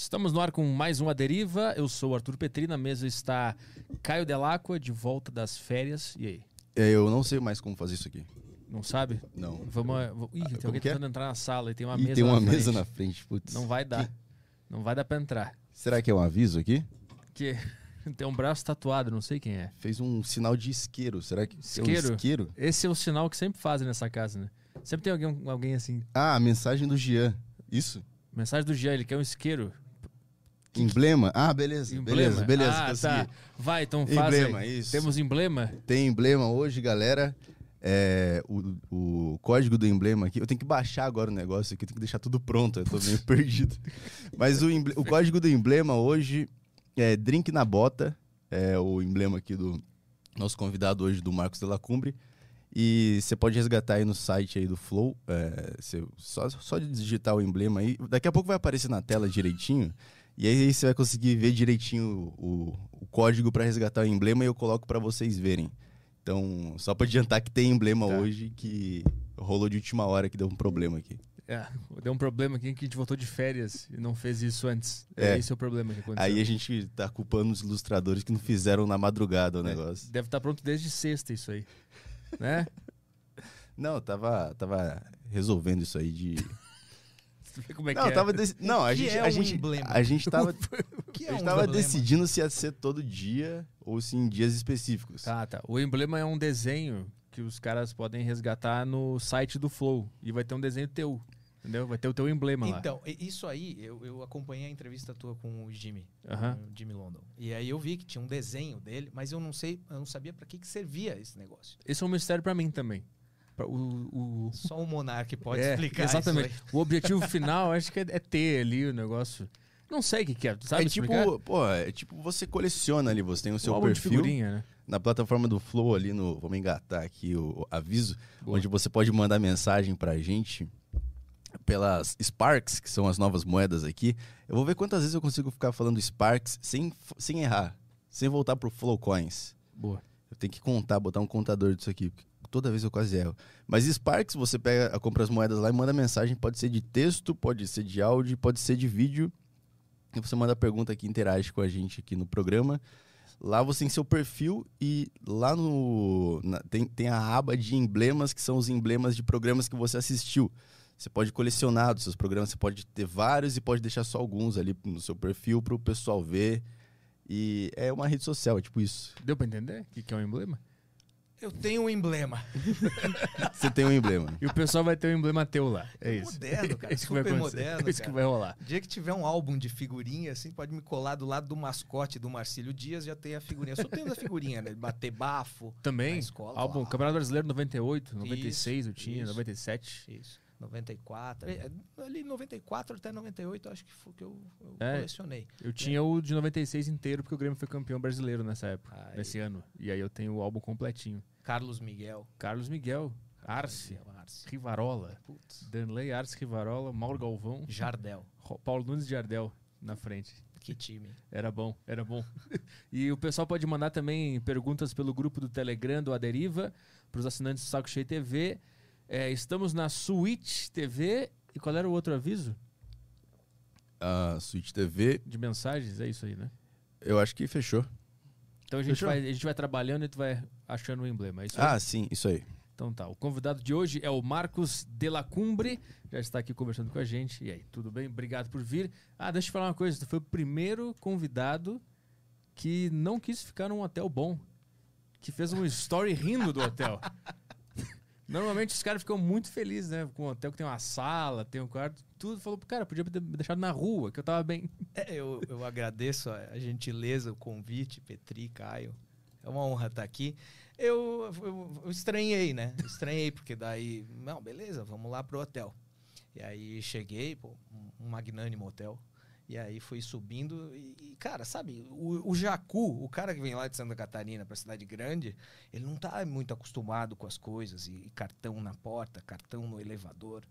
Estamos no ar com mais uma deriva. Eu sou o Arthur Petri, na mesa está Caio Delacqua, de volta das férias. E aí? É, eu não sei mais como fazer isso aqui. Não sabe? Não. Vamos. Ih, tem como alguém que é? tentando entrar na sala e tem uma Ih, mesa tem uma na mesa frente. na frente, putz. Não vai dar. Não vai dar pra entrar. Será que é um aviso aqui? Que tem um braço tatuado, não sei quem é. Fez um sinal de isqueiro. Será que é Isqueiro? um isqueiro? Esse é o sinal que sempre fazem nessa casa, né? Sempre tem alguém, alguém assim. Ah, a mensagem do Jean. Isso? Mensagem do Jean, ele quer um isqueiro. Emblema? Ah, beleza. Emblema. Beleza, beleza. Ah, consegui. tá. Vai, então faz Emblema, aí. isso. Temos emblema? Tem emblema hoje, galera. É, o, o código do emblema aqui. Eu tenho que baixar agora o negócio aqui, eu tenho que deixar tudo pronto, eu tô meio perdido. Mas o, o código do emblema hoje é Drink na Bota, é o emblema aqui do nosso convidado hoje, do Marcos de la Cumbre. E você pode resgatar aí no site aí do Flow. é, você- só, só de digitar o emblema aí. Daqui a pouco vai aparecer na tela direitinho. E aí você vai conseguir ver direitinho o, o código para resgatar o emblema e eu coloco para vocês verem. Então, só para adiantar que tem emblema Tá. hoje que rolou de última hora que deu um problema aqui. É, deu um problema aqui que a gente voltou de férias e não fez isso antes. É. Esse é o problema que aconteceu. Aí a gente tá culpando os ilustradores que não fizeram na madrugada o É, negócio. Deve estar pronto desde sexta isso aí. Né? Não, tava, tava resolvendo isso aí de. Vê como é não, que é. tava dec- não, a gente, é a um gente, emblema? a gente tava, O que a é gente um tava emblema? decidindo se ia ser todo dia ou se em dias específicos. Tá, tá. O emblema é um desenho que os caras podem resgatar no site do Flow. E vai ter um desenho teu. Entendeu? Vai ter o teu emblema lá. Então, isso aí, eu, eu acompanhei a entrevista tua com o Jimmy, Aham. o Jimmy London. E aí eu vi que tinha um desenho dele, mas eu não sei, eu não sabia pra que, que servia esse negócio. Esse é um mistério pra mim também. O, o... Só o Monark pode É, explicar Exatamente. isso O objetivo final, acho que é, é ter ali o negócio. Não sei o que, que é. Tu Sabe é tipo, pô, é tipo você coleciona ali, você tem o seu Um perfil figurinha, né? na plataforma do Flow ali no, vamos engatar aqui o, o aviso, Boa. onde você pode mandar mensagem pra gente pelas Sparks, que são as novas moedas aqui. Eu vou ver quantas vezes eu consigo ficar falando Sparks sem, sem errar, sem voltar pro Flow Coins. Boa. Eu tenho que contar, botar um contador disso aqui, porque toda vez eu quase erro. Mas Sparks, você pega, compra as moedas lá e manda mensagem, pode ser de texto, pode ser de áudio, pode ser de vídeo. E você manda pergunta que interage com a gente aqui no programa. Lá você tem seu perfil e lá no na- tem, tem a aba de emblemas, que são os emblemas de programas que você assistiu. Você pode colecionar dos seus programas, você pode ter vários e pode deixar só alguns ali no seu perfil para o pessoal ver. E é uma rede social, é tipo isso. Deu pra entender o que, que é um emblema? Eu tenho um emblema. Você tem um emblema. E o pessoal vai ter um emblema teu lá. É isso. Moderno, cara, É isso que vai acontecer. moderno, É isso que vai rolar. O dia que tiver um álbum de figurinha, assim, pode me colar do lado do mascote do Marcílio Dias, já tem a figurinha. Eu só tenho a figurinha, né? Bater bafo. Também, Na escola, álbum. Campeonato Brasileiro 98, 96 eu tinha, isso. 97. Isso. 94. É, Ali 94 até 98, acho que foi que eu, eu É. colecionei. Eu tinha o de 96 inteiro, porque o Grêmio foi campeão brasileiro nessa época, Aí. nesse ano. E aí eu tenho o álbum completinho. Carlos Miguel. Carlos Miguel, Arce, Arce. Rivarola, Putz. Danley, Arce, Rivarola, Mauro Galvão, Jardel. Paulo Nunes de Ardel na frente. Que time. Era bom, era bom. e o pessoal pode mandar também perguntas pelo grupo do Telegram do Aderiva, para os assinantes do Saco Cheio TV. É, estamos na Switch TV. E qual era o outro aviso? A Switch TV, De mensagens? É isso aí, né? eu acho que fechou. Então a gente, Fechou? vai, a gente vai trabalhando e tu vai achando o emblema. É isso aí? Ah, sim, isso aí. Então tá. O convidado de hoje é o Marcos Delacumbre. Já está aqui conversando com a gente. E aí, tudo bem? Obrigado por vir. Ah, deixa eu te falar uma coisa. Tu foi o primeiro convidado que não quis ficar num hotel bom. Que fez um story rindo do hotel. Normalmente os caras ficam muito felizes, né? Com um hotel que tem uma sala, tem um quarto, tudo. Falou, cara, podia ter me deixado na rua, que eu tava bem. É, eu, eu agradeço a, gentileza, o convite, Petri, Caio. É uma honra estar aqui. Eu, eu, eu estranhei, né? Estranhei, porque daí, não, beleza, vamos lá pro hotel. E aí cheguei, pô, um magnânimo hotel. E aí fui subindo e, e, cara, sabe, o, o Jacu, o cara que vem lá de Santa Catarina pra cidade grande, ele não tá muito acostumado com as coisas. E, e cartão na porta, cartão no elevador.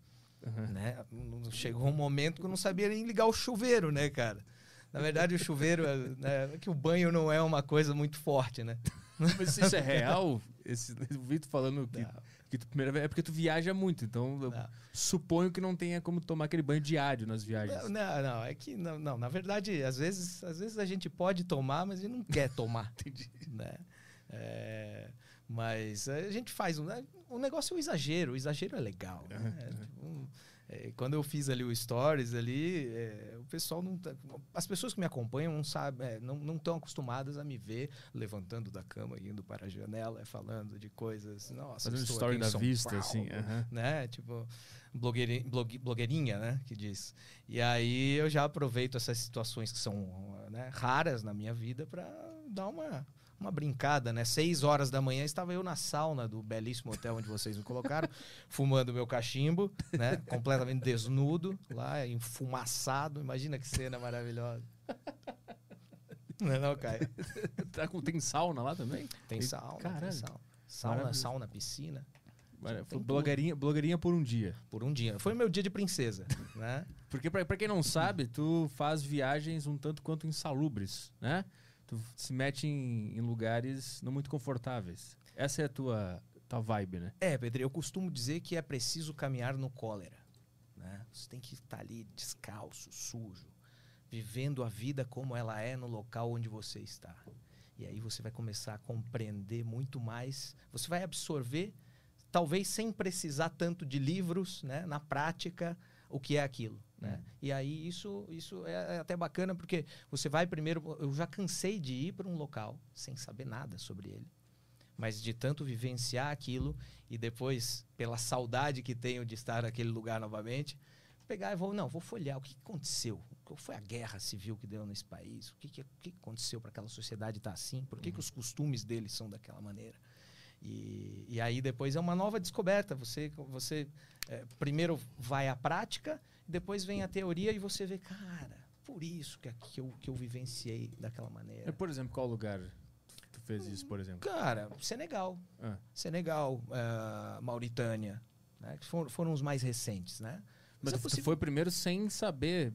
né? Não- Chegou um momento que eu não sabia nem ligar o chuveiro, né, cara? Na verdade, o chuveiro, é, né, que o banho não é uma coisa muito forte, né? Mas isso é real? Esse, o Vitor falando que Não. Porque tu, primeira vez, é porque tu viaja muito, então eu Não. suponho que não tenha como tomar aquele banho diário nas viagens. Não, não, não, é que não, não, na verdade, às vezes, às vezes a gente pode tomar, mas a gente não quer tomar. né? É, mas a gente faz um, né? o negócio é o exagero, o exagero é legal. né? É, tipo, um, é, quando eu fiz ali o stories ali, é, o pessoal não tá, as pessoas que me acompanham não sabem, é, não não estão acostumadas a me ver levantando da cama indo para a janela, falando de coisas, nossa, Fazendo story da vista, Paulo, assim. aham. né? Tipo, blogueirinha, blogueirinha, né? Que diz. E aí eu já aproveito essas situações que são né, raras na minha vida para dar uma, uma brincada, né? Seis horas da manhã estava eu na sauna do belíssimo hotel onde vocês me colocaram, fumando meu cachimbo, né? Completamente desnudo, lá, enfumaçado. Imagina que cena maravilhosa. Não é não, Caio? Tá com- tem sauna lá também? Tem sauna, Caralho. tem sauna. Sauna, sauna, piscina. Tem blogueirinha, blogueirinha por um dia. Por um dia. Foi meu dia de princesa, né? Porque pra, pra quem não sabe, tu faz viagens um tanto quanto insalubres, né? Tu se mete em, em lugares não muito confortáveis. Essa é a tua, tua vibe, né? É, Pedro, eu costumo dizer que é preciso caminhar no cólera. Né? Você tem que estar ali descalço, sujo, vivendo a vida como ela é no local onde você está. E aí você vai começar a compreender muito mais. Você vai absorver, talvez sem precisar tanto de livros, né? na prática, o que é aquilo. Né? E aí isso, isso é é até bacana porque você vai primeiro. Eu já cansei de ir para um local sem saber nada sobre ele mas de tanto vivenciar aquilo e depois, pela saudade que tenho de estar naquele lugar novamente, pegar e vou, não, vou folhear o que aconteceu, qual foi a guerra civil que deu nesse país, o que, que, o que aconteceu para aquela sociedade estar assim, por que, que os costumes deles são daquela maneira. E, e aí depois é uma nova descoberta. Você, você é, primeiro vai à prática, depois vem a teoria e você vê, cara, por isso que, que, eu, que eu vivenciei daquela maneira. É, Por exemplo, qual lugar tu fez isso, por exemplo? Cara, Senegal. Ah. Senegal, eh, Mauritânia, né? que foram, foram os mais recentes, né? Mas é tu possível- foi primeiro sem saber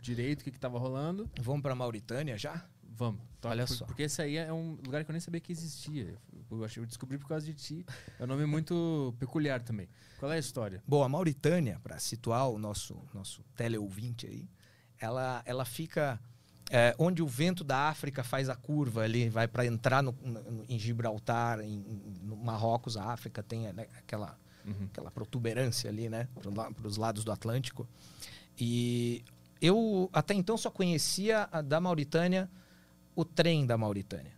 direito o que, que tava rolando. Vamos para Mauritânia já? Vamos. Toca, Olha por- só. Porque esse aí é um lugar que eu nem sabia que existia. Eu, achei, eu descobri por causa de ti. É um nome muito peculiar também. Qual é a história? Bom, a Mauritânia, para situar o nosso, nosso teleouvinte aí, ela, ela fica eh, onde o vento da África faz a curva ali, vai para entrar no, no- em Gibraltar, em, no Marrocos, a África tem né, aquela, Uhum. aquela protuberância ali, né, para os lados do Atlântico. E eu até então só conhecia a da Mauritânia o trem da Mauritânia,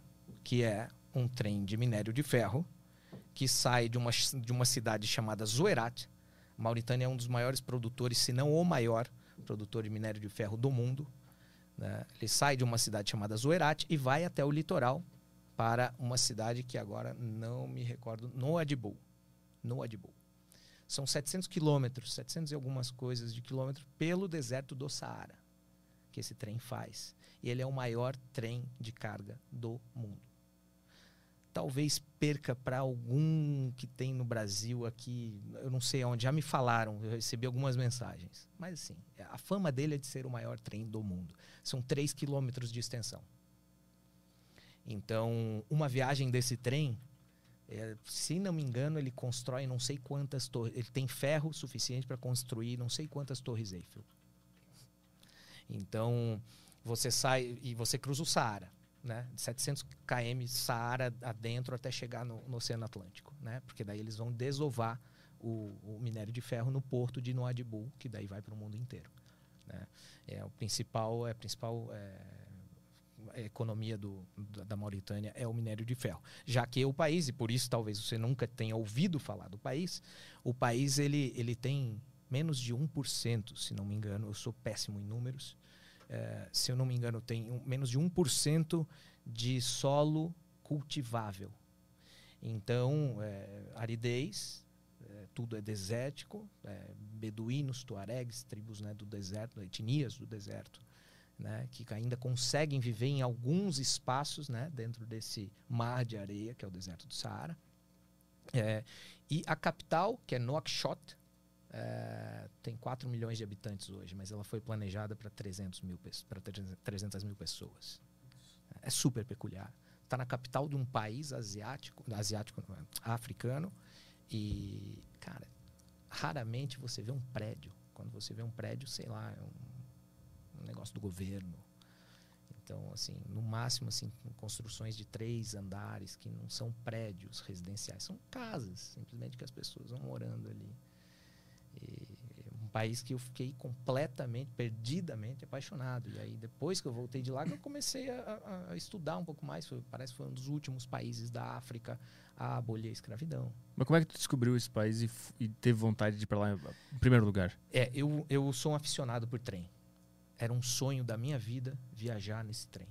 que é um trem de minério de ferro que sai de uma, de uma cidade chamada Zoerat. Mauritânia é um dos maiores produtores, se não o maior produtor de minério de ferro do mundo. né? Ele sai de uma cidade chamada Zoerat e vai até o litoral para uma cidade que agora não me recordo, Noadibou. Noadibou. São 700 quilômetros, 700 e algumas coisas de quilômetros pelo deserto do Saara que esse trem faz. E ele é o maior trem de carga do mundo. Talvez perca para algum que tem no Brasil aqui, eu não sei onde, já me falaram, eu recebi algumas mensagens. Mas assim, a fama dele é de ser o maior trem do mundo. São 3 quilômetros de extensão. Então, uma viagem desse trem, é, se não me engano, ele constrói não sei quantas torres. Ele tem ferro suficiente para construir não sei quantas torres Eiffel. Então, você sai e você cruza o Saara, né? 700 km Saara adentro até chegar no, no Oceano Atlântico, né? Porque daí eles vão desovar o, o minério de ferro no porto de Nouadhibou, que daí vai para o mundo inteiro, né? É o principal, é a principal é, economia do, da da Mauritânia é o minério de ferro. Já que o país, e por isso talvez você nunca tenha ouvido falar do país, o país ele, ele tem menos de 1%, se não me engano, eu sou péssimo em números, eh, se eu não me engano, tem um- menos de 1% de solo cultivável. Então, eh, aridez, eh, tudo é desértico, beduínos, tuaregs, tribos né, do deserto, etnias do deserto, né, que ainda conseguem viver em alguns espaços né, dentro desse mar de areia, que é o deserto do Saara. E a capital, que é Nouakchott, é, tem 4 milhões de habitantes hoje, mas ela foi planejada para 300 mil, para 300 mil pessoas. É super peculiar. Está na capital de um país asiático, asiático não, africano, E, cara, raramente você vê um prédio. Quando você vê um prédio, sei lá, é um, um negócio do governo. Então, assim, no máximo, assim, construções de três andares que não são prédios residenciais, são casas, simplesmente que as pessoas vão morando ali. País que eu fiquei completamente, perdidamente apaixonado. E aí, depois que eu voltei de lá, eu comecei a, a, a estudar um pouco mais. Foi, parece que foi um dos últimos países da África a abolir a escravidão. Mas como é que tu descobriu esse país e, e teve vontade de ir para lá em primeiro lugar? É, eu, eu sou um aficionado por trem. Era um sonho da minha vida viajar nesse trem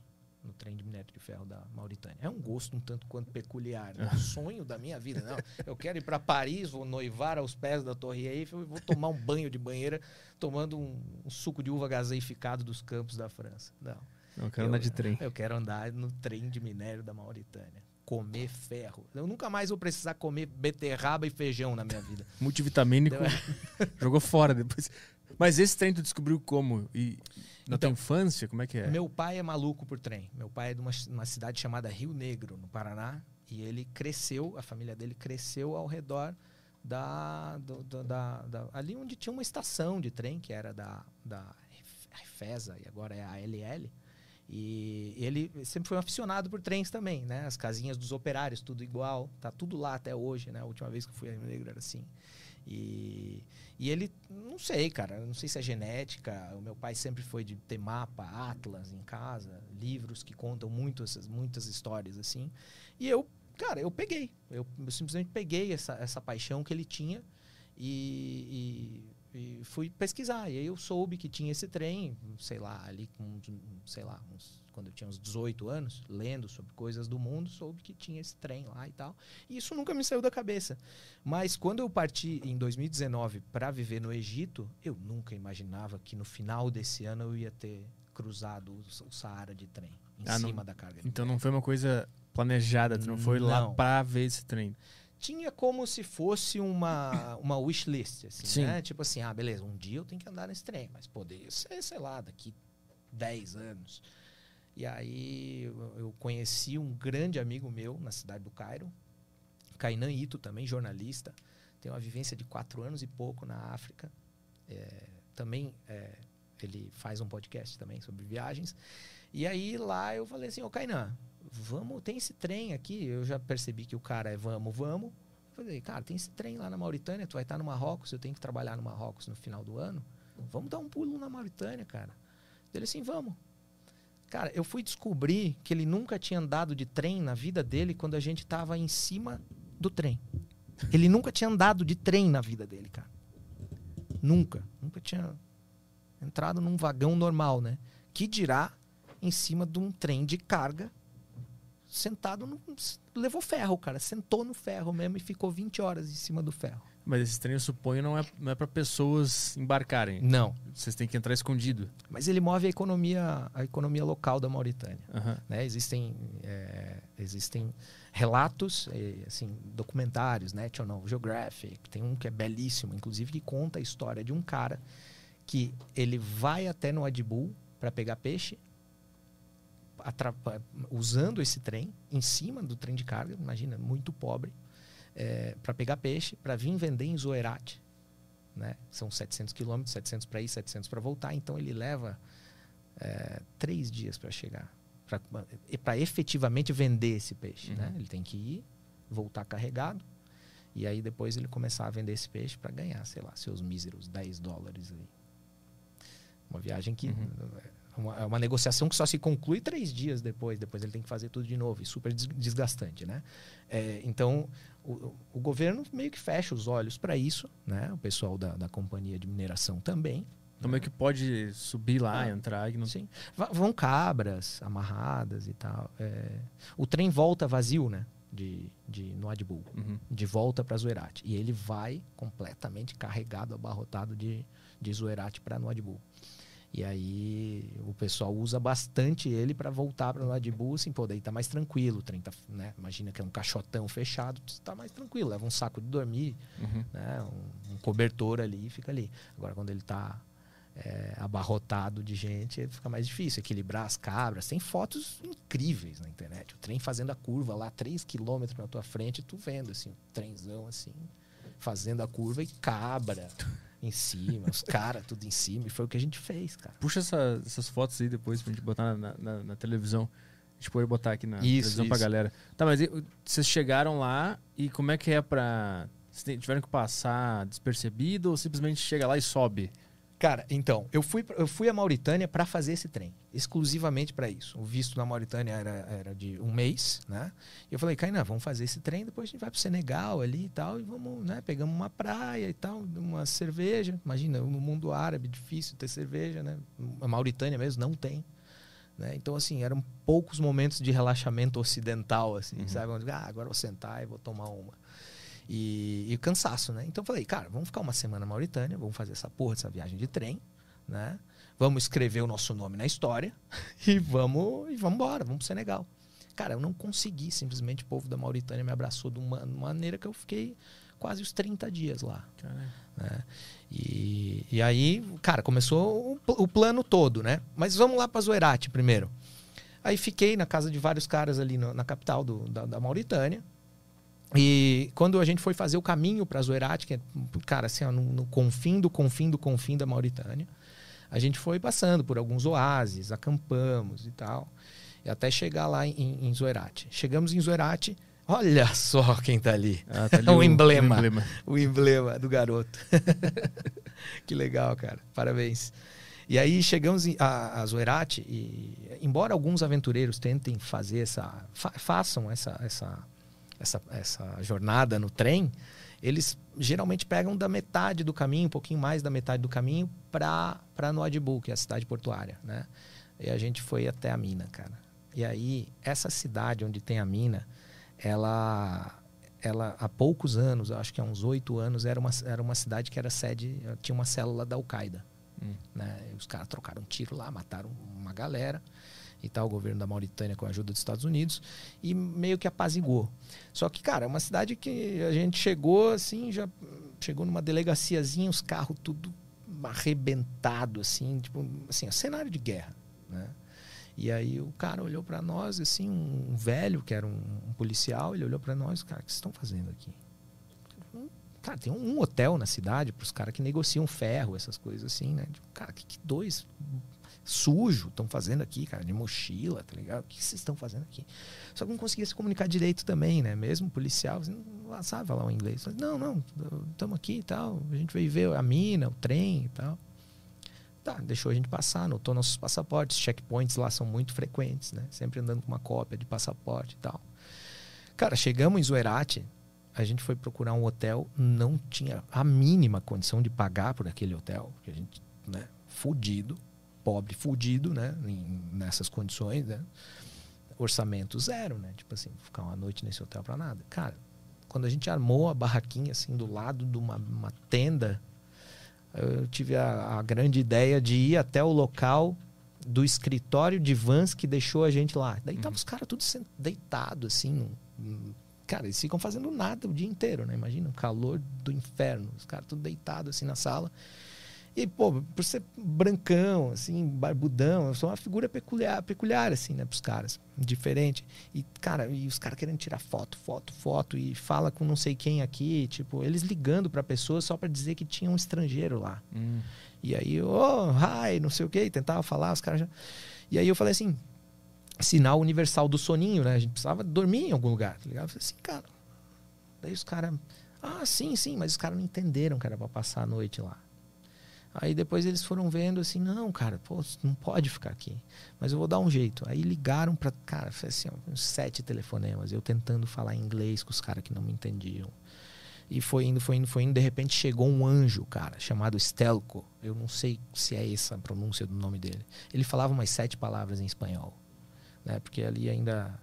no trem de minério de ferro da Mauritânia. É um gosto um tanto quanto peculiar, né? um sonho da minha vida. Não, eu quero ir para Paris, vou noivar aos pés da Torre Eiffel e vou tomar um banho de banheira tomando um, um suco de uva gaseificado dos campos da França. Não. Eu quero eu, andar de trem. Eu quero andar no trem de minério da Mauritânia. Comer ferro. Eu nunca mais vou precisar comer beterraba e feijão na minha vida. Multivitamínico. Jogou fora depois. Mas esse trem tu descobriu como? E na então, tua infância, como é que é? Meu pai é maluco por trem. Meu pai é de uma, uma cidade chamada Rio Negro, no Paraná. E ele cresceu, a família dele cresceu ao redor da, do, do, da, da, ali onde tinha uma estação de trem, que era da, da Refesa, e agora é a LL. E ele sempre foi um aficionado por trens também, né? As casinhas dos operários, tudo igual. Tá tudo lá até hoje, né? A última vez que eu fui a Rio Negro era assim. E, e ele, não sei, cara, não sei se é genética. O meu pai sempre foi de ter mapa, atlas em casa, livros que contam muito essas, muitas histórias assim. E eu, cara, eu peguei. Eu, eu simplesmente peguei essa, essa paixão que ele tinha e, e, e, fui pesquisar. E aí eu soube que tinha esse trem, sei lá, ali com, sei lá, uns quando eu tinha uns 18 anos, lendo sobre coisas do mundo, soube que tinha esse trem lá e tal. E isso nunca me saiu da cabeça. Mas quando eu parti em 2019 para viver no Egito, eu nunca imaginava que no final desse ano eu ia ter cruzado o Saara de trem, em ah, cima não, da carga. Então não foi uma coisa planejada, tu não foi não. lá para ver esse trem tinha como se fosse uma, uma wish list, assim, Sim. né? Tipo assim, ah, beleza, um dia eu tenho que andar nesse trem, mas poderia ser, sei lá, daqui 10 anos. E aí eu conheci um grande amigo meu na cidade do Cairo, Kainan Ito, também jornalista. Tem uma vivência de quatro anos e pouco na África. É, também é, ele faz um podcast também sobre viagens. E aí lá eu falei assim, ô Kainan, vamos, tem esse trem aqui. Eu já percebi que o cara é vamos, vamos. Eu falei, cara, tem esse trem lá na Mauritânia, tu vai estar no Marrocos, eu tenho que trabalhar no Marrocos no final do ano. Vamos dar um pulo na Mauritânia, cara. Ele assim, vamos. Cara, eu fui descobrir que ele nunca tinha andado de trem na vida dele quando a gente estava em cima do trem. Ele nunca tinha andado de trem na vida dele, cara. Nunca. Nunca tinha entrado num vagão normal, né? Que dirá em cima de um trem de carga, sentado no. Levou ferro, cara. Sentou no ferro mesmo e ficou 20 horas em cima do ferro. Mas esse trem, eu suponho, não é, não é para pessoas embarcarem. Não. Vocês têm que entrar escondido. Mas ele move a economia, a economia local da Mauritânia. Uhum. Né? Existem, é, existem relatos, assim, documentários, National Geographic. Tem um que é belíssimo, inclusive, que conta a história de um cara que ele vai até no Adibul para pegar peixe, usando esse trem, em cima do trem de carga, imagina, muito pobre é, para pegar peixe, para vir vender em Zoerate. Né? São 700 quilômetros, 700 para ir, 700 para voltar. Então ele leva é, três dias para chegar, para efetivamente vender esse peixe. Né? Uhum. Né? Ele tem que ir, voltar carregado, e aí depois ele começar a vender esse peixe para ganhar, sei lá, seus míseros 10 dólares aí. Uma viagem que uhum uma, é uma negociação que só se conclui três dias depois. Depois ele tem que fazer tudo de novo. E super desgastante, né? É, então, o, o, governo meio que fecha os olhos para isso, né? O pessoal da, da companhia de mineração também. Como é que pode subir lá, ah, entrar? Não... Sim. Vão cabras amarradas e tal. É... O trem volta vazio, né? De, de Noadibul, uhum. de volta para Zuerate. E ele vai completamente carregado, abarrotado de, de Zuerate para Noadibul. E aí o pessoal usa bastante ele para voltar para lá de bus, assim, pô, daí tá mais tranquilo, 30, né? Imagina que é um caixotão fechado, tá mais tranquilo, leva um saco de dormir, uhum. né? Um, um, cobertor ali e fica ali. Agora quando ele tá é, abarrotado de gente, fica mais difícil equilibrar as cabras. Tem fotos incríveis na internet. O trem fazendo a curva lá, 3 km na tua frente, tu vendo assim, o trenzão assim, fazendo a curva e cabra em cima, os caras tudo em cima. E foi o que a gente fez, cara. Puxa essa- essas fotos aí depois pra gente botar na, na- na televisão. A gente pode botar aqui na Isso, televisão pra isso. galera. Tá, mas e, vocês chegaram lá e como é que é pra. Vocês tiveram que passar despercebido ou simplesmente chega lá e sobe? Cara, então, eu fui, eu fui à Mauritânia para fazer esse trem, exclusivamente para isso. O visto na Mauritânia era, era de um mês, né? E eu falei, Kainan, vamos fazer esse trem, depois a gente vai pro Senegal ali e tal, e vamos, né? Pegamos uma praia e tal, uma cerveja. Imagina, no mundo árabe, difícil ter cerveja, né? A Mauritânia mesmo não tem. Né? Então, assim, eram poucos momentos de relaxamento ocidental, assim, Uhum. sabe? Onde, ah, agora vou sentar e vou tomar uma. E, e cansaço, né? Então falei, cara, vamos ficar uma semana na Mauritânia, vamos fazer essa porra dessa viagem de trem, né? Vamos escrever o nosso nome na história e vamos e vamos embora, vamos pro Senegal. Cara, eu não consegui, simplesmente o povo da Mauritânia me abraçou de uma maneira que eu fiquei quase os 30 dias lá. Né? E, e aí, cara, começou o, o plano todo, né? Mas vamos lá para Zoerate primeiro. Aí fiquei na casa de vários caras ali no- na capital do- da, da Mauritânia. E quando a gente foi fazer o caminho para Zoerate, que é, cara, assim, ó, no, no confim do confim do confim da Mauritânia, a gente foi passando por alguns oásis, acampamos e tal, e até chegar lá em, em. Chegamos em Zoerate, olha só quem tá ali Ah, tá ali É um emblema. emblema. o emblema do garoto. que legal, cara. Parabéns. E aí chegamos em- a, a e, embora alguns aventureiros tentem fazer essa, fa- façam essa, essa, essa, essa jornada no trem, eles geralmente pegam da metade do caminho, um pouquinho mais da metade do caminho, para Noadibu, que é a cidade portuária, né? E a gente foi até a mina, cara. E aí, essa cidade onde tem a mina, ela ela há poucos anos, acho que há uns oito anos, era uma, era uma cidade que era sede, tinha uma célula da Al-Qaeda. Hum. Né? Os caras trocaram tiro lá, mataram uma galera e tal, o governo da Mauritânia com a ajuda dos Estados Unidos, e meio que apaziguou. Só que, cara, é uma cidade que a gente chegou assim, já chegou numa delegaciazinha, os carros tudo arrebentado, assim, tipo, assim, é cenário de guerra, né? E aí o cara olhou para nós, assim, um velho, que era um, um policial, ele olhou para nós, cara, o que vocês estão fazendo aqui? Cara, tem um, um hotel na cidade para os caras que negociam ferro, essas coisas assim, né? Tipo, cara, que, que dois sujo estão fazendo aqui, cara, de mochila, tá ligado? O que vocês estão fazendo aqui? Só que não conseguia se comunicar direito também, né? Mesmo policial, você não sabe falar o inglês. Falei, Não, não, estamos aqui e tal. A gente veio ver a mina, o trem e tal. Tá, deixou a gente passar, anotou nossos passaportes. Checkpoints lá são muito frequentes, né? Sempre andando com uma cópia de passaporte e tal. Cara, chegamos em Zoerate, a gente foi procurar um hotel, não tinha a mínima condição de pagar por aquele hotel, porque a gente, né, fudido, pobre, fudido, né, em- nessas condições, né? Orçamento zero, né? Tipo assim, ficar uma noite nesse hotel pra nada. Cara, quando a gente armou a barraquinha assim do lado de uma, uma tenda, eu tive a, a grande ideia de ir até o local do escritório de vans que deixou a gente lá. Daí tava os caras tudo deitado assim, cara, eles ficam fazendo nada o dia inteiro, né? Imagina o calor do inferno, os caras tudo deitados assim na sala. E, pô, por ser brancão, assim, barbudão, eu sou uma figura peculiar, peculiar assim, né, pros caras. Diferente. E, cara, e os caras querendo tirar foto, foto, foto, e fala com não sei quem aqui, tipo, eles ligando pra pessoa só pra dizer que tinha um estrangeiro lá. Hum. E aí, oh, hi, não sei o que, tentava falar, os caras já. E aí eu falei assim: sinal universal do soninho, né? A gente precisava dormir em algum lugar, tá ligado? Eu falei assim, cara. Daí os caras, ah, sim, sim, mas os caras não entenderam que era pra passar a noite lá. Aí depois eles foram vendo assim, não, cara, pô, não pode ficar aqui. Mas eu vou dar um jeito. Aí ligaram pra, cara, foi assim, uns sete telefonemas, eu tentando falar inglês com os caras que não me entendiam. E foi indo, foi indo, foi indo. De repente chegou um anjo, cara, chamado Stelco. Eu não sei se é essa a pronúncia do nome dele. Ele falava umas sete palavras em espanhol. Né? Porque ali ainda.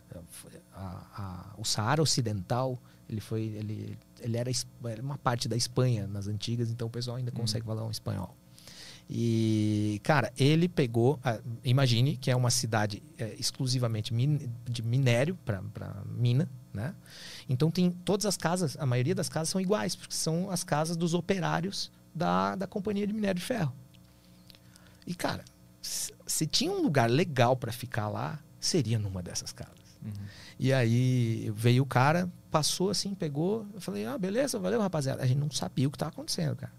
a- a- o Saara Ocidental, ele foi. Ele, ele era, era uma parte da Espanha nas antigas, então o pessoal ainda consegue falar um espanhol. E, cara, ele pegou. imagine que é uma cidade é, exclusivamente min- de minério para mina, né? Então tem todas as casas, a maioria das casas são iguais, porque são as casas dos operários da, da companhia de minério de ferro. E, cara, se, se tinha um lugar legal para ficar lá, seria numa dessas casas. Uhum. E aí veio o cara passou assim, pegou. Eu falei, ah, beleza, valeu, rapaziada. A gente não sabia o que estava acontecendo, cara.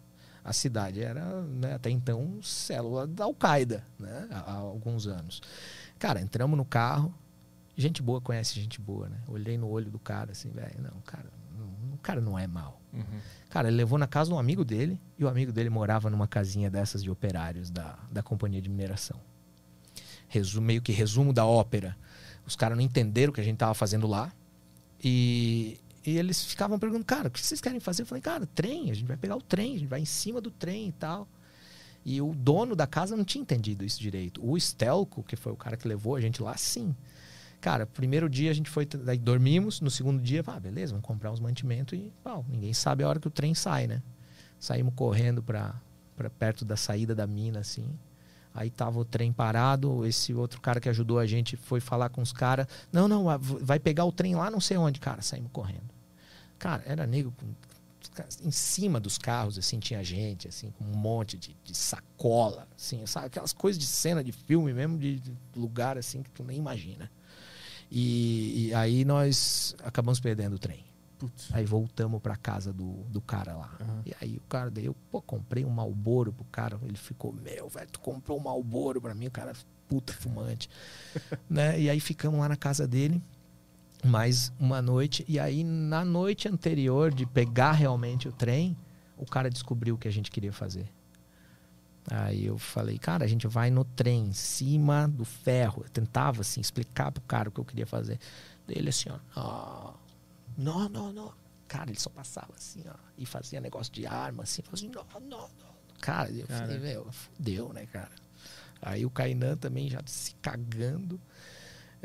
A cidade era, né, até então, célula da Al-Qaeda, né? Há, alguns anos. Cara, entramos no carro. Gente boa conhece gente boa, né? Olhei no olho do cara assim, velho, não, cara, não, o cara não é mal. Uhum. Cara, ele levou na casa de um amigo dele e o amigo dele morava numa casinha dessas de operários da, da companhia de mineração. Resumo, meio que resumo da ópera. Os caras não entenderam o que a gente tava fazendo lá e, e eles ficavam perguntando, cara, o que vocês querem fazer? Eu falei, cara, trem, a gente vai pegar o trem, a gente vai em cima do trem e tal. E o dono da casa não tinha entendido isso direito. O Stelco, que foi o cara que levou a gente lá, sim. Cara, primeiro dia a gente foi, daí dormimos, no segundo dia, ah, beleza, vamos comprar uns mantimentos e, pau, ninguém sabe a hora que o trem sai, né? Saímos correndo para perto da saída da mina, assim. Aí tava o trem parado, esse outro cara que ajudou a gente foi falar com os caras. Não, não, vai pegar o trem lá não sei onde. Cara, saímos correndo. Cara, era negro com em cima dos carros, assim, tinha gente, assim, com um monte de, de sacola, assim, sabe? Aquelas coisas de cena de filme mesmo, de, de lugar, assim, que tu nem imagina. E, e, aí nós acabamos perdendo o trem. Putz. Aí voltamos para casa do, do cara lá. Uhum. E aí o cara, daí eu, pô, comprei um Malboro pro cara. Ele ficou, meu, velho, tu comprou um Malboro pra mim. O cara, puta fumante. né? E aí ficamos lá na casa dele mais uma noite. E aí, na noite anterior de pegar realmente o trem, o cara descobriu o que a gente queria fazer. Aí eu falei, cara, a gente vai no trem, em cima do ferro. Eu tentava, assim, explicar pro cara o que eu queria fazer. Ele assim, ó, oh, não, não, não. Cara, ele só passava assim, ó, e fazia negócio de arma, assim, fazia, não, não, não. Cara, eu cara. falei, velho, fudeu, né, cara? Aí o Kainan também já se cagando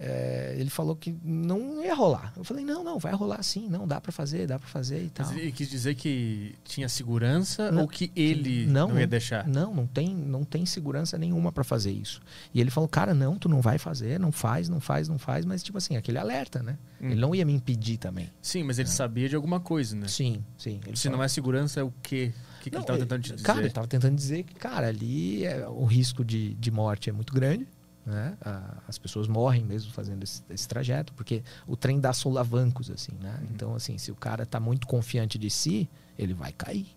é, ele falou que não ia rolar. Eu falei, não, não, vai rolar sim, não, dá para fazer, dá para fazer e tal. Mas ele quis dizer que tinha segurança não, ou que ele não, não ia deixar? Não, não tem, não tem segurança nenhuma para fazer isso. E ele falou, cara, não, tu não vai fazer, não faz, não faz, não faz, mas tipo assim, aquele alerta, né? Hum. Ele não ia me impedir também. Sim, mas ele é. sabia de alguma coisa, né? Sim, sim. Se falou. não é segurança, é o quê? O que, que não, ele estava tentando te dizer? Cara, ele estava tentando dizer que, cara, ali é, o risco de, de morte é muito grande. Né? As pessoas morrem mesmo fazendo esse, esse, trajeto, porque o trem dá solavancos, assim, né? Uhum. Então, assim, se o cara está muito confiante de si, ele vai cair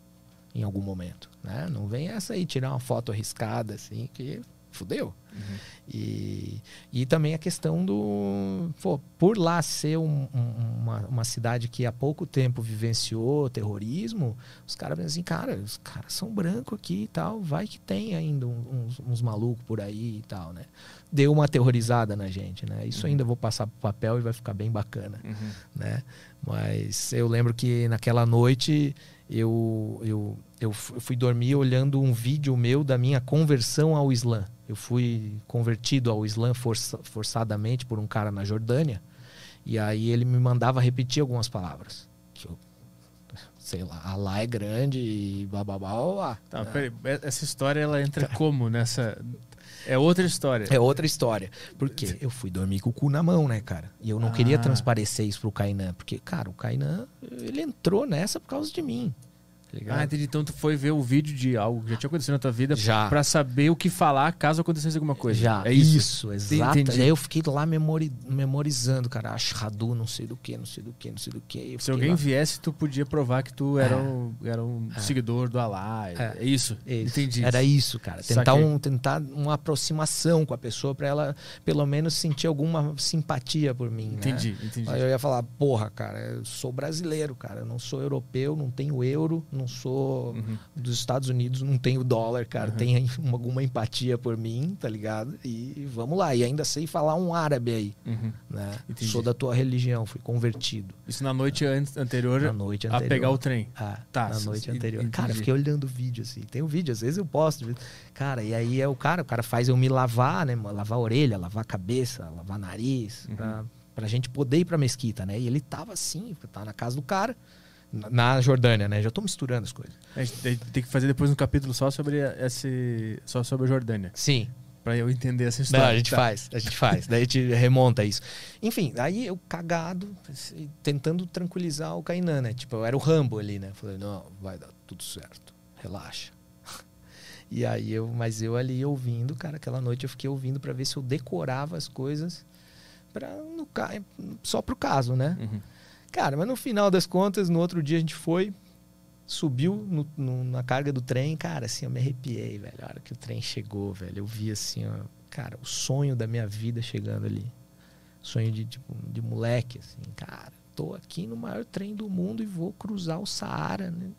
em algum momento, né? Não vem essa aí tirar uma foto arriscada, assim, que fudeu. Uhum. E, e também a questão do. Pô, por lá ser um, um, uma, uma cidade que há pouco tempo vivenciou terrorismo, os caras pensam assim, cara, os caras são brancos aqui e tal, vai que tem ainda uns, uns malucos por aí e tal, né? Deu uma aterrorizada na gente, né? Isso uhum. ainda vou passar pro papel e vai ficar bem bacana, uhum. né? Mas eu lembro que naquela noite eu, eu, eu fui dormir olhando um vídeo meu da minha conversão ao Islã. Eu fui convertido ao Islã força, forçadamente por um cara na Jordânia. E aí ele me mandava repetir algumas palavras. Que eu, sei lá, Allah é grande e blá blá blá blá. Tá, peraí, essa história ela entra tá. como nessa. É outra história. É outra história. Porque eu fui dormir com o cu na mão, né, cara? E eu não ah. queria transparecer isso pro Kainan. Porque, cara, o Kainan, ele entrou nessa por causa de mim. Tá ah, entendi. Então tu foi ver o vídeo de algo que já tinha acontecido na tua vida já. pra saber o que falar caso acontecesse alguma coisa. Já. É isso? Isso, exato. Entendi. Aí eu fiquei lá memori memorizando, cara. Ashadu, não sei do que, não sei do que, não sei do que. Se alguém lá... viesse, tu podia provar que tu era, é. um, era um é. seguidor do Alá. É, é isso. isso. Entendi. Era isso, cara. Tentar, um, tentar uma aproximação com a pessoa pra ela, pelo menos, sentir alguma simpatia por mim. Entendi, né? entendi. Aí eu ia falar, porra, cara, eu sou brasileiro, cara. Eu não sou europeu, não tenho euro, não não sou uhum. dos Estados Unidos, não tenho dólar, cara. Uhum. Tem alguma empatia por mim, tá ligado? E vamos lá. E ainda sei falar um árabe aí. Uhum. Né? Sou da tua religião, fui convertido. Isso na noite anterior, na noite anterior a pegar o trem. Ah, tá. Na noite anterior. Entendi. Cara, fiquei olhando o vídeo assim. Tem o um vídeo, às vezes eu posto. Cara, e aí é o cara, o cara faz eu me lavar, né? Lavar a orelha, lavar a cabeça, lavar nariz, uhum. pra, pra gente poder ir pra mesquita, né? E ele tava assim, tá na casa do cara na Jordânia, né? Já estou misturando as coisas. A gente tem que fazer depois um capítulo só sobre esse, só sobre a Jordânia. Sim. Para eu entender essa história. Não, a gente tá. faz, a gente faz. Daí a gente remonta isso. Enfim, aí eu cagado, tentando tranquilizar o Kainan, né? Tipo, eu era o Rambo ali, né? Falei, não, vai dar tudo certo. Relaxa. E aí eu, mas eu ali ouvindo, cara, aquela noite eu fiquei ouvindo para ver se eu decorava as coisas para no só pro caso, né? Uhum. Cara, mas no final das contas, no outro dia a gente foi, subiu no- no- na carga do trem, cara, assim, eu me arrepiei, velho. A hora que o trem chegou, velho, eu vi assim, ó, cara, o sonho da minha vida chegando ali. Sonho de, tipo, de moleque, assim, cara, tô aqui no maior trem do mundo e vou cruzar o Saara né,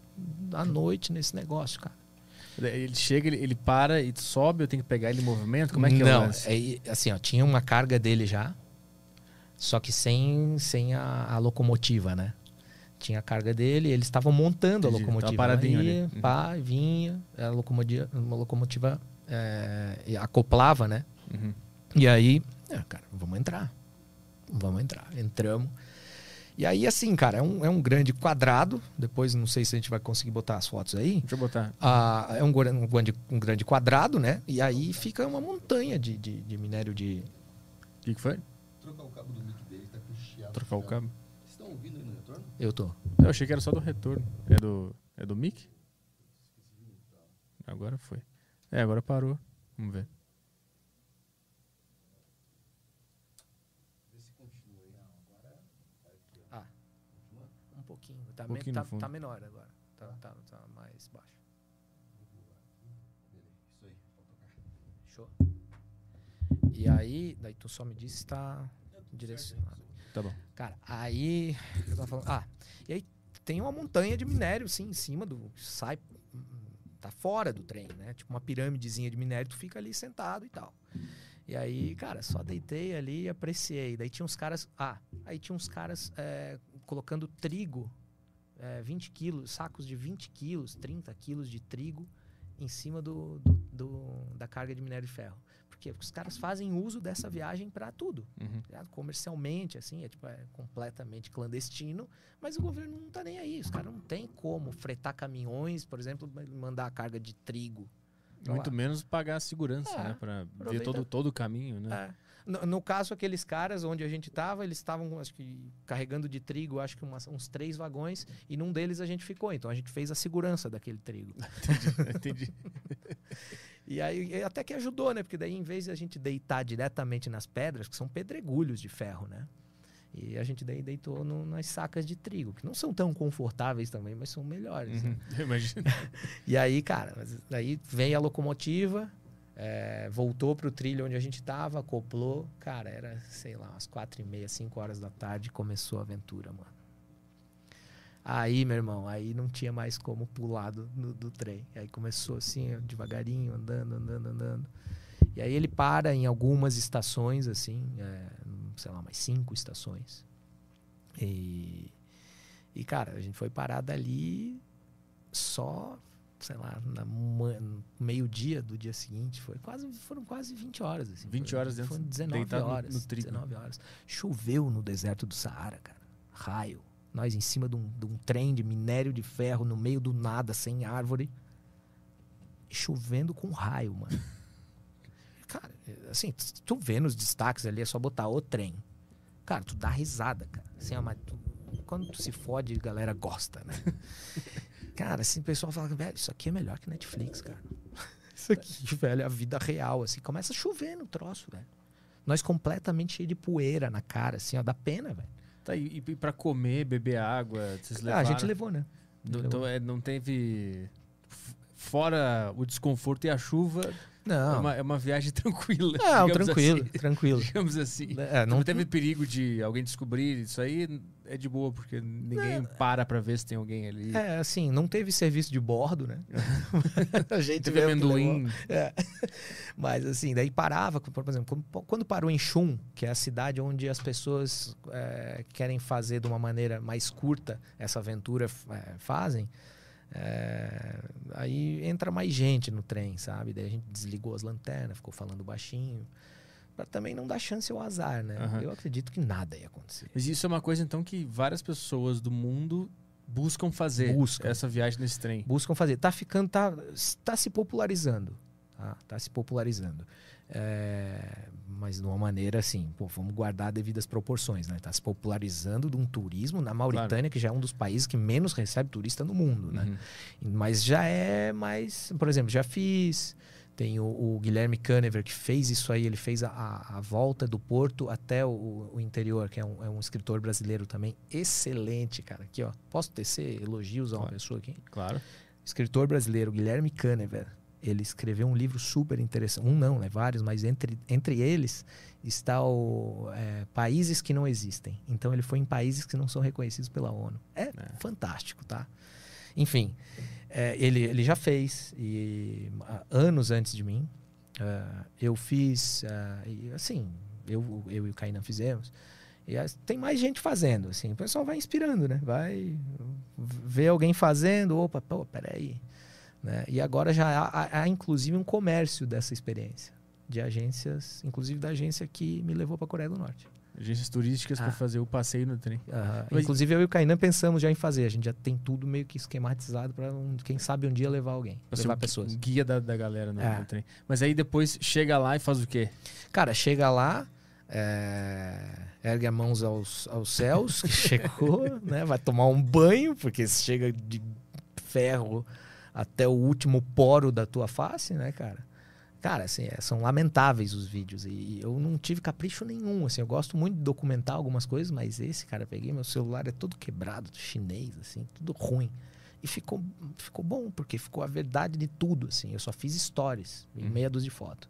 à noite nesse negócio, cara. Ele chega, ele, ele para e sobe, eu tenho que pegar ele em movimento? Como é que é o Não, é, assim, ó, tinha uma carga dele já, só que sem, sem a, a locomotiva, né? Tinha a carga dele, eles estavam montando Entendi, a locomotiva. tava paradinho Aí, ali. Uhum. pá, vinha, a locomotiva, uma locomotiva é, acoplava, né? Uhum. E aí, é, cara, vamos entrar. Vamos entrar. Entramos. E aí, assim, cara, é um, é um grande quadrado. Depois, não sei se a gente vai conseguir botar as fotos aí. Deixa eu botar. Ah, é um, um grande, um grande quadrado, né? E aí fica uma montanha de, de, de minério de. O que, que foi? Trocar o cabo do mic dele, tá com chiado. Trocar o cabo. Vocês estão ouvindo aí no retorno? Eu tô. Eu achei que era só do retorno. É do, é do mic? Agora foi. É, agora parou. Vamos ver. Ah, um pouquinho. Tá, Um pouquinho tá, tá menor agora. Tá, tá, tá mais baixo. Isso aí. Show. E aí, daí tu só me disse se tá direcionado. Tá bom. Cara, aí. Eu tava falando. Ah, e aí tem uma montanha de minério, sim, em cima do. Sai. Tá fora do trem, né? Tipo uma pirâmidezinha de minério, tu fica ali sentado e tal. E aí, cara, só deitei ali e apreciei. Daí tinha uns caras. Ah, aí tinha uns caras é, colocando trigo, é, 20 quilos, sacos de 20 quilos, 30 quilos de trigo em cima do, do- do- da carga de minério de ferro. Quê? Porque os caras fazem uso dessa viagem para tudo Uhum. ligado? comercialmente, assim, é, tipo, é completamente clandestino, mas o governo não tá nem aí. Os caras não tem como fretar caminhões, por exemplo, mandar a carga de trigo. Muito lá. menos pagar a segurança, É, né? Pra ver todo, todo o caminho, né? É. No, no caso, aqueles caras onde a gente tava, eles estavam, acho que, carregando de trigo, acho que umas- uns três vagões, e num deles a gente ficou. Então a gente fez a segurança daquele trigo. Entendi. E aí até que ajudou, né? Porque daí, em vez de a gente deitar diretamente nas pedras, que são pedregulhos de ferro, né? E a gente daí deitou no- nas sacas de trigo, que não são tão confortáveis também, mas são melhores. né? Uhum. Eu imagino. E aí, cara, daí veio a locomotiva, é, voltou pro trilho onde a gente tava, acoplou. Cara, era, sei lá, umas quatro e meia, cinco horas da tarde, começou a aventura, mano. Aí, meu irmão, aí não tinha mais como pular do, do, do trem. Aí começou assim, devagarinho, andando, andando, andando. E aí ele para em algumas estações, assim, é, sei lá, mais cinco estações. E, e cara, a gente foi parado ali só, sei lá, no meio-dia do dia seguinte. Foi quase, foram quase 20 horas. Assim, 20 Foi- horas dentro- Foram 19 deitado no- horas. no trigo. 19 horas. Choveu no deserto do Saara, cara. Raio. Nós em cima de um, de um trem de minério de ferro no meio do nada, sem árvore. Chovendo com raio, mano. Cara, assim, tu vê nos destaques ali, é só botar o trem. Cara, tu dá risada, cara. Assim, tu- quando tu se fode, a galera gosta, né? cara, assim, o pessoal fala, velho, isso aqui é melhor que Netflix, cara. Isso aqui, velho, é a vida real, assim. Começa a chover no troço, velho. Nós completamente cheio de poeira na cara, assim, ó, dá pena, velho. Tá, e, e pra comer, beber água, vocês Ah, levaram? a gente levou, né? Não- levou. Então, é, não teve... Fora o desconforto e a chuva, é, Não. uma, é uma viagem tranquila. Não, tranquilo, assim. tranquilo. Digamos assim. É, Não não teve perigo de alguém descobrir isso aí, é de boa, porque ninguém para pra ver se tem alguém ali. É, assim, não teve serviço de bordo, né? a gente Teve amendoim. É. Mas assim, daí parava, por exemplo, quando- quando parou em Chum, que é a cidade onde as pessoas é, querem fazer de uma maneira mais curta essa aventura, é, fazem, é, aí entra mais gente no trem, sabe? Daí a gente desligou as lanternas, ficou falando baixinho, pra também não dar chance ao azar, né? Aham. Eu acredito que nada ia acontecer. Mas isso é uma coisa, então, que várias pessoas do mundo buscam fazer. Buscam. Essa viagem nesse trem. buscam fazer. Tá ficando, tá, tá se popularizando. Tá, tá se popularizando. É, mas de uma maneira assim, pô, vamos guardar devidas proporções, né? Tá se popularizando de um turismo na Mauritânia, que já é um dos países que menos recebe turista no mundo, né? Uhum. Mas já é mais, por exemplo, já fiz Tem o, o Guilherme Canever, que fez isso aí, ele fez a, a, volta do Porto até o, o interior, que é um, é um, escritor brasileiro também. Excelente, cara. Aqui, ó. Posso tecer elogios a uma claro. pessoa aqui? Claro. Escritor brasileiro, Guilherme Canever. Ele escreveu um livro super interessante. Um não, né? Vários, mas entre, entre eles está o é, Países que não existem. Então ele foi em países que não são reconhecidos pela ONU. É, é. fantástico, tá? Enfim, é, ele, ele já fez, e anos antes de mim, uh, eu fiz, uh, e, assim, eu, eu e o Kainan fizemos, e tem mais gente fazendo, assim, o pessoal vai inspirando, né? Vai ver alguém fazendo, opa, pô, peraí. Né? E agora já há, há, inclusive, um comércio dessa experiência, de agências, inclusive da agência que me levou para a Coreia do Norte agências turísticas ah. para fazer o passeio no trem. Mas... Inclusive eu e o Kainan pensamos já em fazer. A gente já tem tudo meio que esquematizado para um, quem sabe um dia levar alguém, pra levar pessoas. Guia da, da galera no, é. no, trem. Mas aí depois chega lá e faz o quê? Cara, chega lá, é... ergue as mãos aos, aos céus, que chegou, né? Vai tomar um banho, porque chega de ferro até o último poro da tua face, né, cara? Cara, assim, é, são lamentáveis os vídeos. E eu não tive capricho nenhum. Assim, eu gosto muito de documentar algumas coisas, mas esse, cara, peguei meu celular, é todo quebrado, chinês, assim, tudo ruim. E ficou, ficou bom, porque ficou a verdade de tudo, assim. Eu só fiz stories, meia dúzia de foto.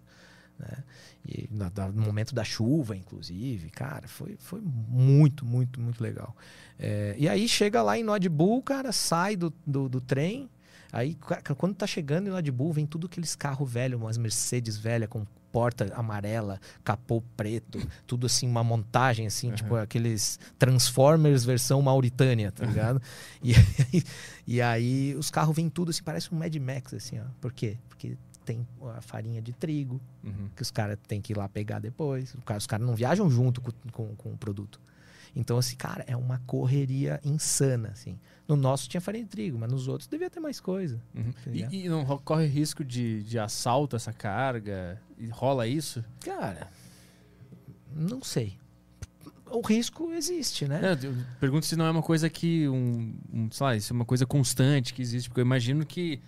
Né? E no, no, momento da chuva, inclusive, cara, foi, foi muito, muito, muito legal. É, e aí chega lá em Nodbull, cara, sai do, do, do trem, Aí, quando tá chegando em Red Bull, vem tudo aqueles carros velhos, umas Mercedes velhas com porta amarela, capô preto, tudo assim, uma montagem assim, uhum. tipo aqueles Transformers versão Mauritânia, tá ligado? Uhum. E, aí, e aí os carros vêm tudo assim, parece um Mad Max, assim, ó. Por quê? Porque tem a farinha de trigo, uhum. que os caras têm que ir lá pegar depois. Os caras não viajam junto com, com, com o produto. Então, assim, cara, é uma correria insana, assim. No nosso tinha farinha de trigo, mas nos outros devia ter mais coisa. Uhum. Tá e, e, não corre risco de, de assalto essa carga? E rola isso? Cara, não sei. O risco existe, né? É, pergunto se não é uma coisa que, um, um, sei lá, isso é uma coisa constante que existe, porque eu imagino que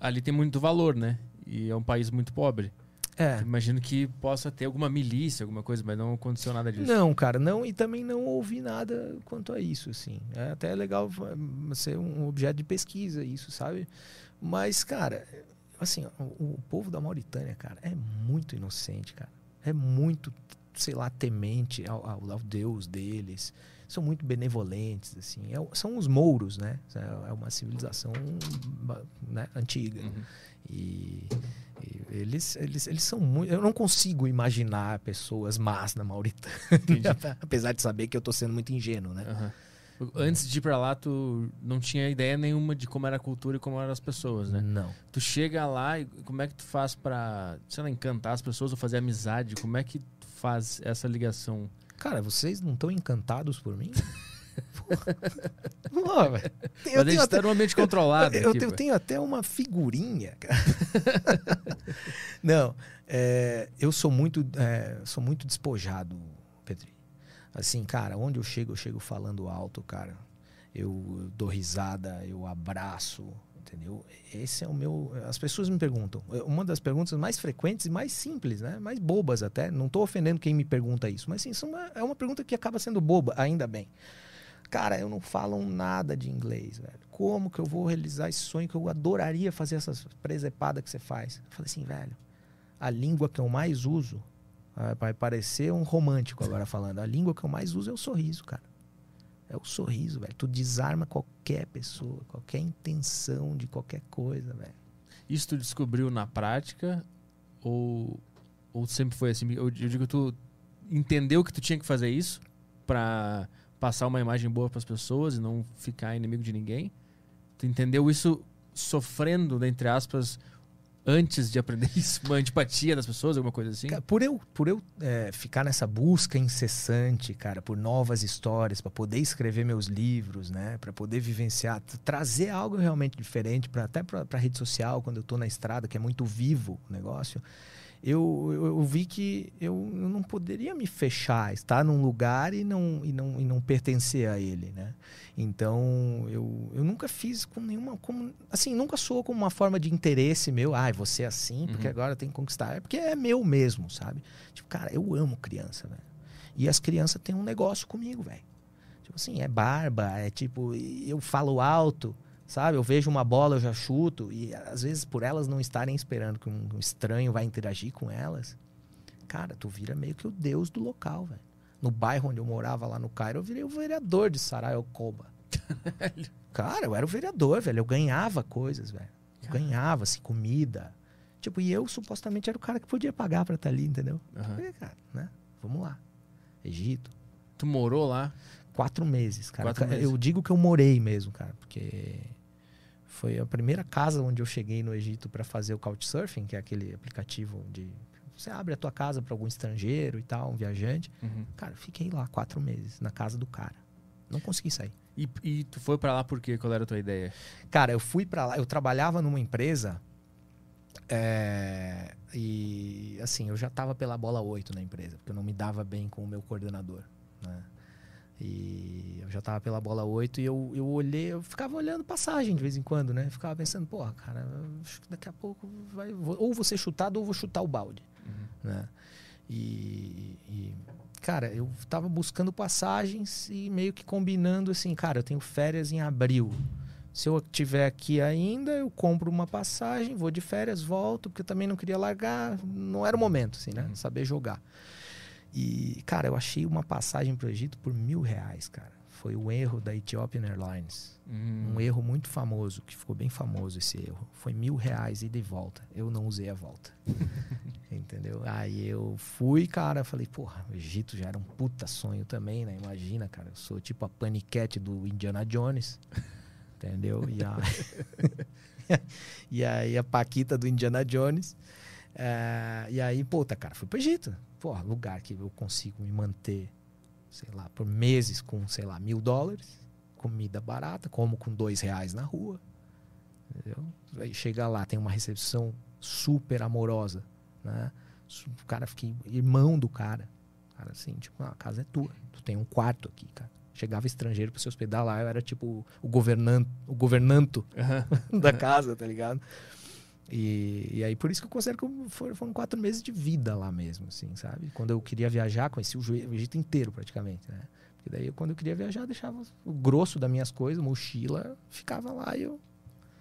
ali tem muito valor, né? E é um país muito pobre. É. Imagino que possa ter alguma milícia, alguma coisa, mas não aconteceu nada disso. Não, cara, não, e também não ouvi nada quanto a isso, assim. É até legal ser um objeto de pesquisa, isso, sabe? Mas, cara, assim, o, o povo da Mauritânia, cara, é muito inocente, cara. É muito, sei lá, temente ao, ao, ao Deus deles. São muito benevolentes, assim. É, são os mouros, né? É uma civilização né, antiga. Uhum. E eles, eles, eles são muito. Eu não consigo imaginar pessoas más na Mauritânia. apesar de saber que eu tô sendo muito ingênuo, né? Uhum. Antes de ir pra lá, tu não tinha ideia nenhuma de como era a cultura e como eram as pessoas, né? Não. Tu chega lá e como é que tu faz pra, sei lá, encantar as pessoas ou fazer amizade? Como é que tu faz essa ligação? Cara, vocês não estão encantados por mim? Pô, eu Mas a gente tá num ambiente controlado. Eu, aqui, eu tenho até uma figurinha, cara. Não, é, eu sou muito, é, sou muito despojado, Petri. Assim, cara, onde eu chego, eu chego falando alto, cara. Eu dou risada, eu abraço, entendeu? Esse é o meu. As pessoas me perguntam. Uma das perguntas mais frequentes e mais simples, né? Mais bobas até. Não estou ofendendo quem me pergunta isso, mas sim, é uma pergunta que acaba sendo boba, ainda bem. Cara, eu não falo nada de inglês, velho. Como que eu vou realizar esse sonho que eu adoraria fazer essas presepadas que você faz? Eu falei assim, velho, a língua que eu mais uso, ah, vai parecer um romântico agora falando, a língua que eu mais uso é o sorriso, cara. É o sorriso, velho. Tu desarma qualquer pessoa, qualquer intenção de qualquer coisa, velho. Isso tu descobriu na prática ou, ou sempre foi assim? Eu, eu digo, tu entendeu que tu tinha que fazer isso para passar uma imagem boa para as pessoas e não ficar inimigo de ninguém. Tu entendeu isso sofrendo, entre aspas, antes de aprender isso? Uma antipatia das pessoas, alguma coisa assim? por eu, por eu é, ficar nessa busca incessante, cara, por novas histórias, para poder escrever meus livros, né? Para poder vivenciar, trazer algo realmente diferente, pra, até para rede social, quando eu estou na estrada, que é muito vivo o negócio eu, eu, eu vi que eu, eu não poderia me fechar, estar num lugar e não, e não, e não pertencer a ele, né? Então, eu, eu nunca fiz com nenhuma. Como, assim, nunca sou como uma forma de interesse meu. Ah, você é assim, porque Uhum. agora tem que conquistar. É porque é meu mesmo, sabe? Tipo, cara, eu amo criança, velho. E as crianças têm um negócio comigo, velho. Tipo assim, é barba, é tipo, eu falo alto, sabe? Eu vejo uma bola, eu já chuto. E às vezes, por elas não estarem esperando que um estranho vai interagir com elas, cara, tu vira meio que o deus do local, velho. No bairro onde eu morava lá no Cairo, eu virei o vereador de Sarayocoba. cara, eu era o vereador, velho. Eu ganhava coisas, velho. Eu ganhava, assim, comida. Tipo, e eu supostamente era o cara que podia pagar pra estar ali, entendeu? Falei, cara, né? Vamos lá. Egito. Tu morou lá? Quatro meses, cara. Quatro meses. Eu digo que eu morei mesmo, cara, porque foi a primeira casa onde eu cheguei no Egito para fazer o Couchsurfing, que é aquele aplicativo de você abre a tua casa para algum estrangeiro e tal, um viajante. Uhum. Cara, fiquei lá quatro meses na casa do cara. Não consegui sair. E, e tu foi pra lá por quê? Qual era a tua ideia? Cara, eu fui pra lá, eu trabalhava numa empresa é, e assim, eu já tava pela bola 8 na empresa, porque eu não me dava bem com o meu coordenador, né? E eu já tava pela bola 8 e eu, eu olhei, eu ficava olhando passagem de vez em quando, né? Ficava pensando, porra, cara, acho que daqui a pouco vai, vou- ou vou ser chutado ou vou chutar o balde, né? E, e, cara, eu tava buscando passagens e meio que combinando assim, cara, eu tenho férias em abril. Se eu tiver aqui ainda, eu compro uma passagem, vou de férias, volto, porque eu também não queria largar, não era o momento, assim, né? Saber jogar. E, cara, eu achei uma passagem pro Egito por mil reais, cara. Foi o erro da Ethiopian Airlines. Hum. Um erro muito famoso, que ficou bem famoso esse erro. Foi mil reais ida e volta. Eu não usei a volta. Entendeu? Aí eu fui, cara, falei, porra, o Egito já era um puta sonho também, né? Imagina, cara, eu sou tipo a paniquete do Indiana Jones. Entendeu? E, a... e aí a Paquita do Indiana Jones. É, e aí, puta, cara, fui pro Egito. Porra, lugar que eu consigo me manter, sei lá, por meses com, sei lá, mil dólares comida barata, como com dois reais na rua. Entendeu? Aí chega lá, tem uma recepção super amorosa, né? O cara fica irmão do cara. Cara, assim, tipo, "Ah, a casa é tua. Tu tem um quarto aqui, cara. Chegava estrangeiro pra se hospedar lá, eu era tipo o governante, o governanto Aham. da casa, tá ligado? E, e aí, por isso que eu considero que foram, quatro meses de vida lá mesmo, assim, sabe? Quando eu queria viajar, conheci o Egito inteiro praticamente, né? Porque daí, quando eu queria viajar, eu deixava o grosso das minhas coisas, mochila, ficava lá e eu...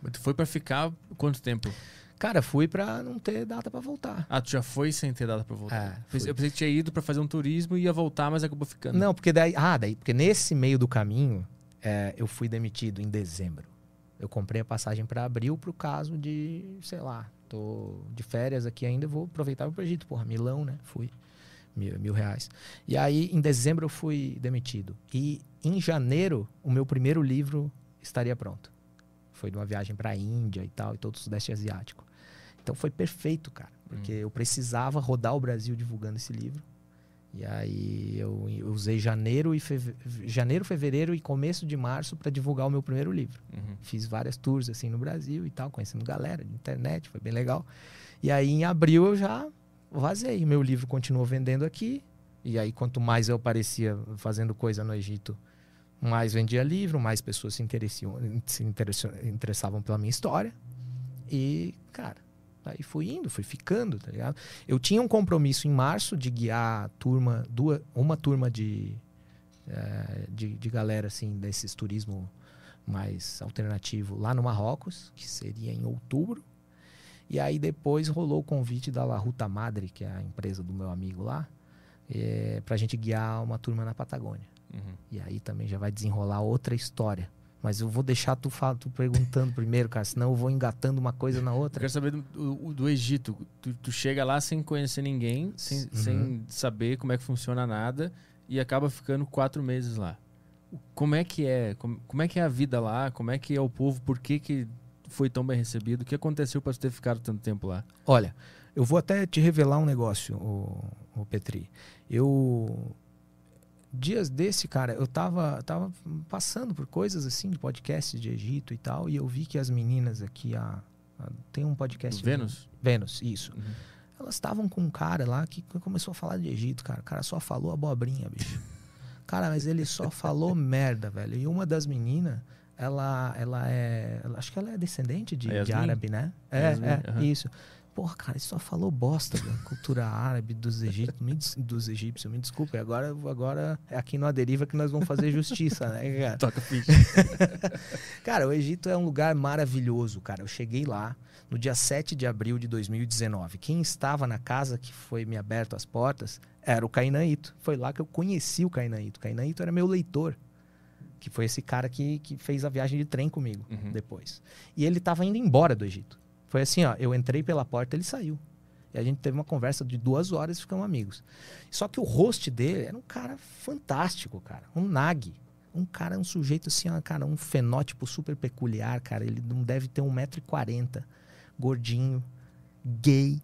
Mas tu foi pra ficar quanto tempo? Cara, fui pra não ter data pra voltar. Ah, tu já foi sem ter data pra voltar? É, eu pensei que tinha ido pra fazer um turismo e ia voltar, mas acabou ficando. Não, porque daí... Ah, daí, porque nesse meio do caminho, é, eu fui demitido em dezembro. Eu comprei a passagem para abril pro caso de, sei lá, tô de férias aqui ainda, vou aproveitar pro Egito. Porra, Milão, né? Fui. Mil, mil reais. E aí, em dezembro, eu fui demitido. E em janeiro, o meu primeiro livro estaria pronto. Foi de uma viagem pra Índia e tal, e todo o Sudeste Asiático. Então foi perfeito, cara. Porque eu precisava rodar o Brasil divulgando esse livro. E aí eu, eu usei janeiro e feve... janeiro, fevereiro e começo de março para divulgar o meu primeiro livro. Uhum. Fiz várias tours assim no Brasil e tal, conhecendo galera de internet, foi bem legal. E aí em abril eu já vazei. Meu livro continuou vendendo aqui. E aí quanto mais eu aparecia fazendo coisa no Egito, mais vendia livro, mais pessoas se, se interessavam pela minha história. E, cara, aí fui indo, fui ficando, tá ligado? Eu tinha um compromisso em março de guiar turma, duas, uma turma de, eh, de, de galera, assim, desses turismo mais alternativo lá no Marrocos, que seria em outubro. E aí depois rolou o convite da La Ruta Madre, que é a empresa do meu amigo lá, eh, pra gente guiar uma turma na Patagônia. Uhum. E aí também já vai desenrolar outra história. Mas eu vou deixar tu, fa- tu perguntando primeiro, cara, senão eu vou engatando uma coisa na Eu outra. quero saber do, do- do Egito. Tu, tu chega lá sem conhecer ninguém, sem, Uhum. sem saber como é que funciona nada e acaba ficando quatro meses lá. Como é que é? Como, como é que é a vida lá? Como é que é o povo? Por que, que foi tão bem recebido? O que aconteceu para tu ter ficado tanto tempo lá? Olha, eu vou até te revelar um negócio, o, o Petri. Eu. Dias desse, cara, eu tava, tava passando por coisas assim de podcast de Egito e tal, e eu vi que as meninas aqui, a, a- tem um podcast. Vênus? Vênus, isso. Uhum. Elas estavam com um cara lá que começou a falar de Egito, cara. O cara só falou abobrinha, bicho. Cara, mas ele só falou merda, velho. E uma das meninas, ela, ela é. ela- acho que ela é descendente de, de árabe, né? É, Yasmin, é, aham. isso. Porra, cara, ele só falou bosta da cultura árabe, dos egípcios, me, dos egípcios, me desculpe. Agora, agora é aqui no A Deriva que nós vamos fazer justiça, né, cara? Toca ficha. Cara, o Egito é um lugar maravilhoso, cara. Eu cheguei lá no dia 7 de abril de 2019. Quem estava na casa que foi me aberto as portas era o Cainaíto. Foi lá que eu conheci o Cainaíto. O Cainaíto era meu leitor, que foi esse cara que, que fez a viagem de trem comigo Uhum. depois. E ele estava indo embora do Egito. Foi assim, ó, eu entrei pela porta, ele saiu. E a gente teve uma conversa de duas horas e ficamos amigos. Só que o host dele era um cara fantástico, cara. Um nag. Um cara, um sujeito assim, ó, cara, um fenótipo super peculiar, cara. Ele não deve ter 1,40m. Gordinho, gay,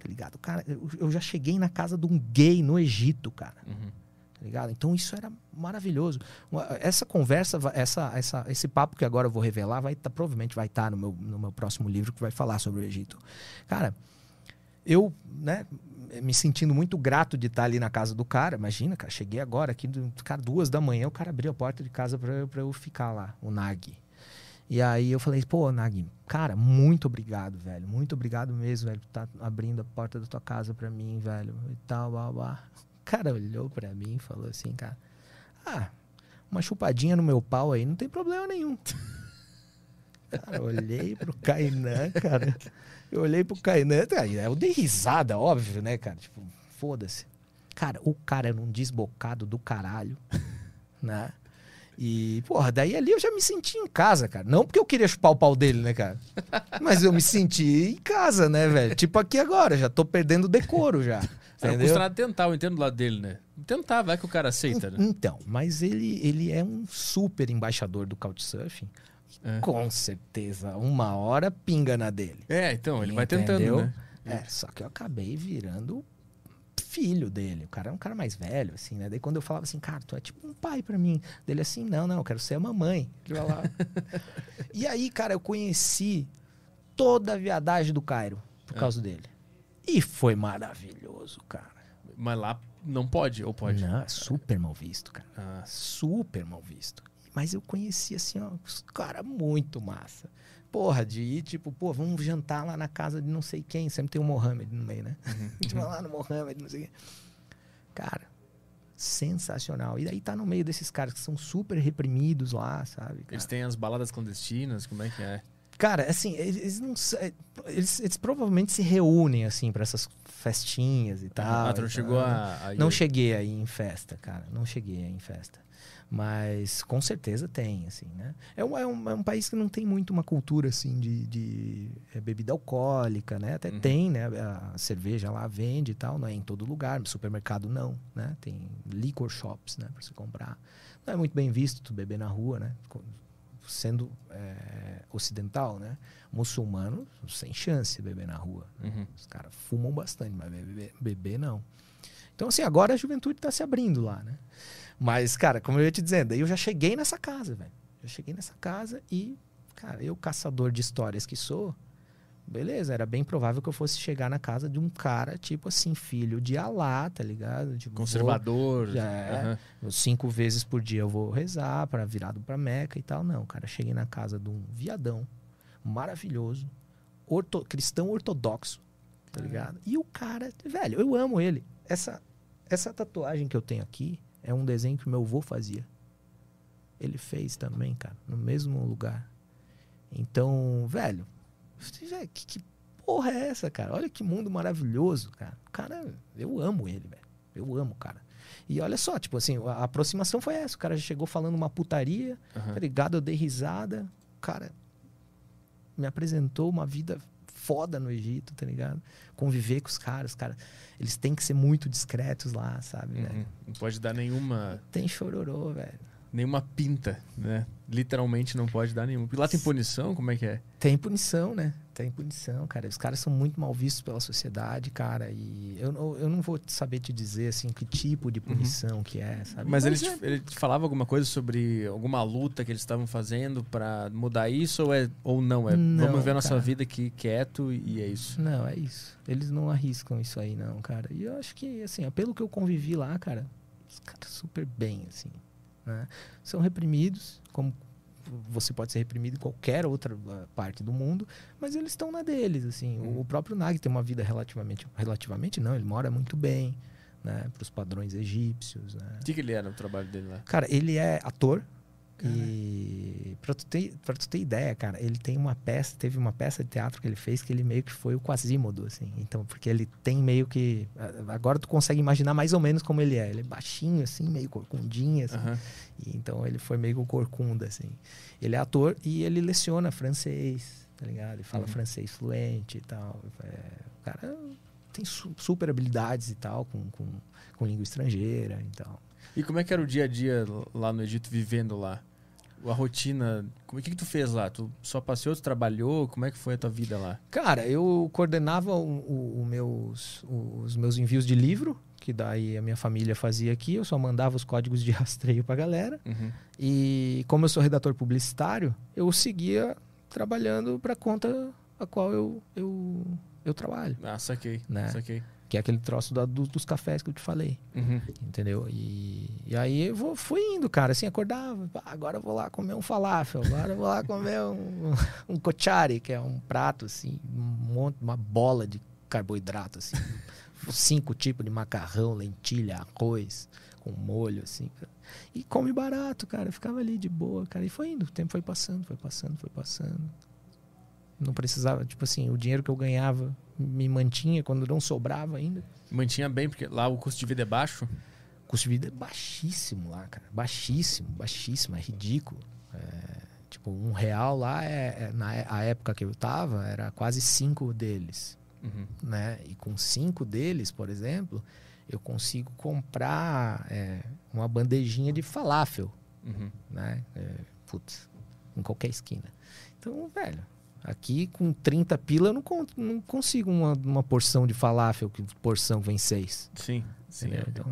tá ligado? Cara, eu, eu já cheguei na casa de um gay no Egito, cara Uhum. tá ligado? Então isso era maravilhoso. Essa conversa, essa, essa, esse papo que agora eu vou revelar, vai tá, provavelmente vai estar no, meu, no meu próximo livro que vai falar sobre o Egito. Cara, eu, né, me sentindo muito grato de estar ali na casa do cara. Imagina, cara, cheguei agora aqui, cara, duas da manhã, o cara abriu a porta de casa pra, eu- ficar lá, o Nag. E aí eu falei, pô, Nag, cara, muito obrigado, velho. Muito obrigado mesmo, velho, por tá abrindo a porta da tua casa pra mim, velho. E tal, blá, blá. O cara olhou pra mim e falou assim, cara, ah, uma chupadinha no meu pau aí não tem problema nenhum. Cara, olhei pro Kainan, cara. Eu olhei pro Kainan, tá, eu dei risada, óbvio, né, cara? Tipo, foda-se. Cara, o cara era um desbocado do caralho, né? E, porra, daí ali eu já me senti em casa, cara. Não porque eu queria chupar o pau dele, né, cara? Mas eu me senti em casa, né, velho? Tipo aqui agora, já tô perdendo decoro já. Não Entendeu? custa nada tentar, eu entendo do lado dele, né? Tentar, vai que o cara aceita, né? Então, mas ele, ele é um super embaixador do Couchsurfing. É. Com certeza, uma hora pinga na dele. É, então, ele vai tentando, Entendeu? né? É, só que eu acabei virando filho dele. O cara é um cara mais velho, assim, né? Daí quando eu falava assim, cara, tu é tipo um pai pra mim. Dele assim, não, não, eu quero ser a mamãe. E aí, cara, eu conheci toda a viadagem do Cairo por É. causa dele. E foi maravilhoso, cara. Mas lá não pode, ou pode? Não, é super mal visto, cara. Ah, super mal visto. Mas eu conheci, assim, ó, os caras muito massa. Porra, de ir, tipo, pô, vamos jantar lá na casa de não sei quem. Sempre tem o Mohamed no meio, né? Uhum. A gente vai lá no Mohamed, não sei quem. Cara, sensacional. E daí tá no meio desses caras que são super reprimidos lá, sabe? cara? eles têm as baladas clandestinas, como é que é? Cara, assim, eles, não sa- eles, eles provavelmente se reúnem, assim, pra essas festinhas e tal. ah, tu não chegou a... a Não cheguei aí em festa, cara. Não cheguei aí em festa. Mas com certeza tem, assim, né? É um, é um, é um país que não tem muito uma cultura, assim, de, de é, bebida alcoólica, né? Até Uhum. tem, né? A cerveja lá vende e tal, não é em todo lugar. No supermercado não, né? Tem liquor shops, né? Pra você comprar. Não é muito bem visto tu beber na rua, né? Sendo é, ocidental, né? Muçulmano, sem chance de beber na rua. Uhum. Os caras fumam bastante, mas beber, beber não. Então, assim, agora a juventude tá se abrindo lá, né? Mas, cara, como eu ia te dizendo, aí eu já cheguei nessa casa, velho. Já cheguei nessa casa e, cara, eu, caçador de histórias que sou, beleza, era bem provável que eu fosse chegar na casa de um cara, tipo assim, filho de Alá, tá ligado? Tipo, vou- Conservador. Já é. aham. cinco vezes por dia eu vou rezar para virado para Meca e tal. Não, cara, cheguei na casa de um viadão maravilhoso, orto- cristão ortodoxo, tá ligado? E o cara, velho, eu amo ele. Essa essa tatuagem que eu tenho aqui é um desenho que meu avô fazia. Ele fez também, cara, no mesmo lugar. Então, velho, velho, que, que porra é essa, cara? Olha que mundo maravilhoso, cara. Cara, eu amo ele, velho. Eu amo, cara. E olha só, tipo assim, a aproximação foi essa. O cara já chegou falando uma putaria, aham. tá ligado? Eu dei risada. O cara me apresentou uma vida foda no Egito, tá ligado? Conviver com os caras, cara. Eles têm que ser muito discretos lá, sabe? né? Uhum. Não pode dar nenhuma, Tem chororô, velho. Nenhuma pinta, né? Literalmente não pode dar nenhuma. E lá tem punição? Como é que é? Tem punição, né? tem punição, cara. Os caras são muito mal vistos pela sociedade, cara. E eu, não- eu não vou saber te dizer, assim, que tipo de punição que é, sabe? Uhum. Mas ele te, é- ele te falava alguma coisa sobre alguma luta que eles estavam fazendo pra mudar isso ou, é, ou não? É Não, vamos ver a nossa cara. vida aqui quieto e é isso. Não, é isso. Eles não arriscam isso aí, não, cara. E eu acho que, assim, pelo que eu convivi lá, cara, os caras super bem, assim. Né? São reprimidos, como você pode ser reprimido em qualquer outra ah, parte do mundo, mas eles estão na deles, assim. O- O próprio Nag tem uma vida relativamente... Relativamente não, ele mora muito bem, né? Para os padrões egípcios, né? O que, que ele era no trabalho dele lá? Cara, ele é ator. E pra tu, ter, pra tu ter ideia, cara, ele tem uma peça, teve uma peça de teatro que ele fez que ele meio que foi o Quasímodo, assim. Então, porque ele tem meio que. Agora tu consegue imaginar mais ou menos como ele é. Ele é baixinho, assim, meio corcundinho, assim. Aham. E então ele foi meio corcunda, assim. Ele é ator e ele leciona francês, tá ligado? Ele fala Uhum. francês fluente e tal. É, o cara tem su- super habilidades e tal, com, com, com língua estrangeira e tal. E como é que era o dia a dia lá no Egito, vivendo lá? A rotina, como- o que, que tu fez lá? Tu só passeou, tu trabalhou? Como é que foi a tua vida lá? Cara, eu coordenava o, o- o meus, os meus envios de livro, que daí a minha família fazia aqui, eu só mandava os códigos de rastreio pra galera. Uhum. E como eu sou redator publicitário, eu seguia trabalhando para conta a qual eu, eu, eu trabalho, Ah, saquei, Né? saquei. Que é aquele troço da- do- dos cafés que eu te falei, Uhum. entendeu? E, e aí eu vou, fui indo, cara, assim, acordava, agora eu vou lá comer um falafel, agora eu vou lá comer um, um cochari, que é um prato, assim, um monte, uma bola de carboidrato, assim, cinco tipos de macarrão, lentilha, arroz, com molho, assim, e come barato, cara, eu ficava ali de boa, cara, e foi indo, o tempo foi passando, foi passando, foi passando. Não precisava, tipo assim, o dinheiro que eu ganhava me mantinha quando não sobrava ainda. Mantinha bem, porque lá o custo de vida é baixo. O custo de vida é baixíssimo lá, cara. Baixíssimo, baixíssimo, é ridículo. É, tipo, um real lá, é, é- na é- a época que eu tava, era quase cinco deles, Uhum. né? E com cinco deles, por exemplo, eu consigo comprar é, uma bandejinha de falafel, Uhum. né? É, putz, em qualquer esquina. Então, velho, aqui com 30 pila eu não, não consigo uma, uma porção de falafel, que porção vem seis. Sim, sim. é. Então,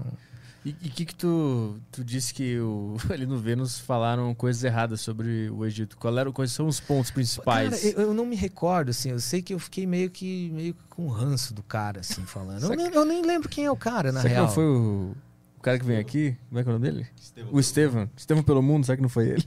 E o que que tu, tu disse que o, ali no Vênus falaram coisas erradas sobre o Egito? Qual era, quais são os pontos principais? Cara, eu, eu não me recordo, assim. Eu sei que eu fiquei meio que, meio que com ranço do cara, assim, falando. Eu, nem, eu nem lembro quem é o cara, na será real. que não foi o, o cara que vem aqui? Como é que é o nome dele? O Estevam. Estevam pelo mundo, será que não foi ele?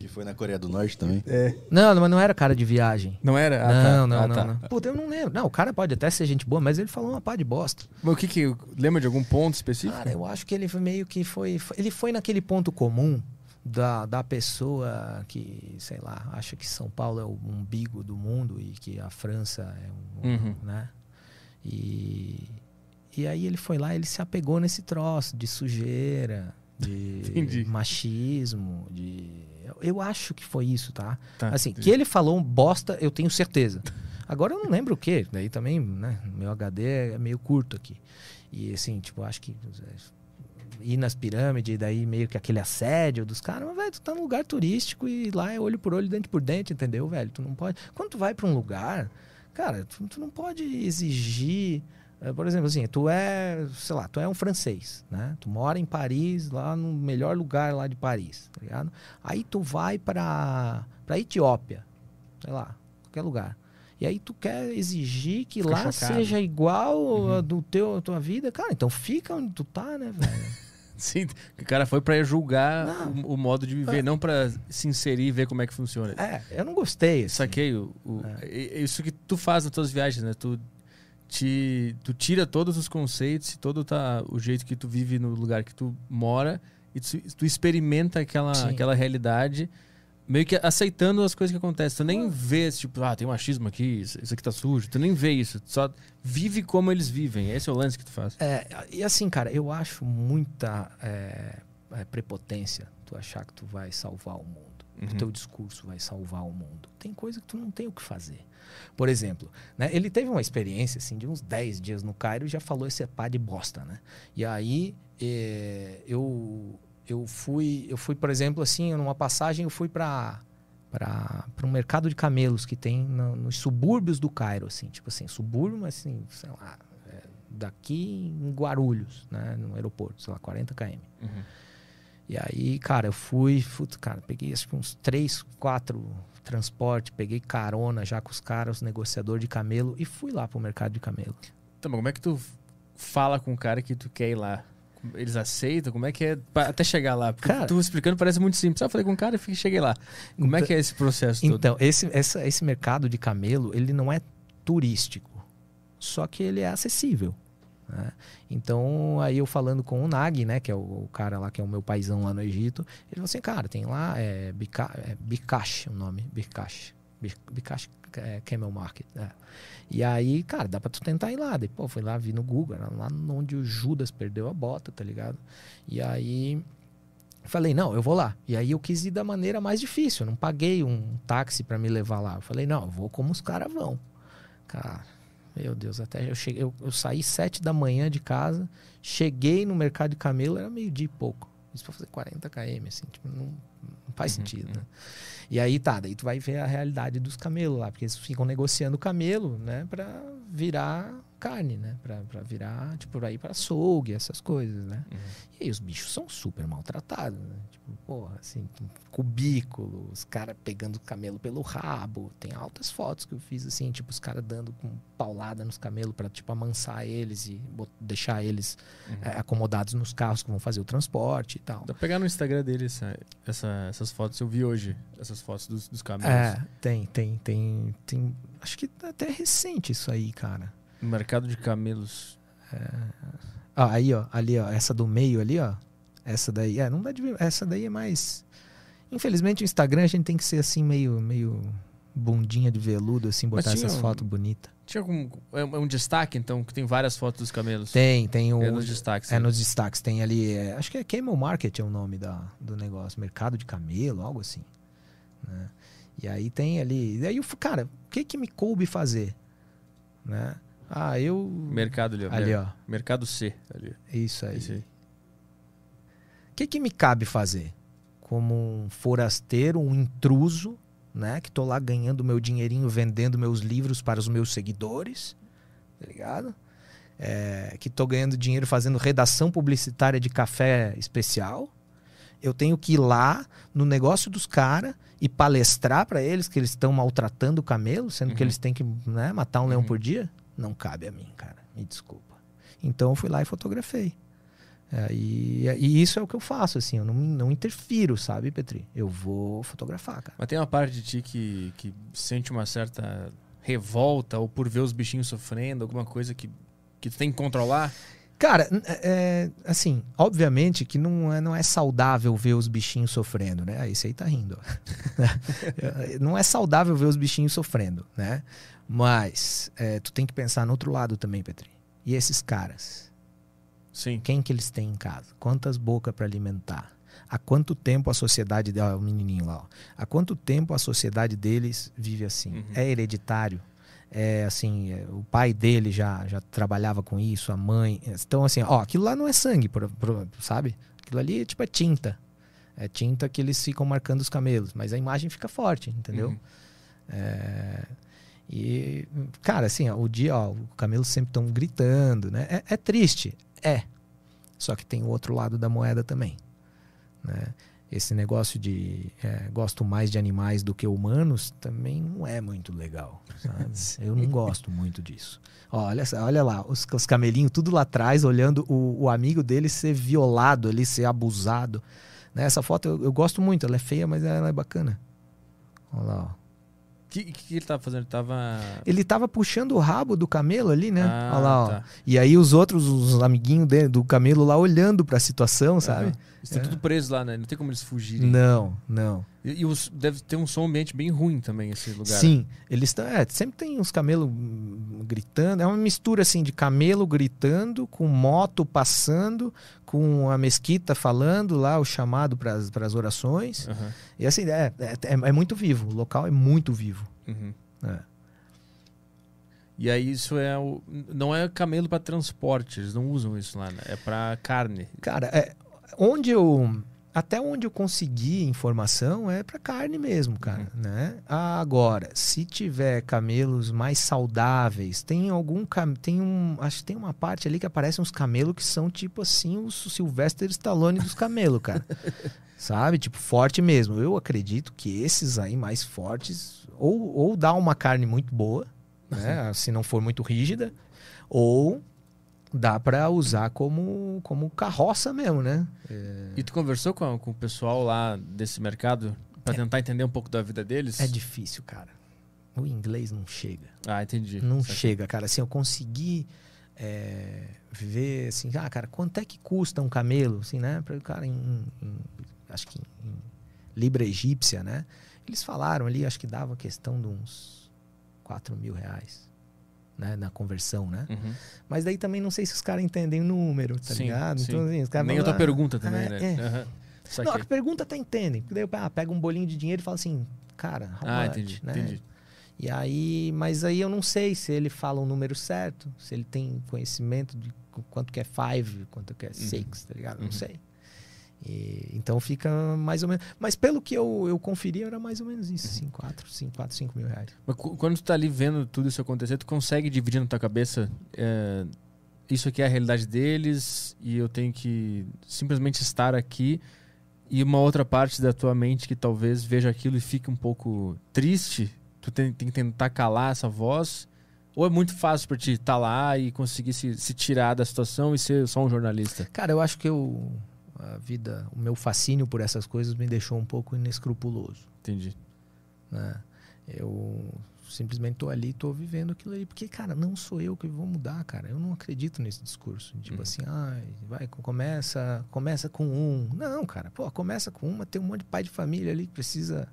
Que foi na Coreia do Norte também. É. Não, mas não era cara de viagem. Não era? Ah, não, tá. não, Ah, não, tá. não. Puta, eu não lembro. Não, o cara pode até ser gente boa, mas ele falou uma pá de bosta. Mas o que que... Lembra de algum ponto específico? Cara, eu acho que ele meio que foi. foi- Ele foi naquele ponto comum da, da pessoa que, sei lá, acha que São Paulo é o umbigo do mundo e que a França é um. Uhum. né? E, e aí ele foi lá, ele se apegou nesse troço de sujeira, de Entendi. machismo, de. Eu, eu acho que foi isso, tá? Tá, Assim, que ele falou um bosta, eu tenho certeza. Agora eu não lembro o que. Daí também, né? Meu HD é meio curto aqui. E assim, tipo, acho que é, ir nas pirâmides, daí meio que aquele assédio dos caras, mas, velho, tu tá num lugar turístico e lá é olho por olho, dente por dente, entendeu, velho? Tu não pode. Quando tu vai pra um lugar, cara, tu, tu não pode exigir. Eh, Por exemplo, assim, tu é, sei lá, tu é um francês, né? Tu mora em Paris, lá no melhor lugar lá de Paris, tá ligado? Aí tu vai pra, pra Etiópia, sei lá, qualquer lugar. E aí tu quer exigir que Fica lá chocado. seja igual Uhum. a do teu, a tua vida. Cara, então fica onde tu tá, né, velho? Sim, o cara foi pra julgar Não. o, modo de viver, não pra se inserir e ver como é que funciona. é, eu não gostei. Assim. Saquei o, o- É. é isso que tu faz nas tuas viagens, né? Tu, te, tu tira todos os conceitos, todo tá, o jeito que tu vive no lugar que tu mora e tu, tu experimenta aquela, Sim. aquela realidade meio que aceitando as coisas que acontecem. Tu nem vê, tipo, ah, tem machismo aqui, isso isso aqui tá sujo. Tu nem vê isso. Tu só vive como eles vivem. Esse é o lance que tu faz. É, e assim, cara, eu acho muita é, é, prepotência tu achar que tu vai salvar o mundo. Uhum. o teu discurso vai salvar o mundo. Tem coisa que tu não tem o que fazer. Por exemplo, né, ele teve uma experiência assim, de uns 10 dias no Cairo e já falou esse pá de bosta, né? E aí é, eu, eu fui, eu fui, por exemplo, assim, numa passagem eu fui para para um mercado de camelos que tem no- nos subúrbios do Cairo, assim, tipo assim, subúrbio, mas assim, sei lá, é, daqui em Guarulhos, né, no aeroporto, sei lá, 40 km. Uhum. E aí, cara, eu fui, putz, cara, peguei acho que uns três, quatro transporte, peguei carona já com os caras, negociador de camelo e fui lá pro mercado de camelo. Mas como é que tu fala com o cara que tu quer ir lá? Eles aceitam? Como é que é até chegar lá? Porque Cara- tu explicando parece muito simples. Ah, eu falei com o cara e cheguei lá. Como é que é esse processo todo? Então, esse, essa- esse mercado de camelo, ele não é turístico, só que ele é acessível. Né? Então, aí eu falando com o Nag, né, que é o, o cara lá, que é o meu paizão lá no Egito, ele falou assim, cara, tem lá, é, Bika, é Bikash o nome, Bikash. Bi- Bikash é, Camel Market. é. E aí, cara, dá pra tu tentar ir lá. Daí, pô, fui lá, vi no Google, era lá onde o Judas perdeu a bota, tá ligado? E aí, Falei, não, eu vou lá. E aí eu quis ir da maneira mais difícil. Eu não paguei um táxi pra me levar lá. Eu falei, não, eu vou como os caras vão. Cara, meu Deus, até eu cheguei. Eu, eu saí sete da manhã de casa, cheguei no mercado de camelo, era meio-dia e pouco. Isso pra fazer 40 km, assim, tipo, não, não faz Uhum, sentido, uhum. né? E aí tá, daí tu vai ver a realidade dos camelos lá, porque eles ficam negociando camelo, né, pra virar carne, né? Pra, pra virar, tipo, pra ir pra açougue, essas coisas, né? Uhum. E aí os bichos são super maltratados, né? Tipo, porra, assim, cubículo, os caras pegando o camelo pelo rabo. Tem altas fotos que eu fiz, assim, tipo, os caras dando com paulada nos camelos pra, tipo, amansar eles e deixar eles Uhum. é, acomodados nos carros que vão fazer o transporte e tal. Dá pra pegar no Instagram dele essa, essa- essas fotos. Eu vi hoje essas fotos dos, dos camelos. É, tem, tem, tem, tem. Acho que até recente isso aí, cara. Mercado de camelos. Ah, aí, ó, ali, ó, essa do meio ali, ó. Essa daí, é, não dá de ver. Essa daí é mais. Infelizmente, o Instagram a gente tem que ser assim, meio, meio bundinha de veludo, assim, botar essas um- fotos bonitas. Tinha algum. É um é um destaque, então, que tem várias fotos dos camelos. Tem, tem o. É nos destaques. É né? nos destaques, tem ali. é, acho que é Camel Market é o nome da, do negócio. Mercado de camelo, algo assim. né? E aí tem ali. E aí, eu, f- cara, o que que me coube fazer? Né? Ah, eu. Mercado ali, ó. Ali, ó. Mercado C. Ali. Isso aí. Esse aí. O que, que me cabe fazer? Como um forasteiro, um intruso, né? Que tô lá ganhando meu dinheirinho, vendendo meus livros para os meus seguidores, tá ligado? É, que tô ganhando dinheiro fazendo redação publicitária de café especial. Eu tenho que ir lá no negócio dos caras e palestrar para eles que eles estão maltratando o camelo, sendo que Uhum. eles têm que né, matar um leão Uhum. por dia. Não cabe a mim, cara. Me desculpa. Então eu fui lá e fotografei. É, e, e isso é o que eu faço, assim, eu não, não interfiro, sabe, Petri? Eu vou fotografar, cara. Mas tem uma parte de ti que, que sente uma certa revolta ou por ver os bichinhos sofrendo, alguma coisa que, que tu tem que controlar. Cara, é, é, assim, obviamente que não é, não é saudável ver os bichinhos sofrendo, né? Ah, esse aí tá rindo. ó. não é saudável ver os bichinhos sofrendo, né? Mas é, tu tem que pensar no outro lado também, Petri. E esses caras? Sim. Quem que eles têm em casa? Quantas bocas para alimentar? Há quanto tempo a sociedade dela, o menininho lá, ó, há quanto tempo a sociedade deles vive assim? Uhum. É hereditário? É assim, é, o pai dele já, já trabalhava com isso, a mãe. Então, assim, ó, aquilo lá não é sangue, por- por- sabe? Aquilo ali é tipo é tinta. É tinta que eles ficam marcando os camelos, mas a imagem fica forte, entendeu? Uhum. É, e, cara, assim, ó, o dia, ó, o camelo sempre estão gritando, né? É, é triste, é. Só que tem o outro lado da moeda também, né? Esse negócio de é, gosto mais de animais do que humanos também não é muito legal? Eu não gosto muito disso. Ó, olha, olha lá, os, os camelinhos tudo lá atrás, olhando o, o amigo dele ser violado ali, ser abusado. Né? Essa foto eu, eu gosto muito, ela é feia, mas ela é bacana. Olha lá, ó. Que, que ele tava fazendo? Ele tava. Ele tava puxando o rabo do camelo ali, né? Ah, Olha lá, ó. tá. E aí os outros, os amiguinhos dele, do camelo lá olhando pra situação, sabe? Eles estão É. tudo presos lá, né? Não tem como eles fugirem. Não, não. E, e os- deve ter um som ambiente bem ruim também esse lugar. Sim, eles estão. É, sempre tem uns camelos gritando. É uma mistura assim de camelo gritando, com moto passando, com a mesquita falando lá, o chamado para as orações. Aham. E assim, é, é, é- é muito vivo. O local é muito vivo. Uhum. É. E aí isso é o. Não é camelo para transporte, eles não usam isso lá, né? É para carne. Cara, é, onde eu até onde eu consegui informação é para carne mesmo, cara, Uhum. né? Agora, se tiver camelos mais saudáveis, tem algum tem um, acho que tem uma parte ali que aparecem uns camelos que são tipo assim o Sylvester Stallone dos camelos, cara. Sabe? Tipo forte mesmo. Eu acredito que esses aí mais fortes ou ou dá uma carne muito boa, né? Se não for muito rígida, ou dá para usar como como carroça mesmo, né? E tu conversou com, com o pessoal lá desse mercado pra tentar entender um pouco da vida deles? É difícil, cara. O inglês não chega. Ah, entendi. Não Saquei. chega, cara. Assim, eu consegui é, ver, assim, ah, cara, quanto é que custa um camelo, assim, né? Para o cara em, em- acho que em, em libra egípcia, né? Eles falaram ali, acho que dava questão de uns 4 mil reais, né? Na conversão, né? Uhum. Mas daí também não sei se os caras entendem o número, tá Sim, ligado? sim. Então, assim, os caras Nem a vão tua lá- pergunta também, É, né? é. Aham. Não, a pergunta até entendem. Porque daí eu ah, pega um bolinho de dinheiro e fala assim, cara, how Ah, much, entendi, né? entendi. E aí, mas aí eu não sei se ele fala o número certo, se ele tem conhecimento de qu- quanto que é five, quanto que é six, tá ligado? Uhum. Não sei. E, então fica mais ou menos. Mas pelo que eu, eu conferi, era mais ou menos isso, assim, 4, 5, 4, 5 mil reais. Mas quando tu tá ali vendo tudo isso acontecer, tu consegue dividir na tua cabeça é, isso aqui é a realidade deles e eu tenho que simplesmente estar aqui e uma outra parte da tua mente que talvez veja aquilo e fique um pouco triste, tu tem, tem que tentar calar essa voz ou é muito fácil pra ti estar lá e conseguir se, se tirar da situação e ser só um jornalista? Cara, eu acho que eu, a vida, o meu fascínio por essas coisas me deixou um pouco inescrupuloso. Entendi. né? Eu simplesmente tô ali, tô vivendo aquilo ali, porque cara, não sou eu que vou mudar, cara. Eu não acredito nesse discurso, tipo Uhum. assim, ai, vai, começa, começa com um. Não, cara, pô, começa com uma, tem um monte de pai de família ali que precisa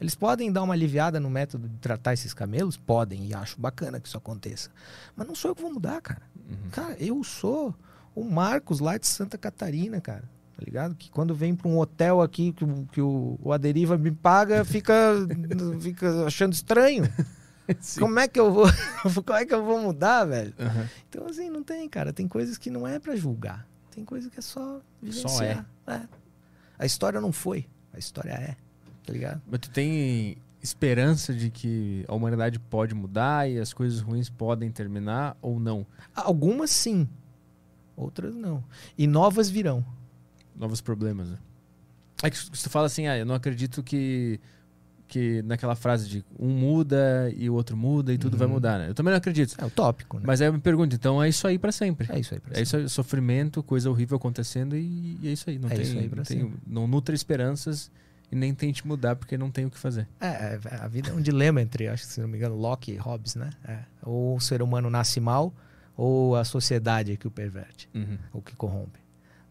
eles podem dar uma aliviada no método de tratar esses camelos? Podem, e acho bacana que isso aconteça. Mas não sou eu que vou mudar, cara. Uhum. Cara, eu sou o Marcos lá de Santa Catarina, cara. Tá ligado? Que quando vem pra um hotel aqui que, o- que o, o Aderiva me paga, fica, fica achando estranho. Sim. Como é que eu vou. Como é que eu vou mudar, velho? Aham. Então, assim, não tem, cara. Tem coisas que não é pra julgar. Tem coisa que é só vivenciar. Só é. É. A história não foi. A história é. Tá ligado? Mas tu tem esperança de que a humanidade pode mudar e as coisas ruins podem terminar ou não? Algumas sim. Outras não. E novas virão. Novos problemas, né? É que tu fala assim, ah, eu não acredito que, que naquela frase de um muda e o outro muda e tudo vai Uhum. mudar, né? Eu também não acredito. É utópico, né? Mas aí eu me pergunto, então é isso aí pra sempre. É isso aí pra É isso aí, sofrimento, coisa horrível acontecendo e, e é isso aí. Não É tem, isso aí pra não, tem sempre. não nutre esperanças e nem tente mudar porque não tem o que fazer. É, é, a vida é um dilema entre, acho que se não me engano, Locke e Hobbes, né? É. Ou o ser humano nasce mal, ou a sociedade é que o perverte, Uhum. ou que corrompe,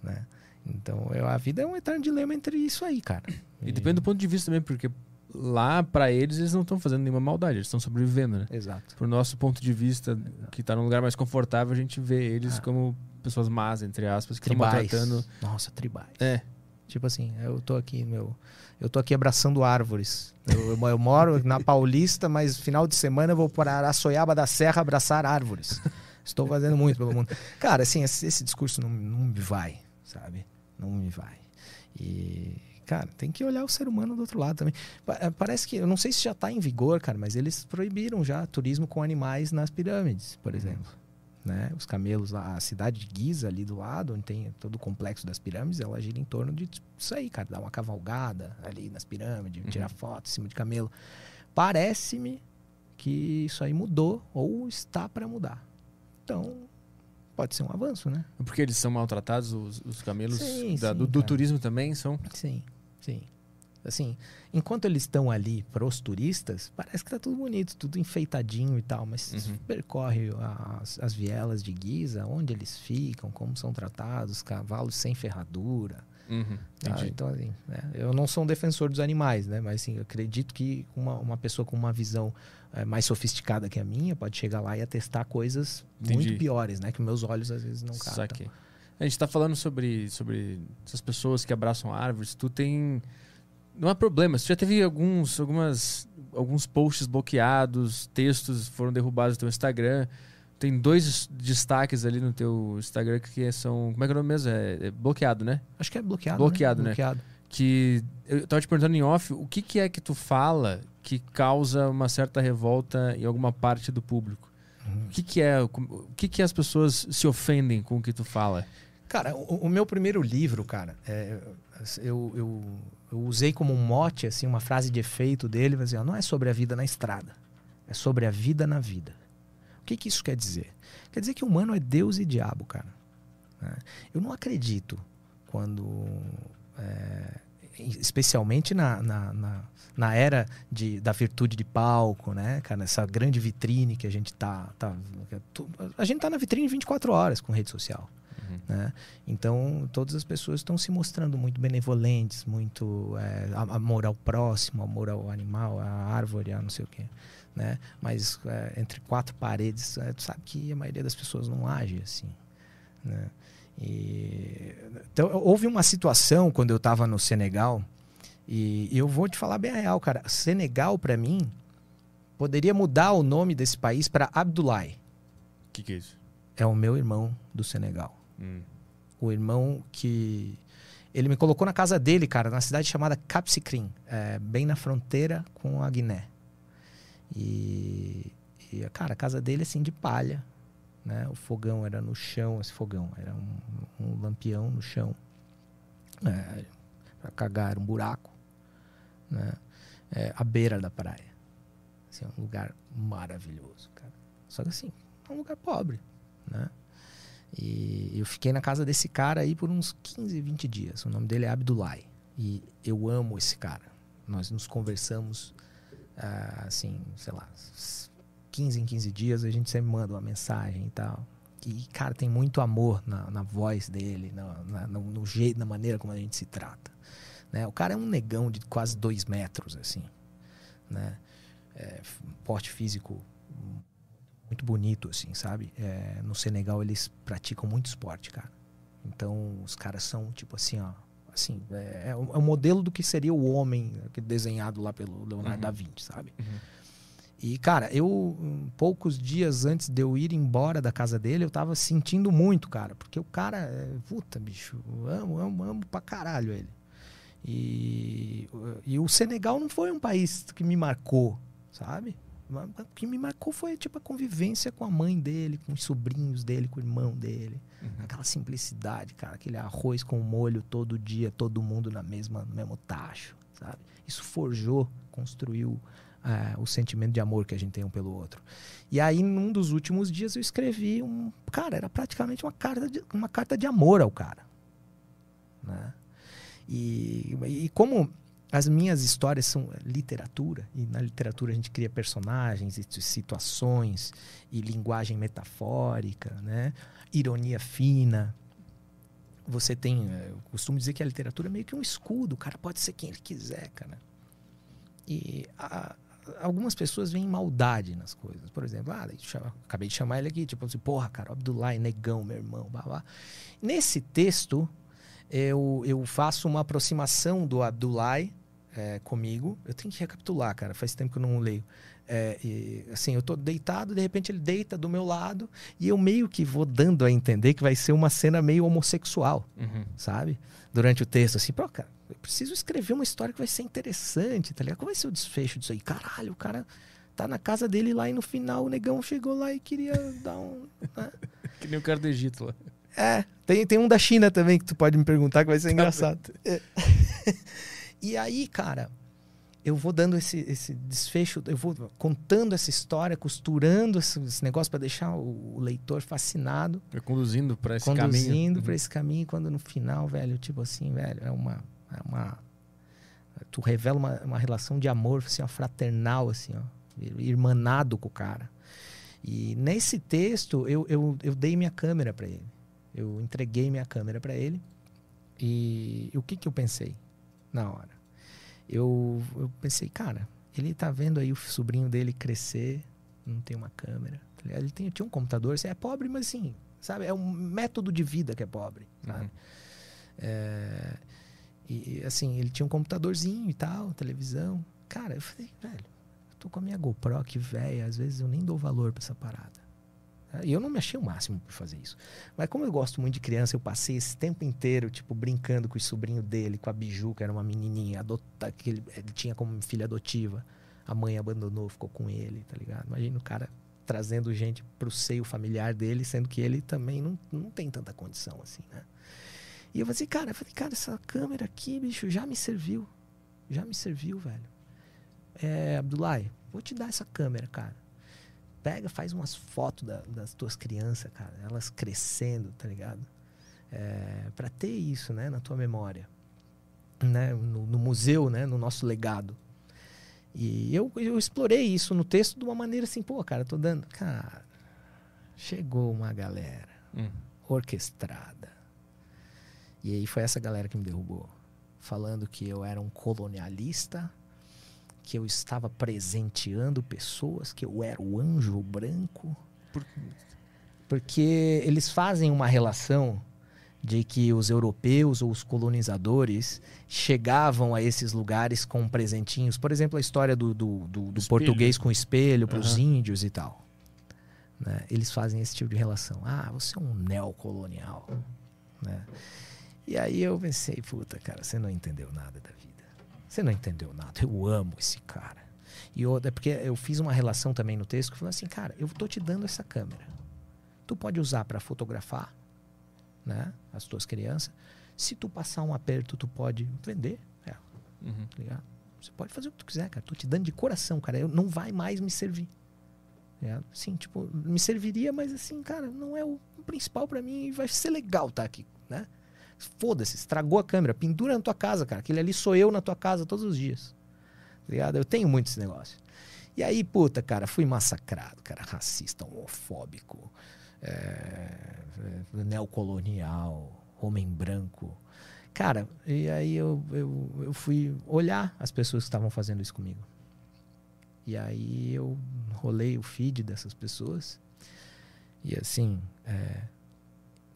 né? Então, eu, a vida é um eterno dilema entre isso aí, cara. E depende do ponto de vista também, porque lá pra eles eles não estão fazendo nenhuma maldade, eles estão sobrevivendo, né? Exato. Pro nosso ponto de vista, que tá num lugar mais confortável, a gente vê eles Ah. como pessoas más, entre aspas, que estão maltratando. Nossa, tribais. É. Tipo assim, eu tô aqui, meu. Eu tô aqui abraçando árvores. Eu, eu, eu moro na Paulista, mas final de semana eu vou para Araçoiaba da Serra abraçar árvores. Estou fazendo muito pelo mundo. Cara, assim, esse, esse discurso não, não me vai, sabe? Não me vai. E, cara, tem que olhar o ser humano do outro lado também. Eh, Parece que, eu não sei se já tá em vigor, cara, mas eles proibiram já turismo com animais nas pirâmides, por exemplo. Né? Os camelos lá, a cidade de Giza ali do lado, onde tem todo o complexo das pirâmides, ela gira em torno de isso aí, cara, dar uma cavalgada ali nas pirâmides, Uhum. tirar foto em cima de camelo. Parece-me que isso aí mudou ou está para mudar. Então, pode ser um avanço, né? Porque eles são maltratados, os, os camelos Sim, da- sim, do, do turismo também são. Sim, sim. Assim, enquanto eles estão ali para os turistas, parece que tá tudo bonito, tudo enfeitadinho e tal, mas Uhum. percorre as, as vielas de Giza, onde eles ficam, como são tratados, cavalos sem ferradura. Uhum, tá? Então, assim, né, eu não sou um defensor dos animais, né? Mas assim, eu acredito que uma, uma pessoa com uma visão eh, mais sofisticada que a minha pode chegar lá e atestar coisas Entendi. muito piores, né? Que meus olhos às vezes não captam. Saquei. A gente tá falando sobre, sobre essas pessoas que abraçam árvores. Tu tem. Não há problema. Tu já teve alguns, algumas, alguns posts bloqueados, textos foram derrubados do teu Instagram. tem dois destaques ali no teu Instagram que são. Como é que é o nome mesmo? É, é bloqueado, né? Acho que é bloqueado. Bloqueado, né? Bloqueado. Que. Eu tava te perguntando em off, o que, que é que tu fala que causa uma certa revolta em alguma parte do público? Uhum. O que, que é. O que, que as pessoas se ofendem com o que tu fala? Cara, o, o meu primeiro livro, cara, é, eu, eu, eu usei como um mote, assim, uma frase de efeito dele, mas assim, ó, não é sobre a vida na estrada, é sobre a vida na vida. O que, que isso quer dizer? Quer dizer que o humano é Deus e diabo, cara. né? Eu não acredito quando. é, especialmente na, na, na, na era de, da virtude de palco, né, cara? Nessa grande vitrine que a gente tá. tá é a gente tá na vitrine 24 horas com rede social. Né? Então, todas as pessoas estão se mostrando muito benevolentes, muito é, amor ao próximo, amor ao animal, à árvore, a não sei o quê. Né? Mas é, entre quatro paredes, é, tu sabe que a maioria das pessoas não age assim. Né? E, então, houve uma situação quando eu estava no Senegal, e eu vou te falar bem a real, cara. Senegal, para mim, poderia mudar o nome desse país para Abdoulaye. O que, que é isso? É o meu irmão do Senegal Hum. o irmão que ele me colocou na casa dele, cara, na cidade chamada Capsicrim, é, bem na fronteira com a Guiné. E, e, cara, a casa dele assim de palha, né? O fogão era no chão, esse fogão era um, um lampião no chão, é, para cagar um buraco, né? É, à beira da praia, assim, um lugar maravilhoso, cara. Só que assim, é um lugar pobre, né? E eu fiquei na casa desse cara aí por uns 15, 20 dias. O nome dele é Abdullah. E eu amo esse cara. Nós nos conversamos, ah, assim, sei lá, 15 em 15 dias. A gente sempre manda uma mensagem e tal. E, cara, tem muito amor na, na voz dele, na, na- no, no jeito, na maneira como a gente se trata. Né? O cara é um negão de quase dois metros, assim. Né? É, porte físico muito bonito, assim, sabe? É, no Senegal eles praticam muito esporte, cara. Então os caras são tipo assim, ó, assim, é, é o é o modelo do que seria o homem que- desenhado lá pelo Leonardo Uhum. da Vinci, sabe? Uhum. E cara, eu poucos dias antes de eu ir embora da casa dele, eu tava sentindo muito, cara, porque o cara, é, puta, bicho, amo, amo, amo pra caralho ele. E, e o Senegal não foi um país que me marcou, sabe? O que me marcou foi tipo a convivência com a mãe dele, com os sobrinhos dele, com o irmão dele. Uhum. Aquela simplicidade, cara, aquele arroz com molho todo dia, todo mundo na mesma, no mesmo tacho, sabe? Isso forjou, construiu ah, o sentimento de amor que a gente tem um pelo outro. E aí, num dos últimos dias, eu escrevi um. Cara, era praticamente uma carta de, uma carta de amor ao cara. Né? E, e como as minhas histórias são literatura, e na literatura a gente cria personagens e situações e linguagem metafórica, né? ironia fina. Você tem. eh, Eu costumo dizer que a literatura é meio que um escudo, o cara pode ser quem ele quiser, cara. E a- algumas pessoas veem maldade nas coisas. Por exemplo, ah, acabei de chamar ele aqui, tipo assim, porra, cara, Abdullah, negão, meu irmão, blá, blá. Nesse texto, eu, eu faço uma aproximação do Abdullah é, comigo. Eu tenho que recapitular, cara, faz tempo que eu não leio. É, e, assim, eu tô deitado, de repente ele deita do meu lado e eu meio que vou dando a entender que vai ser uma cena meio homossexual Uhum. sabe? Durante o texto, assim, pô, cara, eu preciso escrever uma história que vai ser interessante, tá ligado? Qual vai ser o desfecho disso aí? Caralho, o cara tá na casa dele lá e no final o negão chegou lá e queria dar um. né? Que nem o cara do Egito lá. É, tem, tem um da China também que tu pode me perguntar que vai ser engraçado. É. e aí, cara, eu vou dando esse, esse desfecho, eu vou contando essa história, costurando esse, esse negócio pra deixar o, o leitor fascinado. Vai conduzindo pra esse conduzindo caminho. para esse caminho quando no final velho tipo assim velho é uma é uma tu revela uma, uma relação de amor assim ó, fraternal assim ó irmanado com o cara. E nesse texto eu, eu, eu dei minha câmera para ele. Eu entreguei minha câmera para ele. E, o que que eu pensei na hora eu, eu pensei cara ele tá vendo aí o sobrinho dele crescer não tem uma câmera ligado? ele tem, tinha um computador assim, é pobre mas assim sabe? É um método de vida que é pobre, sabe? Uhum. É, e e, assim, ele tinha um computadorzinho e tal, televisão. Cara, eu falei, velho, eu tô com a minha GoPro aqui, velho, às vezes eu nem dou valor pra essa parada. E eu não me achei o máximo por fazer isso. Mas como eu gosto muito de criança, eu passei esse tempo inteiro, tipo, brincando com o sobrinho dele, com a Biju, que era uma menininha, adota, que ele, ele tinha como filha adotiva. A mãe abandonou, ficou com ele, tá ligado? Imagina o cara trazendo gente pro seio familiar dele, sendo que ele também não, não tem tanta condição assim, né? E eu falei assim, cara, eu falei, cara, essa câmera aqui, bicho, já me serviu. Já me serviu, velho. É, Abdullah, vou te dar essa câmera, cara. Pega, faz umas fotos da, das tuas crianças, cara. Elas crescendo, tá ligado? É, para ter isso, né, na tua memória. Né, no, no museu, né, no nosso legado. E eu, eu explorei isso no texto de uma maneira assim, pô, cara, tô dando. Cara, chegou uma galera Hum. orquestrada. E aí foi essa galera que me derrubou. Falando que eu era um colonialista, que eu estava presenteando pessoas, que eu era o anjo branco. Por- Porque eles fazem uma relação de que os europeus ou os colonizadores chegavam a esses lugares com presentinhos. Por exemplo, a história do, do, do- do português com espelho para os Aham. índios e tal. né? Eles fazem esse tipo de relação. Ah, você é um neocolonial. Né? E aí eu pensei, puta, cara, você não entendeu nada da vida. Você não entendeu nada. Eu amo esse cara. E outra, é porque eu fiz uma relação também no texto que falou assim, cara, eu tô te dando essa câmera. Tu pode usar para fotografar, né, as tuas crianças. Se tu passar um aperto, tu pode vender ela, Uhum. tá? Você pode fazer o que tu quiser, cara. Tô te dando de coração, cara. Eu, não vai mais me servir. ligado? Sim, tipo, me serviria, mas assim, cara, não é o principal para mim e vai ser legal tá aqui, né? Foda-se, estragou a câmera, pendura na tua casa, cara. Aquele ali sou eu na tua casa todos os dias. Tá ligado? Eu tenho muito esse negócio. E aí, puta, cara, fui massacrado, cara, racista, homofóbico, é, é, neocolonial, homem branco. Cara, e aí eu, eu, eu fui olhar as pessoas que estavam fazendo isso comigo. E aí eu rolei o feed dessas pessoas. E assim, é,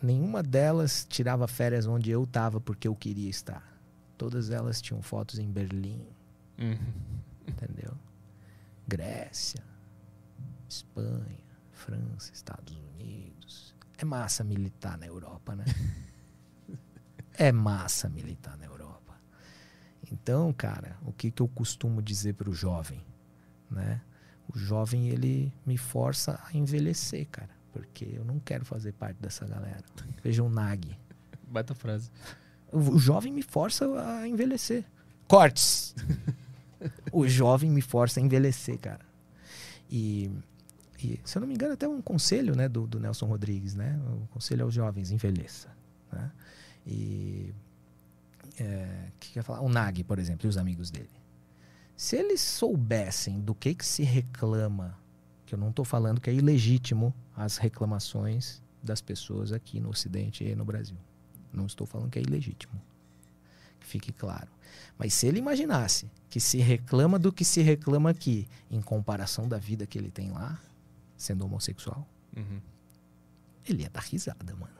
nenhuma delas tirava férias onde eu tava porque eu queria estar. Todas elas tinham fotos em Berlim, Uhum. entendeu? Grécia, Espanha, França, Estados Unidos. É massa militar na Europa, né? é massa militar na Europa. Então, cara, o que, que eu costumo dizer para o jovem, né? O jovem ele me força a envelhecer, cara, porque eu não quero fazer parte dessa galera. Veja o Nag. Baita frase. O o jovem me força a envelhecer. Cortes. o jovem me força a envelhecer, cara. E, e, se eu não me engano, até um conselho né, do, do Nelson Rodrigues, né? O conselho aos jovens, envelheça. Né? E é, que quer falar? O Nag, por exemplo, e os amigos dele. Se eles soubessem do que, que se reclama, que eu não estou falando que é ilegítimo as reclamações das pessoas aqui no Ocidente e no Brasil. Não estou falando que é ilegítimo. Que fique claro. Mas se ele imaginasse que se reclama do que se reclama aqui, em comparação da vida que ele tem lá, sendo homossexual, Uhum. ele ia dar risada, mano.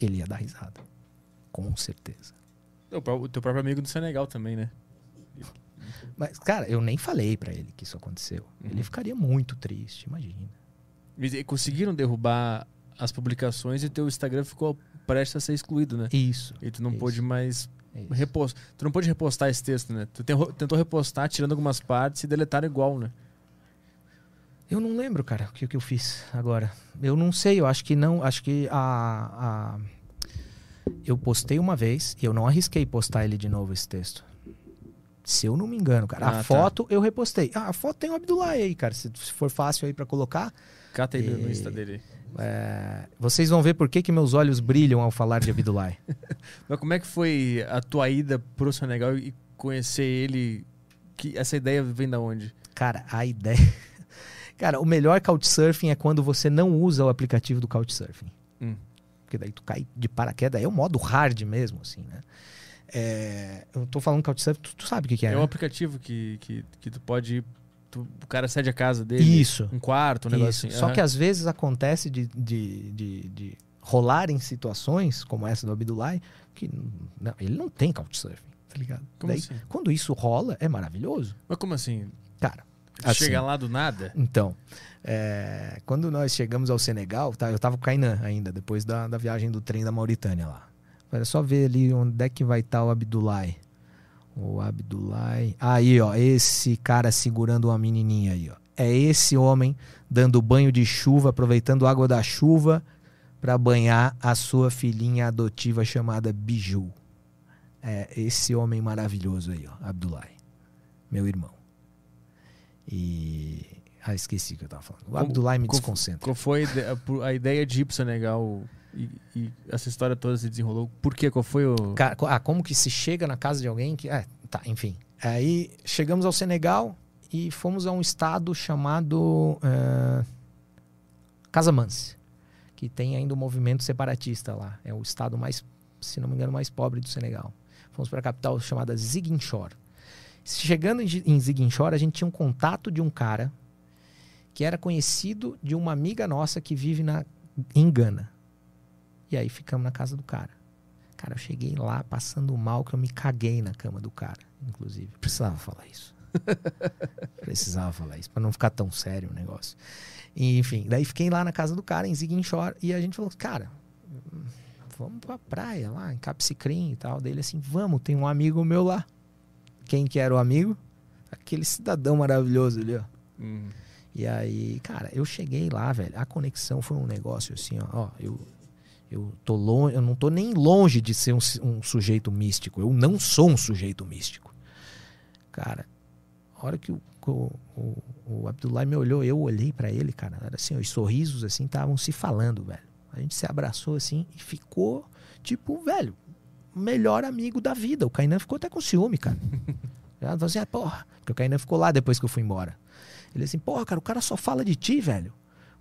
Ele ia dar risada. Com certeza. O, teu próprio amigo do Senegal também, né? Mas, cara, eu nem falei pra ele que isso aconteceu. Uhum. Ele ficaria muito triste, imagina. Conseguiram derrubar as publicações e teu Instagram ficou prestes a ser excluído, né? Isso. E tu não Isso. pôde mais isso. repostar. Tu não pôde repostar esse texto, né? Tu ten- tentou repostar, tirando algumas partes e deletaram igual, né? Eu não lembro, cara, o que, que eu fiz agora. Eu não sei, eu acho que não. Acho que a, a- Eu postei uma vez e eu não arrisquei postar ele de novo, esse texto. Se eu não me engano, cara. Ah, a tá. foto eu repostei. Ah, a foto tem o Abdullah aí, cara. Se, se for fácil aí pra colocar. Cata aí no- no E- Insta dele. é, Vocês vão ver por que, que meus olhos brilham ao falar de Abdullah. Mas como é que foi a tua ida pro Senegal e conhecer ele? Que essa ideia vem da onde? Cara, a ideia. Cara, o melhor couchsurfing é quando você não usa o aplicativo do couchsurfing. Hum. Porque daí tu cai de paraquedas. É o modo hard mesmo, assim, né? É, eu tô falando couchsurfing, tu, tu sabe o que, que é, É um né? aplicativo que, que, que tu pode ir. Tu- o cara cede a casa dele. Isso. Um quarto, um negócio Isso. assim. Só Aham. que às vezes acontece de, de, de, de rolar em situações como essa do Abdullah, que não, ele não tem couchsurfing, tá ligado? Como Daí, assim? Quando isso rola, é maravilhoso. Mas como assim? Cara, Assim. Chega lá do nada. Então, é, quando nós chegamos ao Senegal, tá, eu tava com o Kainan ainda, depois da, da viagem do trem da Mauritânia lá. Olha só ver ali onde é que vai estar o Abdullah. O Abdullah. Aí, ó, esse cara segurando uma menininha aí, ó. É esse homem dando banho de chuva, aproveitando a água da chuva para banhar a sua filhinha adotiva chamada Biju. É esse homem maravilhoso aí, ó, Abdullah, meu irmão. E ah, esqueci o que eu tava falando. O Abdullah me desconcentra. Qual foi a ideia de ir pro Senegal e, e essa história toda se desenrolou? Por quê? Qual foi o. Ah, como que se chega na casa de alguém que. É, tá, enfim. Aí chegamos ao Senegal e fomos a um estado chamado eh, Casamance, que tem ainda um movimento separatista lá. É o estado mais, se não me engano, mais pobre do Senegal. Fomos para a capital chamada Ziguinchor. Chegando em Ziguinchor, a gente tinha um contato de um cara que era conhecido de uma amiga nossa que vive na, em Gana. E aí ficamos na casa do cara. Cara, eu cheguei lá passando mal que eu me caguei na cama do cara, inclusive. Precisava falar isso. Precisava falar isso, pra não ficar tão sério o negócio. E, enfim, daí fiquei lá na casa do cara, em Ziguinchor, e a gente falou, cara, vamos pra praia lá, em Capsicrim e tal. Dele assim, vamos, tem um amigo meu lá. Quem que era o amigo? Aquele cidadão maravilhoso ali, ó. Hum. E aí, cara, eu cheguei lá, velho. A conexão foi um negócio assim, ó. ó, eu, eu tô longe, eu não tô nem longe de ser um, um sujeito místico. Eu não sou um sujeito místico. Cara, a hora que o, o, o, o Abdullah me olhou, eu olhei pra ele, cara. Era assim, os sorrisos assim estavam se falando, velho. A gente se abraçou assim e ficou, tipo, velho, melhor amigo da vida. O Kainan ficou até com ciúme, cara. Já falou assim, ah, porra, porque o Kainan ficou lá depois que eu fui embora. Ele assim, porra, cara, o cara só fala de ti, velho.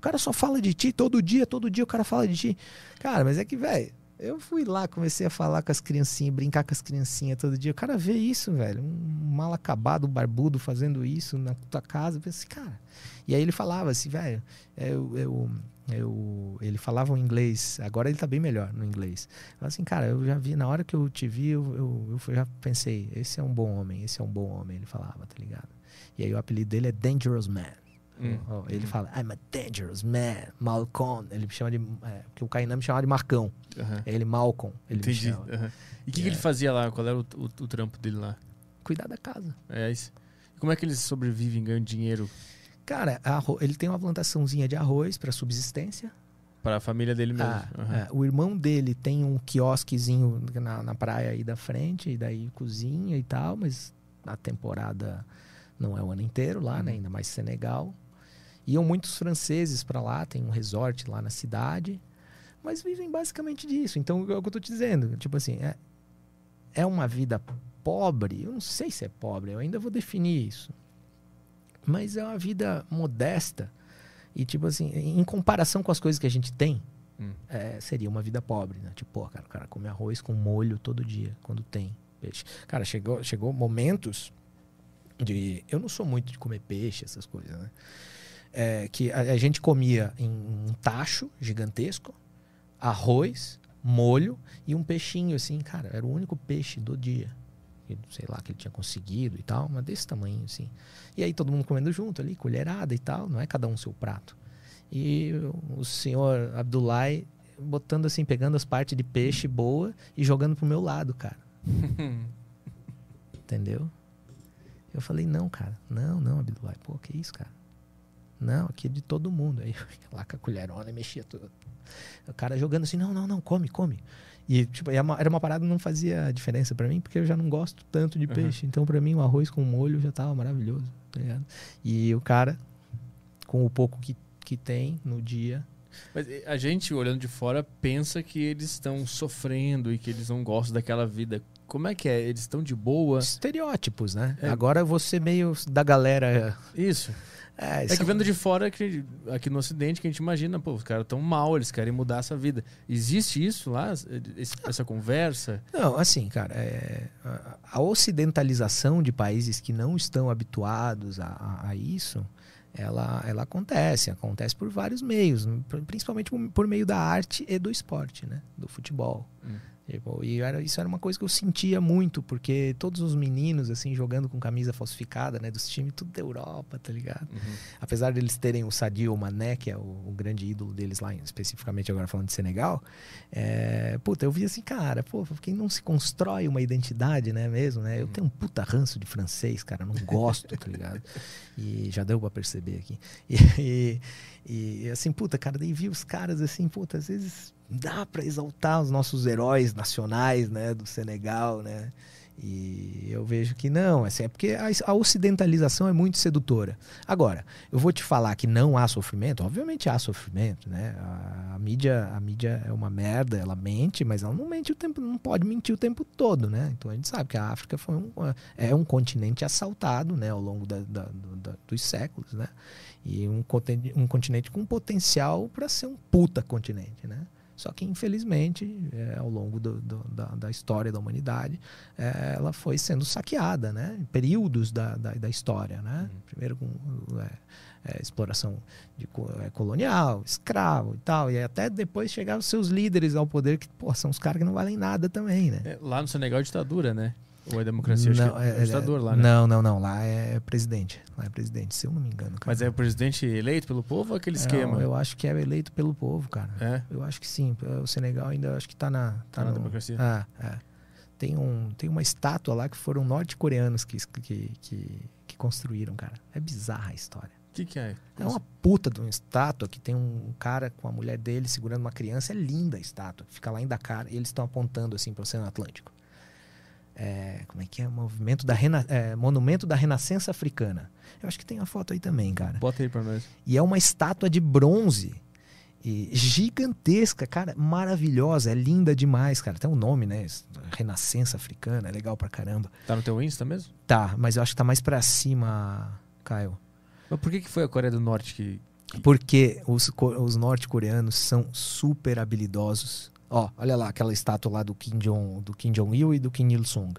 Cara só fala de ti todo dia, todo dia o cara fala de ti. Cara, mas é que, velho, eu fui lá, comecei a falar com as criancinhas, brincar com as criancinhas todo dia. O cara vê isso, velho. Um mal acabado, barbudo, fazendo isso na tua casa. Eu pensei, cara. E aí ele falava assim, velho, eu, eu, eu- ele falava um inglês, agora ele tá bem melhor no inglês. Falava assim, cara, eu já vi, na hora que eu te vi, eu, eu já pensei, esse é um bom homem, esse é um bom homem. Ele falava, tá ligado? E aí o apelido dele é Dangerous Man. Hum. Ele fala, I'm a dangerous man, Malcolm. Ele me chama de. É, porque o Kainan me chamava de Marcão. É ele, Malcolm. Ele Entendi. E o que, que É. ele fazia lá? Qual era o, o- o trampo dele lá? Cuidar da casa. É isso. E como é que eles sobrevivem, ganham dinheiro Cara, arro- ele tem uma plantaçãozinha de arroz para subsistência. para a família dele mesmo? Ah, Aham. é, o irmão dele tem um quiosquezinho na, na praia aí da frente, e daí cozinha e tal, mas a temporada não é o ano inteiro lá, né? Uhum. Ainda mais Senegal. Iam muitos franceses para lá, tem um resort lá na cidade, mas vivem basicamente disso. Então, é o que eu tô te dizendo. Tipo assim, é, é uma vida pobre? Eu não sei se é pobre, eu ainda vou definir isso. Mas é uma vida modesta. E, tipo assim, em comparação com as coisas que a gente tem, Hum. é, seria uma vida pobre, né? Tipo, pô, cara, o cara come arroz com molho todo dia, quando tem peixe. Cara, chegou, chegou momentos de. Eu não sou muito de comer peixe, essas coisas, né? É, que a, a gente comia em um tacho gigantesco, arroz, molho e um peixinho, assim, cara, era o único peixe do dia. Sei lá, que ele tinha conseguido e tal, mas desse tamanho, assim. E aí todo mundo comendo junto ali, colherada e tal, não é cada um seu prato. E o- senhor Abdullah botando assim, pegando as partes de peixe boa e jogando pro meu lado, cara. Entendeu? Eu falei, não, cara, não, não, Abdullah, pô, que isso, cara? Não, aqui é de todo mundo. Aí lá com a colherona e mexia tudo. O cara jogando assim, não, não, não, come, come. E tipo, era uma, era uma parada que não fazia diferença pra mim, porque eu já não gosto tanto de Aham. peixe. Então, pra mim, o arroz com molho já tava maravilhoso, tá ligado? E o cara, com o pouco que, que tem no dia, Mas eh, a gente, olhando de fora, pensa que eles estão sofrendo e que eles não gostam daquela vida. Como é que é? Eles estão de boa? estereótipos, né? É. Agora você meio da galera. Isso. É, É que são- vendo de fora, que, aqui no Ocidente, que a gente imagina, pô, os caras estão mal, eles querem mudar essa vida. Existe isso lá? Esse- essa conversa? Não, assim, cara, é, a, a ocidentalização de países que não estão habituados a, a- a isso, ela, ela acontece. Acontece por vários meios, principalmente por, por meio da arte e do esporte, né? Do futebol. Hum. Tipo, e era, isso era uma coisa que eu sentia muito, porque todos os meninos, assim, jogando com camisa falsificada, né, dos times, tudo da Europa, tá ligado? Uhum. Apesar deles terem o Sadio Mané, que é o, o grande ídolo deles lá, especificamente agora falando de Senegal, é, puta, eu vi assim, cara, pô, quem não se constrói uma identidade, né, mesmo, né? Eu tenho um puta ranço de francês, cara, não gosto, tá ligado? E já deu pra perceber aqui. E, e, e assim, puta, cara, daí vi os caras assim, puta, às vezes dá para exaltar os nossos heróis nacionais, né, do Senegal, né? E eu vejo que não, assim, é porque a, a, ocidentalização é muito sedutora. Agora, eu vou te falar que não há sofrimento, obviamente há sofrimento, né? A, a, mídia, a mídia é uma merda, ela mente, mas ela não mente o tempo, não pode mentir o tempo todo, né? Então a gente sabe que a África foi um, é um continente assaltado, né, ao longo da, da, da, dos séculos, né? E um, um continente com potencial para ser um puta continente, né? Só que, infelizmente, é, ao longo do, do, da, da, história da humanidade, é, ela foi sendo saqueada, né? Em períodos da, da, da história, né? Uhum. Primeiro com é, é exploração de, é, colonial, escravo e tal. E até depois chegaram os seus líderes ao poder, que pô, são os caras que não valem nada também, né? É, lá no Senegal, ditadura, né? Ou é democracia? Não, é, é ditador lá, né? Não, não, não. Lá é presidente. Lá é presidente, se eu não me engano. Cara. Mas é o presidente eleito pelo povo ou aquele esquema? Não, eu acho que é eleito pelo povo, cara. É? Eu acho que sim. O Senegal ainda acho que tá na... Tá, tá na no... democracia? Ah, é. Tem, um, tem uma estátua lá que foram norte-coreanos que, que, que, que construíram, cara. É bizarra a história. O que, que é? É uma puta de uma estátua que tem um cara com a mulher dele segurando uma criança. É linda a estátua. Fica lá em Dakar e eles estão apontando assim para o Oceano Atlântico. É, como é que é? Movimento da Rena, é, Monumento da Renascença Africana. Eu acho que tem a foto aí também, cara. Bota aí pra nós. E é uma estátua de bronze. E gigantesca, cara, maravilhosa, é linda demais, cara. Tem um nome, né? Renascença Africana, é legal pra caramba. Tá no teu Insta mesmo? Tá, mas eu acho que tá mais pra cima, Caio. Mas por que, que foi a Coreia do Norte que. que... Porque os, os norte-coreanos são super habilidosos Ó, olha lá aquela estátua lá do Kim Jong, do Kim Jong Il e do Kim Il Sung.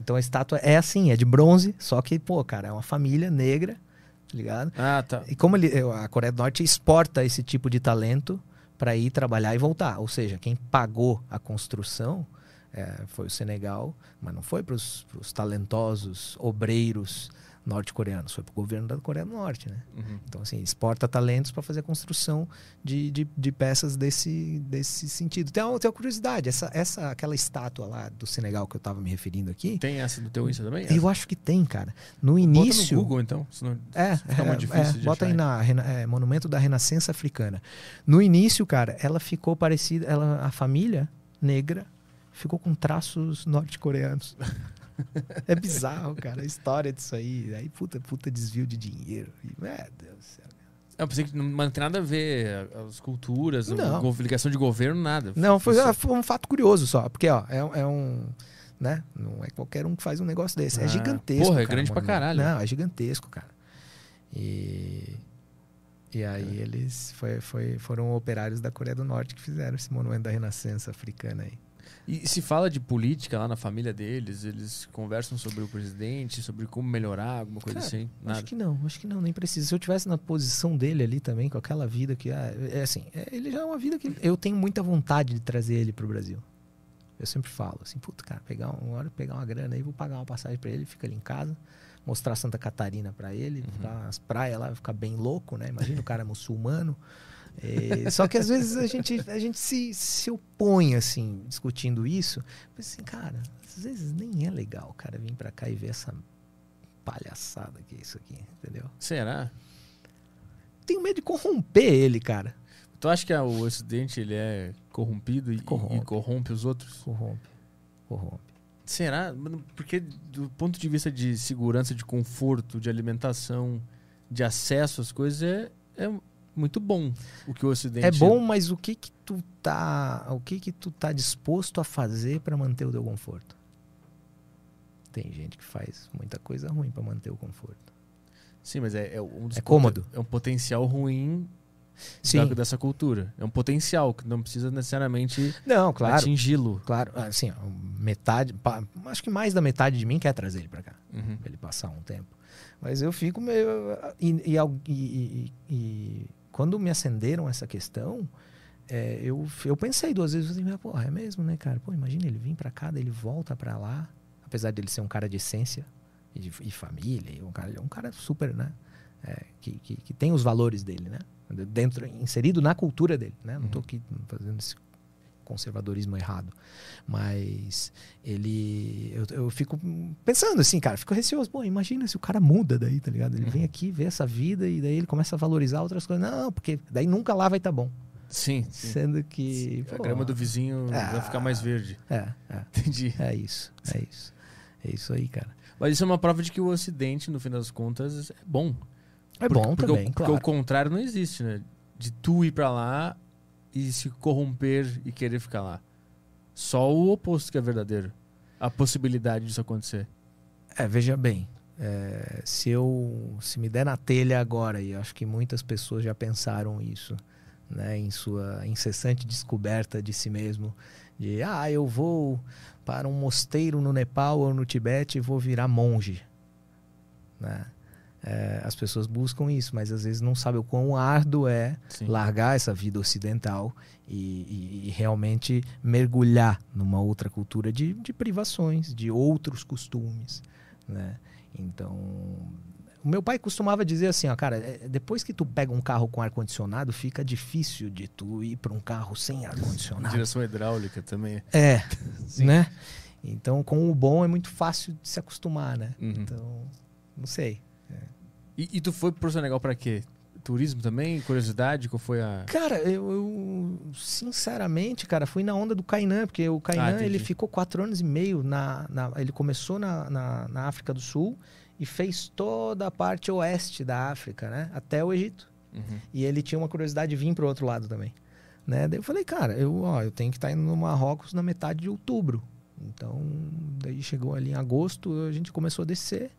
Então a estátua é assim, é de bronze, só que pô, cara, é uma família negra, tá ligado? Ah, tá. E como ele, a Coreia do Norte exporta esse tipo de talento para ir trabalhar e voltar, ou seja, quem pagou a construção é, foi o Senegal, mas não foi para os talentosos obreiros norte-coreanos, foi para o governo da Coreia do Norte, né? Uhum. Então, assim, exporta talentos para fazer a construção de, de, de, peças desse, desse sentido. Tem uma, tem uma curiosidade, essa, essa, aquela estátua lá do Senegal que eu estava me referindo aqui... Tem essa do teu Insta também? Eu acho que tem, cara. No início... Bota no Google, então, senão é, fica é, muito difícil é, Bota aí na é, Monumento da Renascença Africana. No início, cara, ela ficou parecida... Ela, a família negra ficou com traços norte-coreanos. é bizarro, cara, a história disso aí. Aí, puta, puta desvio de dinheiro. E, meu Deus do céu. Eu pensei que não tem nada a ver as culturas, não. a ligação de governo, nada. Não, foi, foi, um fato curioso só. Porque, ó, é, é, um. Né? Não é qualquer um que faz um negócio desse. É ah, gigantesco. Porra, é cara, grande mano. pra caralho. Não, é gigantesco, cara. E. E aí é. eles foi, foi, foram operários da Coreia do Norte que fizeram esse monumento da Renascença africana aí. E se fala de política lá na família deles? Eles conversam sobre o presidente, sobre como melhorar, alguma coisa Cara, assim? Nada. Acho que não, acho que não, nem precisa. Se eu tivesse na posição dele ali também, com aquela vida que ah, é assim, é, ele já é uma vida que eu tenho muita vontade de trazer ele pro Brasil. Eu sempre falo assim, puta, cara, pegar uma hora pegar uma grana aí, vou pagar uma passagem para ele, fica ali em casa, mostrar Santa Catarina para ele, uhum. as praias lá, ficar bem louco, né? Imagina o cara muçulmano. É, só que às vezes a gente, a gente se, se opõe, assim, discutindo isso. Mas assim, cara, às vezes nem é legal, cara, vir pra cá e ver essa palhaçada que é isso aqui, entendeu? Será? Tenho medo de corromper ele, cara. Tu acha que o Ocidente ele é corrompido e corrompe, e corrompe os outros? Corrompe. Corrompe. Será? Porque do ponto de vista de segurança, de conforto, de alimentação, de acesso às coisas, é, é, muito bom o que o Ocidente... É bom, mas o que que tu tá, o que que tu tá disposto a fazer para manter o teu conforto? Tem gente que faz muita coisa ruim para manter o conforto. Sim, mas é, é um é cômodo. É um potencial ruim Sim. Da, dessa cultura. É um potencial que não precisa necessariamente não, claro, atingi-lo. Claro, assim, metade, acho que mais da metade de mim quer trazer ele para cá, uhum. pra ele passar um tempo. Mas eu fico meio e, e, e, e quando me acenderam essa questão, é, eu, eu pensei duas vezes, assim, porra, é mesmo, né, cara? Pô, imagina ele vir pra cá, daí ele volta pra lá, apesar dele ser um cara de essência e, de, e família, e um cara, um cara super, né? É, que, que, que tem os valores dele, né? Dentro, inserido na cultura dele, né? Não tô Uhum. aqui fazendo esse conservadorismo errado. Mas ele. Eu, eu fico pensando assim, cara, fico receoso. Pô, imagina se o cara muda daí, tá ligado? Ele vem aqui, vê essa vida e daí ele começa a valorizar outras coisas. Não, porque daí nunca lá vai estar bom. Sim, sim. Sendo que. A pô, grama do vizinho vai ficar mais verde. É, é, Entendi. é isso. É isso. É isso aí, cara. Mas isso é uma prova de que o Ocidente, no fim das contas, é bom. É Porque- bom porque também, o, claro. Porque o contrário não existe, né? De tu ir pra lá e se corromper e querer ficar lá. Só o oposto que é verdadeiro. A possibilidade disso acontecer. É, veja bem. é, se eu se me der na telha agora, e acho que muitas pessoas já pensaram isso, né, em sua incessante descoberta de si mesmo, de ah, eu vou para um mosteiro no Nepal ou no Tibete e vou virar monge, né? É, as pessoas buscam isso, mas às vezes não sabem o quão árduo é Sim. largar essa vida ocidental e, e- e realmente mergulhar numa outra cultura de, de privações, de outros costumes, né? Então, o meu pai costumava dizer assim, ó, cara, é, depois que tu pega um carro com ar condicionado, fica difícil de tu ir para um carro sem ar condicionado. Direção hidráulica também. É, Sim. né? Então, com o bom é muito fácil de se acostumar, né? Uhum. Então, não sei. E, e tu foi pro Senegal pra quê? Turismo também? Curiosidade? Qual foi a. Cara, eu, eu, sinceramente, cara, fui na onda do Kainan, porque o Kainan Ah, ele ficou quatro anos e meio na, na- ele começou na, na, na África do Sul e fez toda a parte oeste da África, né, até o Egito. Uhum. E ele tinha uma curiosidade de vir pro outro lado também, né? Daí eu falei, cara, eu, ó, eu tenho que estar indo no Marrocos na metade de outubro. Então, daí chegou ali em agosto, a gente começou a descer,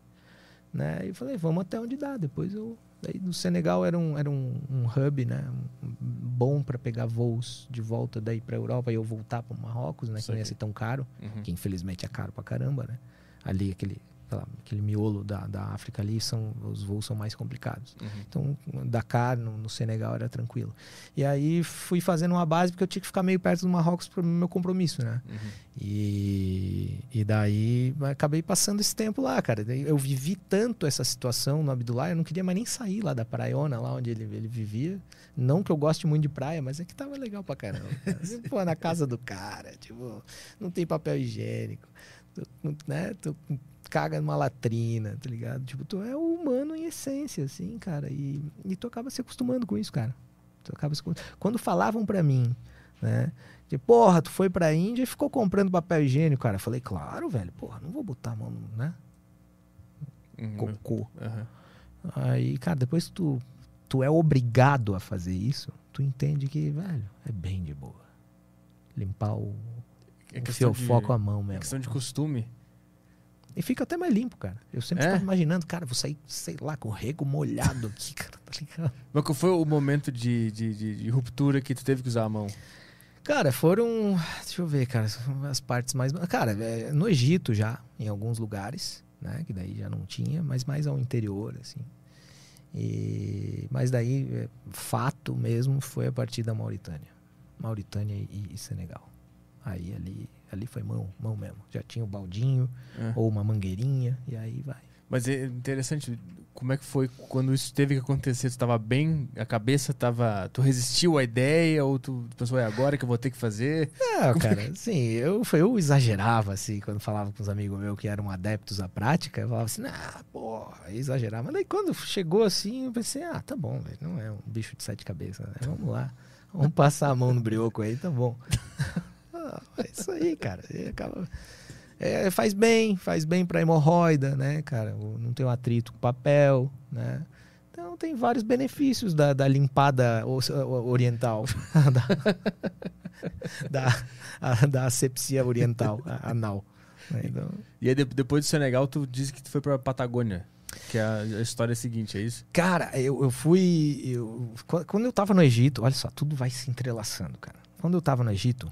né? E eu falei, vamos até onde dá. Depois eu daí no Senegal era um era um, um hub, né? Um- bom para pegar voos de volta daí para Europa e eu voltar para Marrocos, né? Que não ia ser tão caro, Uhum. que infelizmente é caro pra caramba, né? Ali aquele sei lá, aquele miolo da, da África ali são os voos são mais complicados. Uhum. Então, Dakar, no, no Senegal, era tranquilo. E aí fui fazendo uma base porque eu tinha que ficar meio perto do Marrocos para meu compromisso, né? Uhum. E, e daí acabei passando esse tempo lá, cara. Eu vivi tanto essa situação no Abdullah, eu não queria mais nem sair lá da praiona, lá onde ele, ele vivia. Não que eu goste muito de praia, mas é que tava legal pra caramba. cara. Pô, na casa do cara, tipo, não tem papel higiênico, né? Tu caga numa latrina, tá ligado? Tipo, tu é humano em essência, assim, cara. E, e tu acaba se acostumando com isso, cara. Tu acaba se acostumando. Quando falavam pra mim, né? De, porra, tu foi pra Índia e ficou comprando papel higiênico, cara. Eu falei, claro, velho, porra, não vou botar a mão, né? Uhum. Cocô. Aham. Aí, cara, depois que tu, tu é obrigado a fazer isso, tu entende que, velho, é bem de boa. Limpar o, É o questão de- fiofó com a mão é mesmo. questão de costume. E fica até mais limpo, cara. Eu sempre É? ficava imaginando, cara, vou sair, sei lá, com o rego molhado aqui, cara, tá ligado? Mas qual foi o momento de, de, de- de ruptura que tu teve que usar a mão? Cara, foram. Deixa eu ver, cara, as partes mais. Cara, é, no Egito já, em alguns lugares, né? Que daí já não tinha, mas mais ao interior, assim. E, mas daí, é, fato mesmo, foi a partir da Mauritânia. Mauritânia e, e Senegal. Aí ali, ali foi mão, mão mesmo. Já tinha o baldinho É. ou uma mangueirinha, e aí vai. Mas é interessante, como é que foi quando isso teve que acontecer? Tu tava bem, a cabeça tava. Tu resistiu à ideia ou tu pensou, é agora que eu vou ter que fazer? É, cara, assim, eu, eu exagerava, assim, quando falava com os amigos meus que eram adeptos à prática, eu falava assim, ah, porra, exagerava. Mas daí quando chegou assim, eu pensei, ah, tá bom, velho, não é um bicho de sete cabeças, né? Vamos lá, vamos passar a mão no brioco aí, tá bom. Ah, é isso aí, cara, acaba... É, faz bem, faz bem pra hemorroida, né, cara? Não tem um atrito com papel, né? Então tem vários benefícios da, da limpada oriental. da, da, da asepsia oriental, anal. né? Então, E aí de- depois do Senegal, tu disse que tu foi pra Patagônia. Que a, a história é a seguinte, é isso? cara, eu, eu fui. Eu, qu- quando eu tava no Egito, olha só, tudo vai se entrelaçando, cara. Quando eu tava no Egito,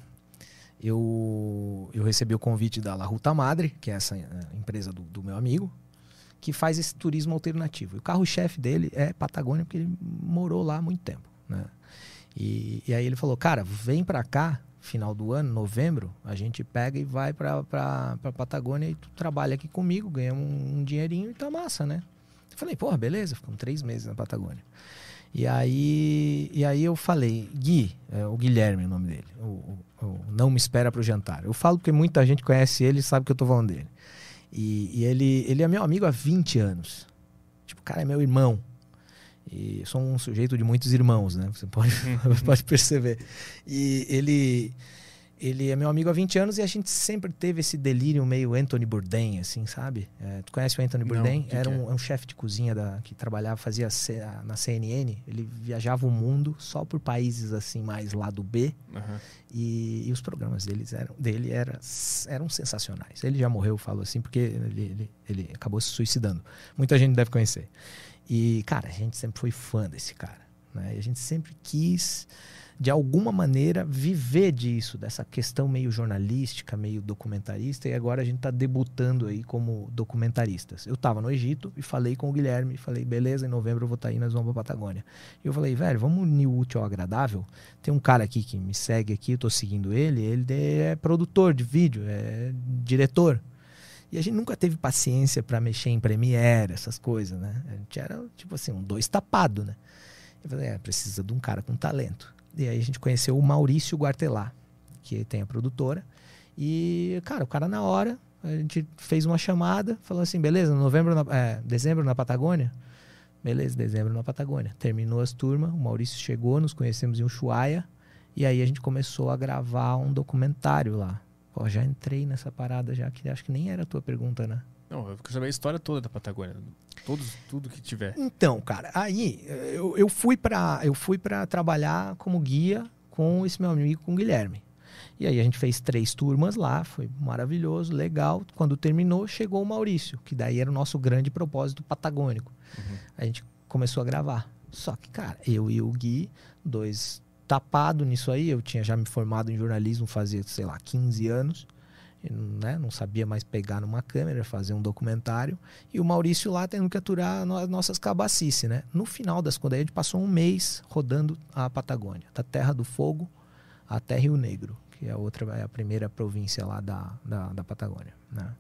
eu, eu recebi o convite da La Ruta Madre, que é essa eh, empresa do, do meu amigo, que faz esse turismo alternativo. E o carro-chefe dele é Patagônia, porque ele morou lá há muito tempo, né? E, e aí ele falou, cara, vem pra cá, final do ano, novembro, a gente pega e vai pra, pra Patagônia e tu trabalha aqui comigo, ganha um, um dinheirinho e tá massa, né? Eu falei, porra, beleza, ficamos três meses na Patagônia. E aí, e aí eu falei, Gui, é, o Guilherme é o nome dele, o, o, o Não Me Espera Pro Jantar. Eu falo porque muita gente conhece ele e sabe que eu tô falando dele. E, e ele, ele é meu amigo há 20 anos. Tipo, o cara é meu irmão. E sou um sujeito de muitos irmãos, né? Você pode, pode perceber. E ele, ele é meu amigo há 20 anos e a gente sempre teve esse delírio meio Anthony Bourdain, assim, sabe? É, tu conhece o Anthony Não, Bourdain? que Era que um, é um chefe de cozinha da, que trabalhava, fazia na CNN. Ele viajava o mundo só por países assim mais lado B. Aham. E, e os programas deles eram, dele era, eram sensacionais. Ele já morreu, falo assim, porque ele, ele, ele acabou se suicidando. Muita gente deve conhecer. E, cara, a gente sempre foi fã desse cara. Né? E a gente sempre quis, de alguma maneira, viver disso, dessa questão meio jornalística, meio documentarista. E agora a gente está debutando aí como documentaristas. Eu estava no Egito e falei com o Guilherme. Falei, beleza, em novembro eu vou estar aí, nós vamos pra Patagônia. E eu falei, velho, vamos unir o útil ao agradável? Tem um cara aqui que me segue aqui, eu tô seguindo ele, ele é produtor de vídeo, é diretor. E a gente nunca teve paciência para mexer em Premiere, essas coisas, né? A gente era, tipo assim, um dois tapado, né? Eu falei, é, precisa de um cara com talento. E aí a gente conheceu o Maurício Guartelá, que tem a produtora. E, cara, o cara na hora, a gente fez uma chamada, falou assim, beleza, novembro, na, é, dezembro na Patagônia? Beleza, dezembro na Patagônia. Terminou as turmas, o Maurício chegou, nos conhecemos em Ushuaia. E aí a gente começou a gravar um documentário lá. Pô, já entrei nessa parada já, que acho que nem era a tua pergunta, né? Não, eu quero saber a história toda da Patagônia. Todos, tudo que tiver. Então, cara, aí eu, eu fui para eu fui para trabalhar como guia com esse meu amigo, com o Guilherme. E aí a gente fez três turmas lá, foi maravilhoso, legal. Quando terminou, chegou o Maurício, que daí era o nosso grande propósito patagônico. Uhum. A gente começou a gravar. Só que, cara, eu e o Gui, dois tapados nisso aí, eu tinha já me formado em jornalismo fazia, sei lá, 15 anos. Né, não sabia mais pegar numa câmera, fazer um documentário. E o Maurício lá tendo que aturar as nossas cabacices, né? No final das contas, a gente passou um mês rodando a Patagônia, da Terra do Fogo até Rio Negro, que é a outra, é a primeira província lá da, da, da Patagônia, né?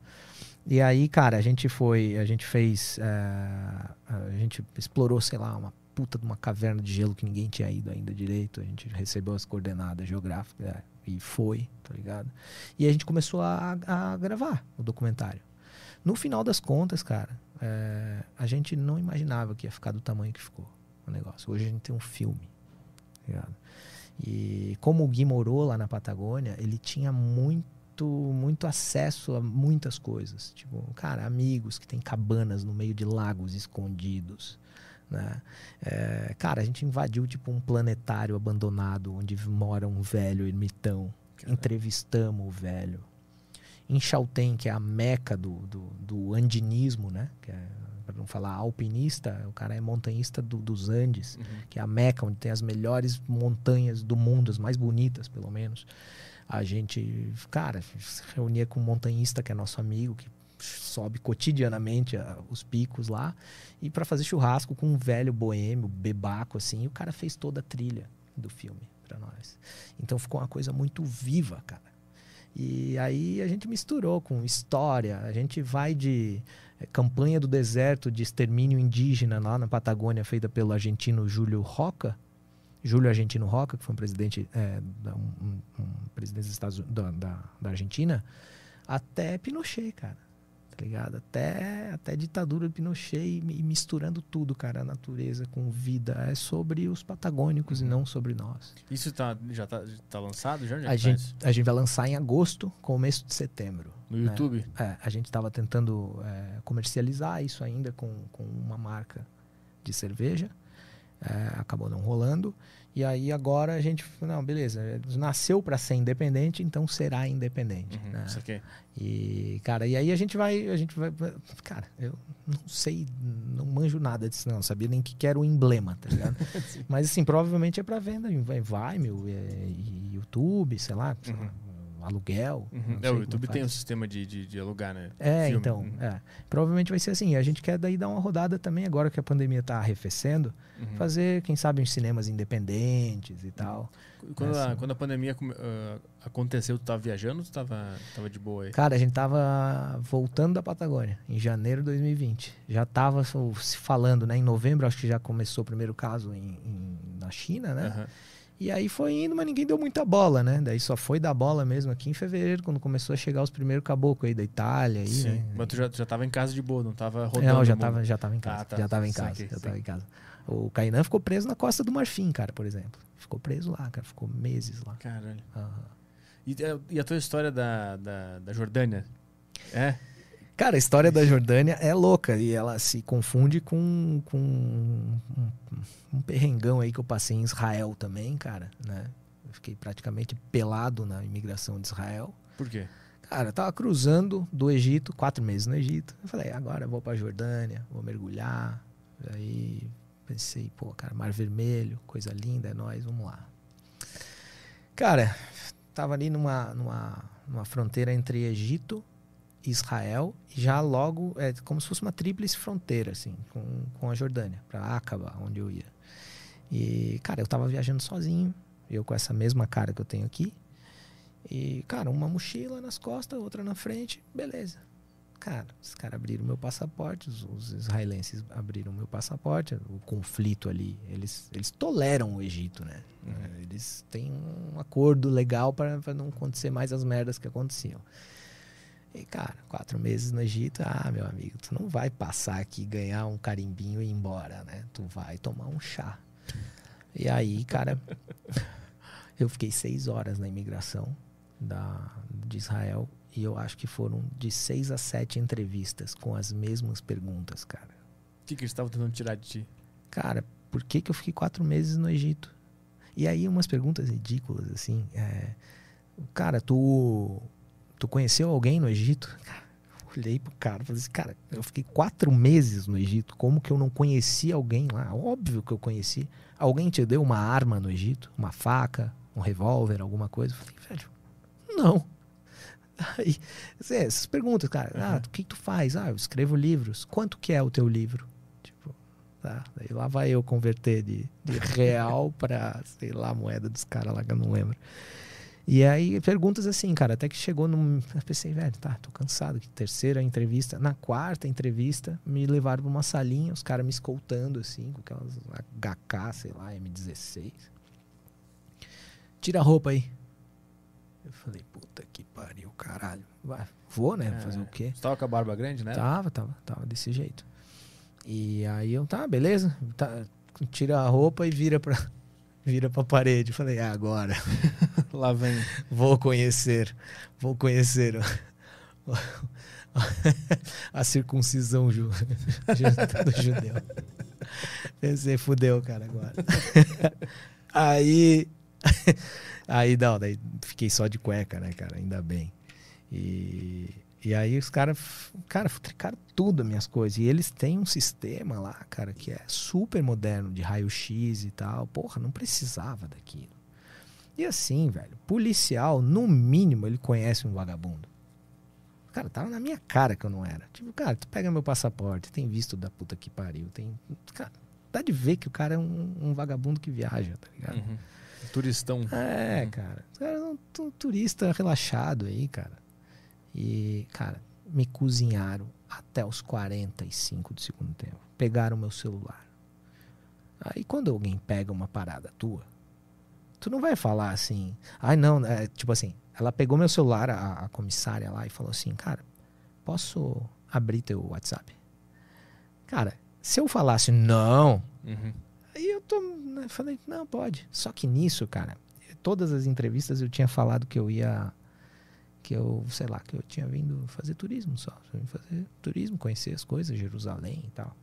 E aí, cara, a gente foi, a gente fez, eh, a gente explorou, sei lá, uma puta de uma caverna de gelo que ninguém tinha ido ainda direito. A gente recebeu as coordenadas geográficas é, e foi, tá ligado? E a gente começou a, a gravar o documentário. No final das contas, cara, é, a gente não imaginava que ia ficar do tamanho que ficou o negócio. Hoje a gente tem um filme, tá ligado? E como o Gui morou lá na Patagônia, ele tinha muito muito acesso a muitas coisas. Tipo, cara, amigos que tem cabanas no meio de lagos escondidos. Né? É, cara, a gente invadiu tipo um planetário abandonado onde mora um velho ermitão. Entrevistamos o velho. Em Chaltén, que é a meca do, do, do andinismo, né? Que é, para não falar alpinista, o cara é montanhista do- dos Andes Uhum. que é a Meca, onde tem as melhores montanhas do mundo, as mais bonitas, pelo menos. A gente, cara, se reunia com um montanhista que é nosso amigo, que sobe cotidianamente ah, os picos lá, e para fazer churrasco com um velho boêmio, bebaco, assim, o cara fez toda a trilha do filme para nós. Então ficou uma coisa muito viva, cara. E aí a gente misturou com história, a gente vai de eh, campanha do deserto de extermínio indígena lá na Patagônia, feita pelo argentino Júlio Roca, Júlio Argentino Roca, que foi um presidente, um, um- um presidente dos Estados, da, da, da Argentina, até Pinochet, cara. Tá ligado? Até, até ditadura de Pinochet e, mi- misturando tudo, cara, a natureza com vida. É sobre os patagônicos e não sobre nós. Isso tá, já tá, tá lançado? Já? É A gente, a gente vai lançar em agosto, começo de setembro. No né? YouTube? É, a gente estava tentando é, comercializar isso ainda com, com uma marca de cerveja. É, acabou não rolando. E aí agora a gente, não, beleza, nasceu para ser independente, então será independente. Uhum, né? Isso aqui. E, cara, e aí a gente vai, a gente vai, vai- cara, eu não sei, não manjo nada disso não, sabia nem que era o emblema, tá ligado? Mas assim, provavelmente é para venda em vai- Vimeo, é, YouTube, sei lá, sei lá, aluguel. Uhum. É, o YouTube tem um sistema de, de, de alugar, né? É, Filme. então, Uhum. é. Provavelmente vai ser assim. A gente quer daí dar uma rodada também, agora que a pandemia tá arrefecendo, Uhum. fazer, quem sabe, uns cinemas independentes e tal. Quando, a, Essa. quando a pandemia ah, aconteceu, tu tava viajando ou tu tava, tava de boa aí? Cara, a gente tava voltando da Patagônia, em janeiro de 2020. Já tava so- se falando, né? Em novembro, acho que já começou o primeiro caso em, em- na China, né? Aham. E aí foi indo, mas ninguém deu muita bola, né? Daí só foi dar bola mesmo aqui em fevereiro, quando começou a chegar os primeiros caboclos aí da Itália. Aí, Sim. né? Mas tu já, já tava em casa de boa, não tava rodando. Não, já tava, já tava em casa. Ah, tá. Já tava em casa. Saquei, já sim. tava em casa. O Kainan ficou preso na Costa do Marfim, cara, por exemplo. Ficou preso lá, cara. Ficou meses lá. Caralho. Aham. E, eh, e a tua história da, da, da Jordânia? É? Cara, a história da Jordânia é louca e ela se confunde com, com um, um perrengão aí que eu passei em Israel também, cara, né? Eu fiquei praticamente pelado na imigração de Israel. Por quê? Cara, eu tava cruzando do Egito, quatro meses no Egito. Eu falei, agora eu vou pra Jordânia, vou mergulhar. Aí pensei, pô, cara, Mar Vermelho, coisa linda, é nóis, vamos lá. Cara, tava ali numa, numa, numa fronteira entre Egito Israel, já logo, é como se fosse uma tríplice fronteira, assim, com, com a Jordânia, pra Acaba, onde eu ia. E, cara, eu tava viajando sozinho, eu com essa mesma cara que eu tenho aqui. E, cara, uma mochila nas costas, outra na frente, beleza. Cara, os caras abriram meu passaporte, os, os israelenses abriram meu passaporte, o conflito ali, eles, eles toleram o Egito, né? Uhum. Eles têm um acordo legal para não acontecer mais as merdas que aconteciam. E, cara, quatro meses no Egito, ah, meu amigo, tu não vai passar aqui, ganhar um carimbinho e ir embora, né? Tu vai tomar um chá. E aí, cara, eu fiquei seis horas na imigração da, de Israel e eu acho que foram de seis a sete entrevistas com as mesmas perguntas, cara. O que, que eles estavam tentando tirar de ti? Cara, por que, que eu fiquei quatro meses no Egito? E aí umas perguntas ridículas, assim. é, cara, tu, tu conheceu alguém no Egito? Olhei pro cara e falei assim, cara, eu fiquei quatro meses no Egito. Como que eu não conheci alguém lá? Óbvio que eu conheci. Alguém te deu uma arma no Egito? Uma faca? Um revólver? Alguma coisa? Eu falei, velho, não. Aí, assim, essas perguntas, cara. Ah, o que, tu faz? Ah, eu escrevo livros. Quanto que é o teu livro? Tipo, tá. Daí lá vai eu converter de, de real pra, sei lá, moeda dos caras lá que eu não lembro. E aí, perguntas assim, cara, até que chegou num. Eu pensei, velho, tá, tô cansado. Que terceira entrevista. Na quarta entrevista, me levaram pra uma salinha, os caras me escoltando, assim, com aquelas HK, sei lá, M16. Tira a roupa aí. Eu falei, puta que pariu, caralho. Vai, vou, né? Fazer o quê? Você tava com a barba grande, né? Tava, tava, tava desse jeito. E aí eu, tá, beleza. Tá, tira a roupa e vira pra, vira pra parede. Falei, é agora. Lá vem. Vou conhecer. Vou conhecer a circuncisão ju- do judeu. Pensei, fudeu, cara, agora. Aí. Aí não, daí fiquei só de cueca, né, cara? Ainda bem. E, e aí os caras, cara, tricaram tudo as minhas coisas. E eles têm um sistema lá, cara, que é super moderno, de raio-x e tal. Porra, não precisava daquilo. E assim, velho, policial, no mínimo, ele conhece um vagabundo. Cara, tava na minha cara que eu não era. Tipo, cara, tu pega meu passaporte, tem visto da puta que pariu, tem. Cara, dá de ver que o cara é um, um vagabundo que viaja, tá ligado? Uhum. Turistão. É, cara. Os caras são tu- turista relaxado aí, cara. E, cara, me cozinharam até os 45 do segundo tempo. Pegaram meu celular. Aí quando alguém pega uma parada tua, tu não vai falar assim, ai não, é, tipo assim, ela pegou meu celular, a, a comissária lá, e falou assim, cara, posso abrir teu WhatsApp? Cara, se eu falasse não, Uhum. Aí eu tô, né, falei, não, pode. Só que nisso, cara, todas as entrevistas eu tinha falado que eu ia, que eu, sei lá, que eu tinha vindo fazer turismo só. Fazer turismo, conhecer as coisas, Jerusalém e tal.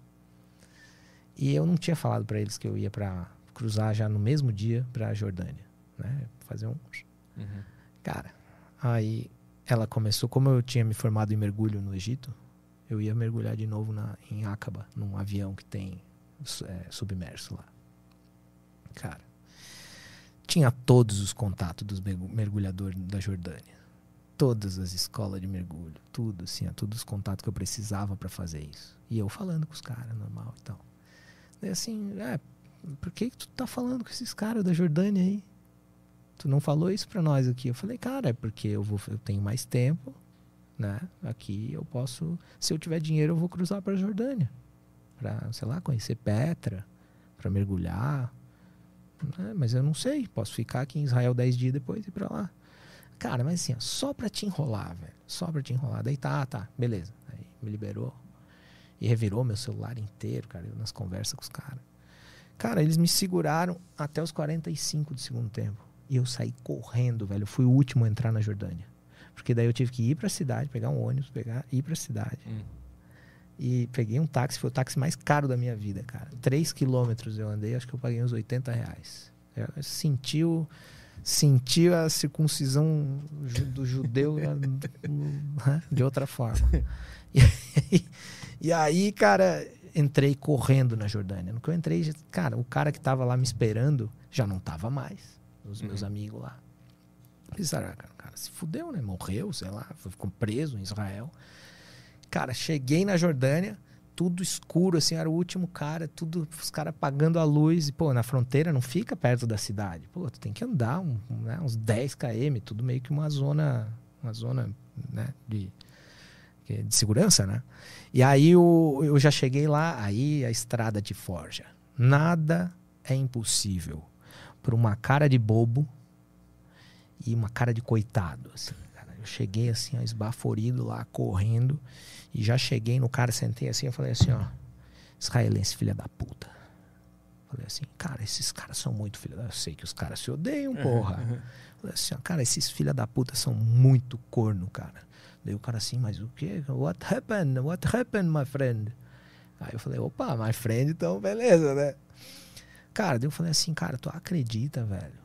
E eu não tinha falado pra eles que eu ia para cruzar já no mesmo dia pra Jordânia, né? Fazer um. Uhum. Cara, aí ela começou, como eu tinha me formado em mergulho no Egito, eu ia mergulhar de novo na, em Aqaba, num avião que tem é, submerso lá. Cara, tinha todos os contatos dos mergu- mergulhadores da Jordânia. Todas as escolas de mergulho, tudo assim, ó, todos os contatos que eu precisava para fazer isso. E eu falando com os caras, normal e tal. Daí assim, é, por que, que tu tá falando com esses caras da Jordânia aí? Tu não falou isso pra nós aqui. Eu falei, cara, é porque eu, vou, eu tenho mais tempo, né? Aqui eu posso, se eu tiver dinheiro, eu vou cruzar pra Jordânia. Pra, sei lá, conhecer Petra, pra mergulhar. É, mas eu não sei, posso ficar aqui em Israel 10 dias depois e ir pra lá. Cara, mas assim, ó, só pra te enrolar, velho. Só pra te enrolar. Daí tá, tá, beleza. Aí me liberou. E revirou meu celular inteiro, cara, eu nas conversas com os caras. Cara, eles me seguraram até os 45 do segundo tempo. E eu saí correndo, velho. Eu fui o último a entrar na Jordânia. Porque daí eu tive que ir pra cidade, pegar um ônibus, pegar, ir pra cidade. Hum. E peguei um táxi, foi o táxi mais caro da minha vida, cara. Três quilômetros eu andei, acho que eu paguei uns 80 reais. Eu senti o, sentiu a circuncisão do judeu né, de outra forma. E aí, e aí, cara, entrei correndo na Jordânia. No que eu entrei, cara, o cara que tava lá me esperando já não tava mais. Os meus Uhum. amigos lá. Pensaram, ah, cara, cara se fudeu, né? Morreu, sei lá, ficou preso em Israel. Cara, cheguei na Jordânia, tudo escuro, assim, era o último cara, tudo, os caras apagando a luz. E, pô, na fronteira não fica perto da cidade. Pô, tu tem que andar um- né, uns 10 km, tudo meio que uma zona, uma zona, né, de, é de segurança, né? E aí o, eu já cheguei lá, aí a estrada te forja. Nada é impossível por uma cara de bobo e uma cara de coitado, assim, cara. Eu cheguei assim, ó, esbaforido lá, correndo, e já cheguei no cara, sentei assim, eu falei assim, ó, israelense filha da puta. Falei assim, cara, esses caras são muito filha da... Eu sei que os caras se odeiam, porra. Falei assim, ó, cara, esses filha da puta são muito corno, cara. Daí o cara assim, mas o quê? What happened? What happened, my friend? Aí eu falei, opa, my friend, então beleza, né? Cara, daí eu falei assim, cara, tu acredita, velho,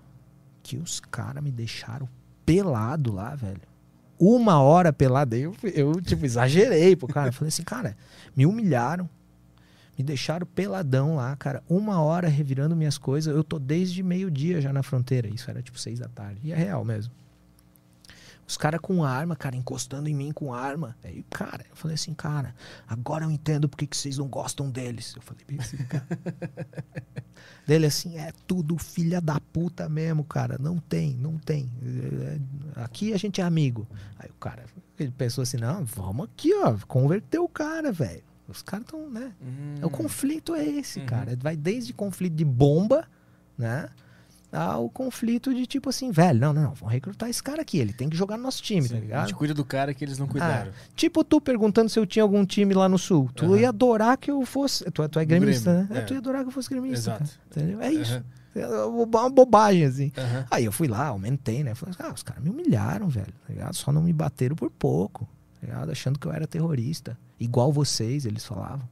que os caras me deixaram pelado lá, velho? Uma hora pelado. Aí eu, eu, tipo, exagerei pro cara. Falei assim, cara, me humilharam. Me deixaram peladão lá, cara. Uma hora revirando minhas coisas. Eu tô desde meio-dia já na fronteira. Isso era tipo seis da tarde. E é real mesmo. Os caras com arma, cara, encostando em mim com arma. Aí, cara, eu falei assim, cara, agora eu entendo por que vocês não gostam deles. Eu falei bem assim, cara. Dele assim, é tudo filha da puta mesmo, cara. Não tem, não tem. Aqui a gente é amigo. Aí o cara, ele pensou assim, não, vamos aqui, ó, converter o cara, velho. Os caras estão, né? Hum. O conflito é esse, Uhum. cara. Vai desde conflito de bomba, né? Ao conflito de tipo assim, velho, não, não, não, vamos recrutar esse cara aqui, ele tem que jogar no nosso time, Sim, tá a ligado? gente cuida do cara que eles não cuidaram. Tipo tu perguntando se eu tinha algum time lá no sul. Tu Aham. ia adorar que eu fosse. Tu, é- tu é gremista, Grêmio, né? É, é. Tu ia adorar que eu fosse gremista. Exato. cara? É isso. É uma bobagem, assim. aham. Aí eu fui lá, aumentei, né? Falei, ah, os caras me humilharam, velho. Tá ligado? Só não me bateram por pouco. Tá ligado? Achando que eu era terrorista. Igual vocês, eles falavam.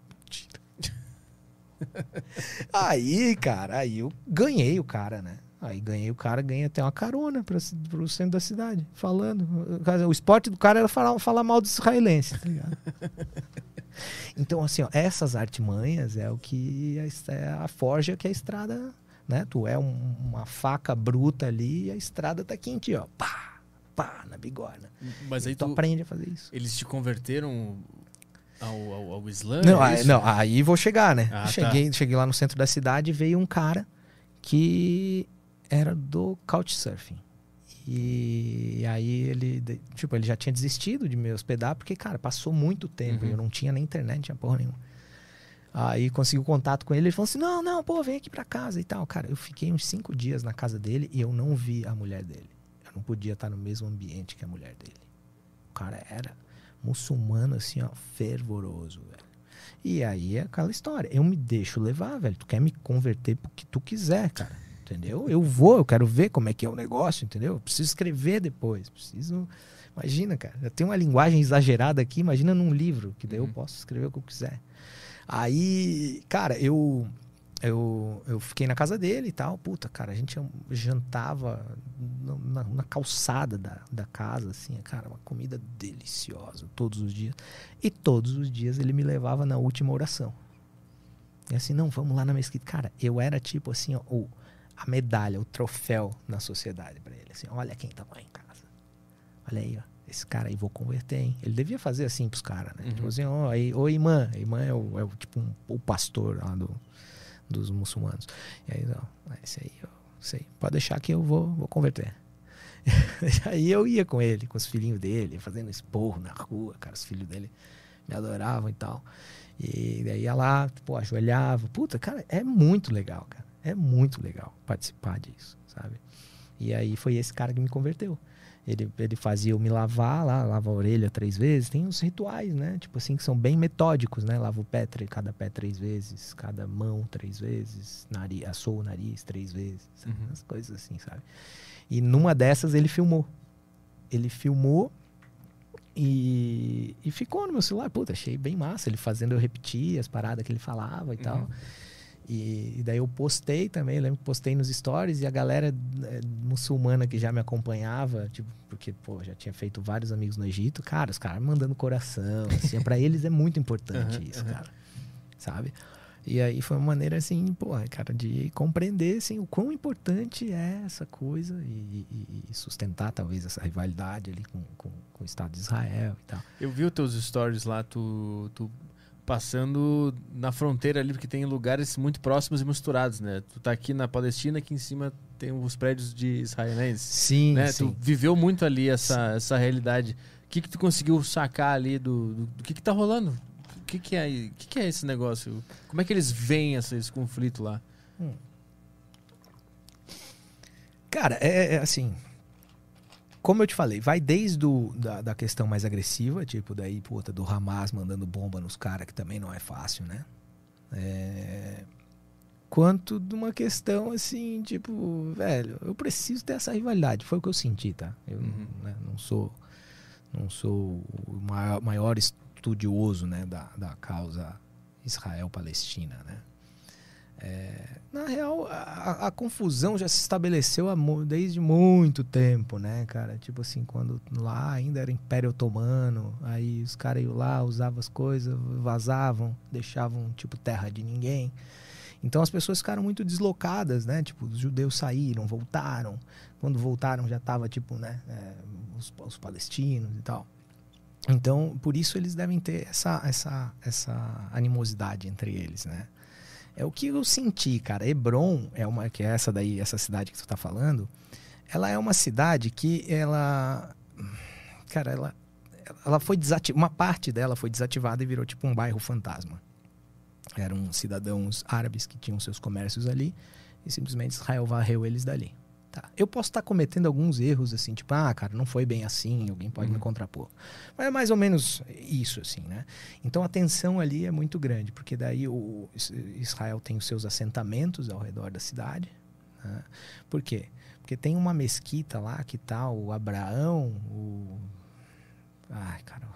aí, cara, aí eu ganhei o cara, né? Aí ganhei o cara, ganhei até uma carona ci- pro centro da cidade, falando. O esporte do cara era falar, falar mal dos israelenses, tá ligado? Então, assim, ó, essas artimanhas é o que a, é a forja que a estrada, né? Tu é um- uma faca bruta ali e a estrada tá quente, ó. Pá, pá, na bigorna. Mas aí tu tu, aprende a fazer isso. eles te converteram ao, ao, ao Islã? Não, é aí, isso? não, aí vou chegar, né? Ah, tá. cheguei, cheguei lá no centro da cidade e veio um cara que era do Couchsurfing. E aí ele, tipo, ele já tinha desistido de me hospedar, porque, cara, passou muito tempo, Uhum. eu não tinha nem internet, não tinha porra nenhuma. Aí conseguiu contato com ele, ele falou assim, não, não, pô, vem aqui pra casa e tal. Cara, eu fiquei uns cinco dias na casa dele e eu não vi a mulher dele. Eu não podia estar no mesmo ambiente que a mulher dele. O cara era muçulmano, assim, ó, fervoroso, velho. E aí é aquela história. Eu me deixo levar, velho. Tu quer me converter pro que tu quiser, cara. Entendeu? Eu vou, eu quero ver como é que é o negócio, entendeu? Eu preciso escrever depois. Preciso. Imagina, cara. Eu tenho uma linguagem exagerada aqui, imagina num livro, que daí eu Uhum. posso escrever o que eu quiser. Aí, cara, eu. Eu, eu fiquei na casa dele e tal. Puta, cara, a gente jantava na, na- na calçada da, da casa, assim, cara, uma comida deliciosa todos os dias. E todos os dias ele me levava na última oração. E assim, não, vamos lá na mesquita. Cara, eu era tipo assim, ó, o, a medalha, o troféu na sociedade pra ele. Assim, olha quem tá lá em casa. Olha aí, ó. esse cara aí vou converter, hein? Ele devia fazer assim pros caras, né? Uhum. Tipo assim, ó, aí, ô imã, imã é o, é o tipo um, o pastor lá do, dos muçulmanos. E aí, ó, esse aí, ó, sei, pode deixar que eu vou, vou converter. aí eu ia com ele, com os filhinhos dele, fazendo esporro na rua, cara, os filhos dele me adoravam e tal. E daí ia lá, pô, ajoelhava. Puta, cara, é muito legal, cara. É muito legal participar disso, sabe? E aí foi esse cara que me converteu. Ele, ele fazia eu me lavar lá, lava a orelha três vezes. Tem uns rituais, né? Tipo assim, que são bem metódicos, né? Lava o pé, cada pé três vezes, cada mão três vezes, nariz, assou o nariz três vezes, sabe? Uhum. Umas coisas assim, sabe? E numa dessas ele filmou. Ele filmou e, e ficou no meu celular. Puta, achei bem massa. Ele fazendo eu repetir as paradas que ele falava e tal. Uhum. E, e daí eu postei também, lembro que postei nos stories e a galera eh, muçulmana que já me acompanhava, tipo, porque, pô, já tinha feito vários amigos no Egito, cara, os caras mandando coração, assim, pra eles é muito importante Aham, isso, aham. cara, sabe? E aí foi uma maneira, assim, pô, cara, de compreender, assim, o quão importante é essa coisa e, e- e sustentar, talvez, essa rivalidade ali com, com, com o Estado de Israel e tal. Eu vi os teus stories lá, tu, tu passando na fronteira ali, porque tem lugares muito próximos e misturados, né? Tu tá aqui na Palestina, aqui em cima tem os prédios de israelenses. Sim, né? Tu viveu muito ali essa, essa realidade. O que que tu conseguiu sacar ali do, do, do que que tá rolando? O que que é, o que que é esse negócio? Como é que eles veem essa, esse conflito lá? Cara, é, é assim. Como eu te falei, vai desde o, da, da questão mais agressiva, tipo daí, puta, do Hamas mandando bomba nos caras, que também não é fácil, né? É, quanto de uma questão assim, tipo, velho, eu preciso ter essa rivalidade. Foi o que eu senti, tá? Eu Uhum. né, não sou não sou o maior, maior estudioso né, da, da causa Israel-Palestina, né? É, na real, a, a confusão já se estabeleceu há desde muito tempo, né, cara? Tipo assim, quando lá ainda era Império Otomano, aí os caras iam lá, usavam as coisas, vazavam, deixavam, tipo, terra de ninguém. Então as pessoas ficaram muito deslocadas, né? Tipo, os judeus saíram, voltaram. Quando voltaram já tava, tipo, né, é, os, os palestinos e tal. Então, por isso eles devem ter essa, essa, essa animosidade entre eles, né? É o que eu senti, cara. Hebron é uma que é essa daí, essa cidade que tu tá falando. Ela é uma cidade que ela cara, ela ela foi desativada, uma parte dela foi desativada e virou tipo um bairro fantasma. Eram cidadãos árabes que tinham seus comércios ali e simplesmente Israel varreu eles dali. Tá. Eu posso estar cometendo alguns erros assim, tipo, ah, cara, não foi bem assim, alguém pode Uhum. me contrapor. Mas é mais ou menos isso assim, né? Então a tensão ali é muito grande, porque daí o Is- Israel tem os seus assentamentos ao redor da cidade. né? Por quê? Porque tem uma mesquita lá que tá o Abraão, o. Ai, cara,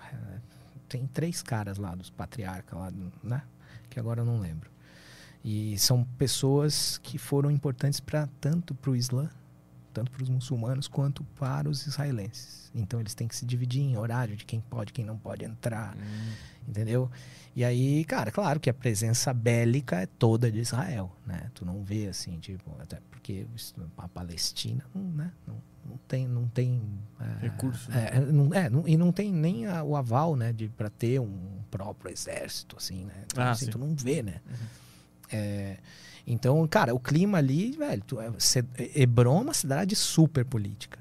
tem três caras lá dos patriarcas lá, né? Que agora eu não lembro. E são pessoas que foram importantes para tanto para o Islã, tanto para os muçulmanos quanto para os israelenses. Então eles têm que se dividir em horário de quem pode, quem não pode entrar, entendeu? E aí, cara, claro que a presença bélica é toda de Israel, né? Tu não vê assim, tipo, até porque a Palestina, não, né? Não, não tem, não tem é, Recurso, É, não, é, não- e não tem nem a- o aval, né, de para ter um próprio exército, assim, né? Então, Ah, assim, sim. tu não vê, né? É, então, cara, o clima ali, velho, tu, é,Ce- Hebron é uma cidade super política.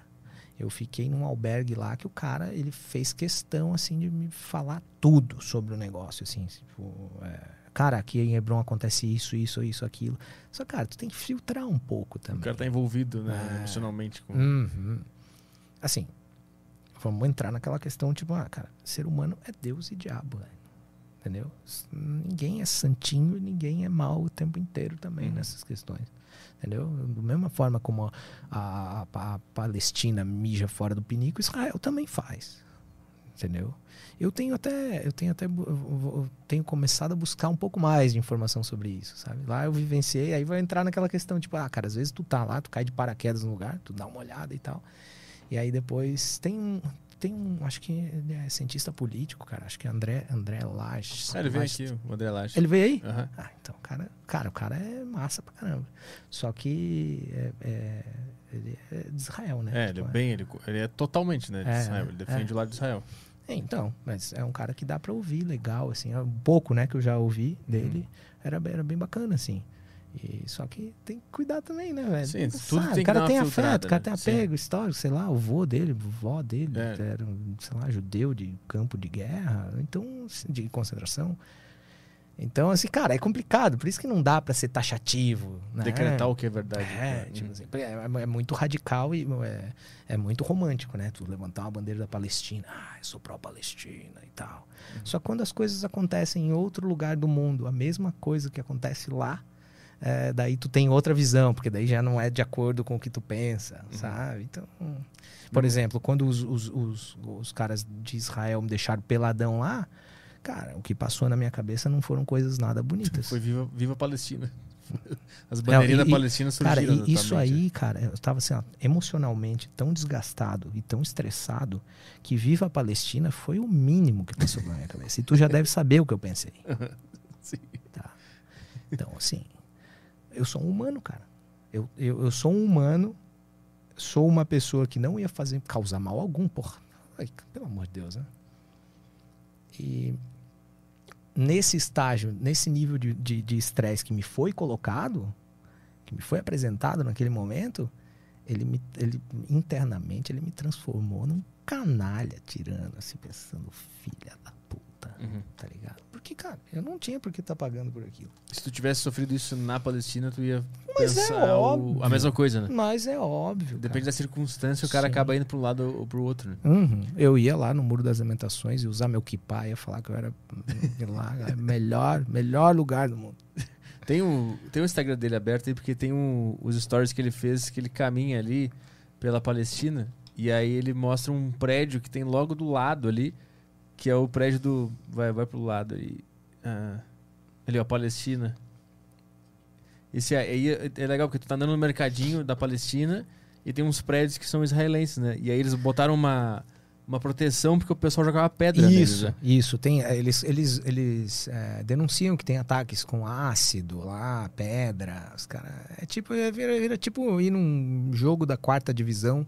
Eu fiquei num albergue lá que o cara, ele fez questão, assim, de me falar tudo sobre o negócio, assim, tipo, é, cara, aqui em Hebron acontece isso, isso, isso, aquilo. Só, cara, tu tem que filtrar um pouco O também. cara tá envolvido, né, É. emocionalmente com. Uhum. Assim, vamos entrar naquela questão, tipo, ah, cara, ser humano é Deus e diabo, velho. Entendeu? Ninguém é santinho e ninguém é mal o tempo inteiro também Uhum. nessas questões. Entendeu? Da mesma forma como a, a- a Palestina mija fora do pinico, Israel também faz. Entendeu? Eu tenho até, eu tenho até, eu tenho começado a buscar um pouco mais de informação sobre isso, sabe? Lá eu vivenciei, aí vai entrar naquela questão, tipo, ah, cara, às vezes tu tá lá, tu cai de paraquedas no lugar, tu dá uma olhada e tal. E aí depois tem tem um, acho que ele é cientista político, cara. Acho que é André, André Lages. Ah, ele veio Lages. aqui, o André Laje. Ele veio aí? Aham. Ah, então, cara, cara, o cara é massa pra caramba. Só que é, é- ele é de Israel, né? É, ele é Tipo, bem, ele, ele é totalmente, né, de É, Israel. Ele defende é. o lado de Israel. É, então, mas é um cara que dá pra ouvir legal, assim. É um pouco, né, que eu já ouvi dele. Uhum. Era, era bem bacana, assim. E, só que tem que cuidar também, né, velho? Sim, tudo sabe. tem O cara tem afeto, o cara né? tem apego histórico, sei lá, o vô dele, vó dele, É. era, sei lá, judeu de campo de guerra, então, assim, de concentração. Então, assim, cara, é complicado, por isso que não dá pra ser taxativo, né? Decretar o que é verdade. É, Hum. tipo assim, é, é- é muito radical e é, é muito romântico, né? Tu levantar uma bandeira da Palestina, ah, eu sou pró-Palestina e tal. Só que quando as coisas acontecem em outro lugar do mundo, a mesma coisa que acontece lá, é, daí tu tem outra visão, porque daí já não é de acordo com o que tu pensa, sabe? Então, por exemplo, quando os, os, os, os caras de Israel me deixaram peladão lá, cara, o que passou na minha cabeça não foram coisas nada bonitas. Foi viva, viva a Palestina. As bandeirinhas e- da Palestina Cara, surgiram. e isso aí, cara, eu tava assim, ó, emocionalmente tão desgastado e tão estressado que Viva a Palestina foi o mínimo que passou pela minha cabeça. E tu já deve saber o que eu pensei. Sim. Tá. Então, assim, eu sou um humano, cara. Eu, eu, eu sou um humano, sou uma pessoa que não ia fazer causar mal algum, porra. Ai, pelo amor de Deus, né? E nesse estágio, nesse nível de estresse que me foi colocado, que me foi apresentado naquele momento, ele, me, ele internamente ele me transformou num canalha tirando, assim, pensando, filha da puta, Uhum. tá ligado? Porque, cara, eu não tinha por que estar pagando por aquilo. Se tu tivesse sofrido isso na Palestina, tu ia Mas é pensar o- óbvio. a mesma coisa, né? Mas é óbvio. Depende da circunstância, o cara Sim. acaba indo para um lado ou pro outro, né? Uhum. Eu ia lá no Muro das Lamentações e usar meu kippah, ia falar que eu era lá, é melhor, melhor lugar do mundo. Tem o, tem o Instagram dele aberto aí, porque tem um- os stories que ele fez, que ele caminha ali pela Palestina, e aí ele mostra um prédio que tem logo do lado ali, que é o prédio do... Vai, vai pro lado aí. Ah, ali, ó, Palestina. Esse aí é, é legal, porque tu tá andando no mercadinho da Palestina e tem uns prédios que são israelenses, né? E aí eles botaram uma, uma proteção porque o pessoal jogava pedra neles, Isso, né? isso. Tem, eh, eles eles, eles eh, denunciam que tem ataques com ácido lá, pedra. Os cara, é tipo, é, vira, vira tipo ir num jogo da quarta divisão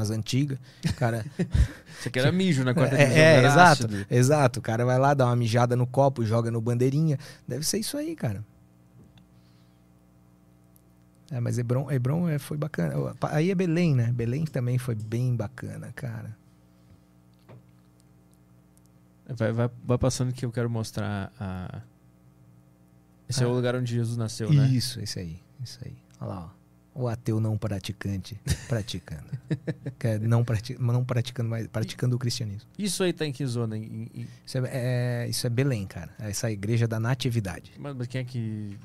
nas antigas. Cara, Isso aqui era mijo na quarta É, divisão. é, exato. ácido. Exato, o cara vai lá, dá uma mijada no copo, joga no bandeirinha. Deve ser isso aí, cara. É, mas Hebron, Hebron é, foi bacana. Aí é Belém, né? Belém também foi bem bacana, cara. Vai, vai, vai passando que eu quero mostrar a. Esse é o Ah. lugar onde Jesus nasceu, né? Isso, esse aí. Isso aí. Olha lá, ó. O ateu não praticante praticando. É não, prati não praticando, mas praticando o cristianismo. Isso aí tá em que zona? Em- em- Isso é, é- isso é Belém, cara. Essa é a igreja da natividade. mas, mas quem é que.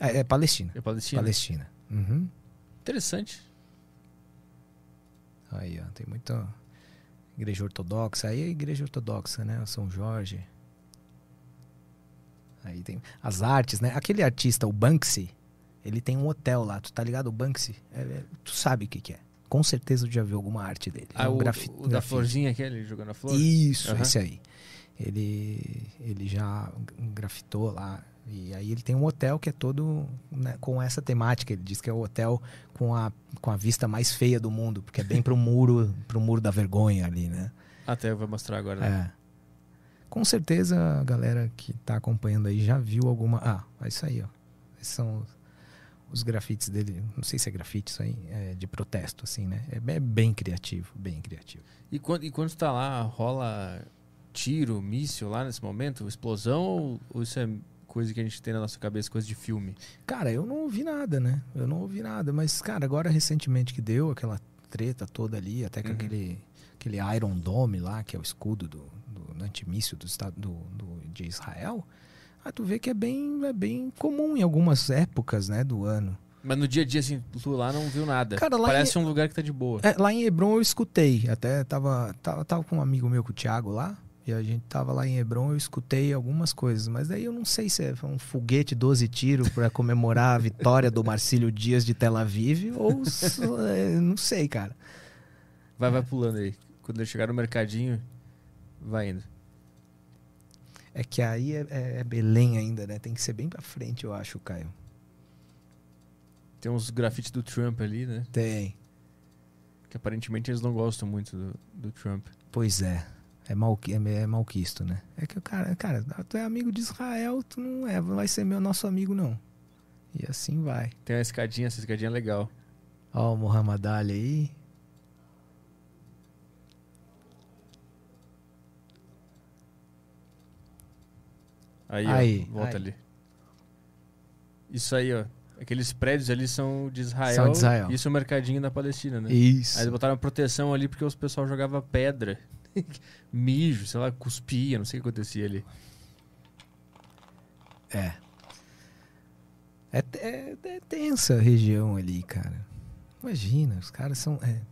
É, é Palestina. É Palestina? Palestina. Uhum. Interessante. Aí, ó, tem muita igreja ortodoxa. Aí é igreja ortodoxa, né? São Jorge. Aí tem as artes, né? Aquele artista, o Banksy, ele tem um hotel lá. Tu tá ligado? O Banksy? É, é, tu sabe o que, que é. Com certeza tu já viu alguma arte dele. Ah, é um o, grafi- o da florzinha aquele jogando a flor? Isso, Aham. esse aí. Ele, ele já grafitou lá. E aí ele tem um hotel que é todo né, com essa temática. Ele diz que é o hotel com a, com a vista mais feia do mundo, porque é bem pro muro, pro muro da vergonha ali, né? Até eu vou mostrar agora. né? É. Com certeza a galera que tá acompanhando aí já viu alguma. Ah, é isso aí, ó. Esses são os, grafites dele. Não sei se é grafite isso aí, é de protesto, assim, né? É, é bem criativo, bem criativo. E, quando, e quando tu tá lá, rola tiro, míssil lá nesse momento? Explosão? Ou, ou isso é coisa que a gente tem na nossa cabeça, coisa de filme? Cara, eu não ouvi nada, né? Eu não ouvi nada. Mas, cara, agora recentemente que deu aquela treta toda ali, até com Uhum. aquele, aquele Iron Dome lá, que é o escudo do, do antimíssil do estado do, do- de Israel, aí tu vê que é bem, é bem comum em algumas épocas, né, do ano. Mas no dia a dia, assim, tu lá não viu nada. Cara, Parece um lugar que tá de boa. É, lá em Hebron eu escutei, até tava, tava, tava com um amigo meu, com o Thiago lá, e a gente tava lá em Hebron, eu escutei algumas coisas, mas daí eu não sei se é um foguete 12 tiros para comemorar a vitória do Marcílio Dias de Tel Aviv, ou é, não sei, cara. Vai, vai pulando aí. quando ele chegar no mercadinho, vai indo. É que aí é, é- é Belém ainda, né? Tem que ser bem pra frente, eu acho, Caio. Tem uns grafites do Trump ali, né? Tem. Que aparentemente eles não gostam muito do, do Trump. Pois é. É, mal, é, é malquisto, né? É que o cara, cara, tu é amigo de Israel, tu não é, não vai ser meu nosso amigo, não. E assim vai. Tem uma escadinha, essa escadinha é legal. Ó, o Muhammad Ali aí. Aí, Aí, ó, volta aí. ali. Isso aí, ó. Aqueles prédios ali são de Israel. São de Israel. Isso é o mercadinho da Palestina, né? Isso. Aí eles botaram proteção ali porque os pessoal jogava pedra, mijo, sei lá, cuspia, não sei o que acontecia ali. É. É, é, é tensa a região ali, cara. Imagina, os caras são. É,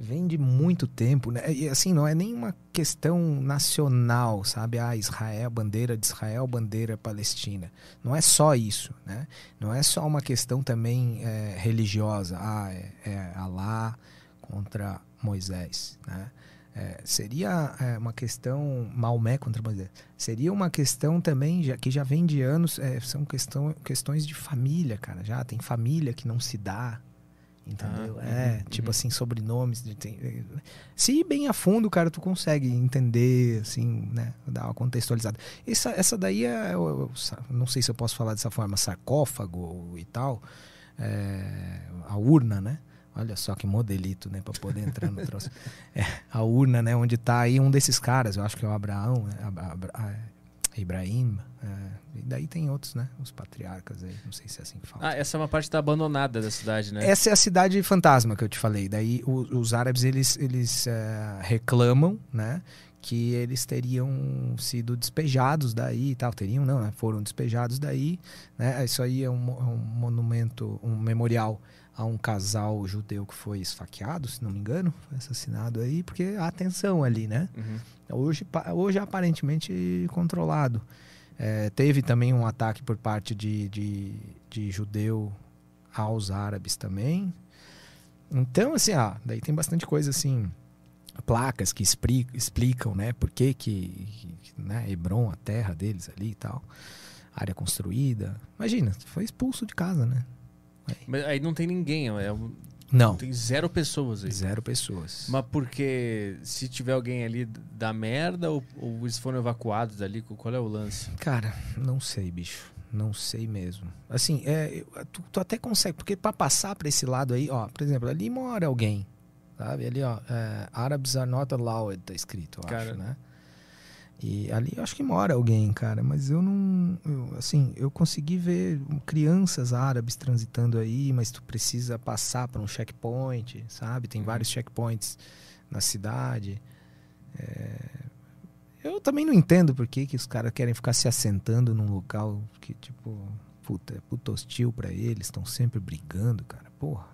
vem de muito tempo, né? E assim, não é nenhuma questão nacional, sabe? Ah, Israel, bandeira de Israel, bandeira palestina. Não é só isso, né? Não é só uma questão também é, religiosa. Ah, é, é Alá contra Moisés, né? É, seria é, uma questão Maomé contra Moisés. Seria uma questão também já, que já vem de anos. é, são questão, questões de família, cara. Já tem família que não se dá, entendeu? Ah, é uhum, tipo uhum. assim sobrenomes. de- é, se ir bem a fundo, cara, tu consegue entender, assim, né? Dar uma contextualizada. Essa, essa daí é, eu- eu sa- não sei se eu posso falar dessa forma, sarcófago e tal. é, a urna, né? Olha só que modelito, né? Pra poder entrar no troço. É, a urna, né? Onde tá aí um desses caras, eu acho que é o Abraão, né? Abra- Abra- é, Ibrahim. é, e daí tem outros, né? Os patriarcas aí, não sei se é assim que fala. Ah, essa é uma parte da abandonada da cidade, né? Essa é a cidade fantasma que eu te falei. Daí o- os árabes eles, eles eh, reclamam, né, que eles teriam sido despejados daí e tal. Teriam não, né? Foram despejados daí, né? Isso aí é um, é um monumento, um memorial a um casal judeu que foi esfaqueado, se não me engano, foi assassinado aí, porque há tensão ali, né? Uhum. Hoje, hoje é aparentemente controlado. É, teve também um ataque por parte de, de, de judeu aos árabes também. Então, assim, ah, daí tem bastante coisa assim, placas que explicam, né, por que que, que, né, Hebron, a terra deles ali e tal, área construída. Imagina, foi expulso de casa, né? Mas aí não tem ninguém, é um- Não, tem zero pessoas aí. zero pessoas. Mas porque se tiver alguém ali da merda ou, ou eles foram evacuados dali, qual é o lance? Cara, não sei, bicho. Não sei mesmo. Assim, é, tu, tu até consegue, porque pra passar pra esse lado aí, ó, por exemplo, ali mora alguém, sabe? Ali, ó, é, Arabs are not allowed, tá escrito, eu Cara. acho, né? E ali eu acho que mora alguém, cara, mas eu não. eu, assim, eu consegui ver crianças árabes transitando aí, mas tu precisa passar por um checkpoint, sabe? Tem Uhum. vários checkpoints na cidade. É, Eu também não entendo por que, que os caras querem ficar se assentando num local que, tipo, puta, é puta hostil pra eles, estão sempre brigando, cara. Porra.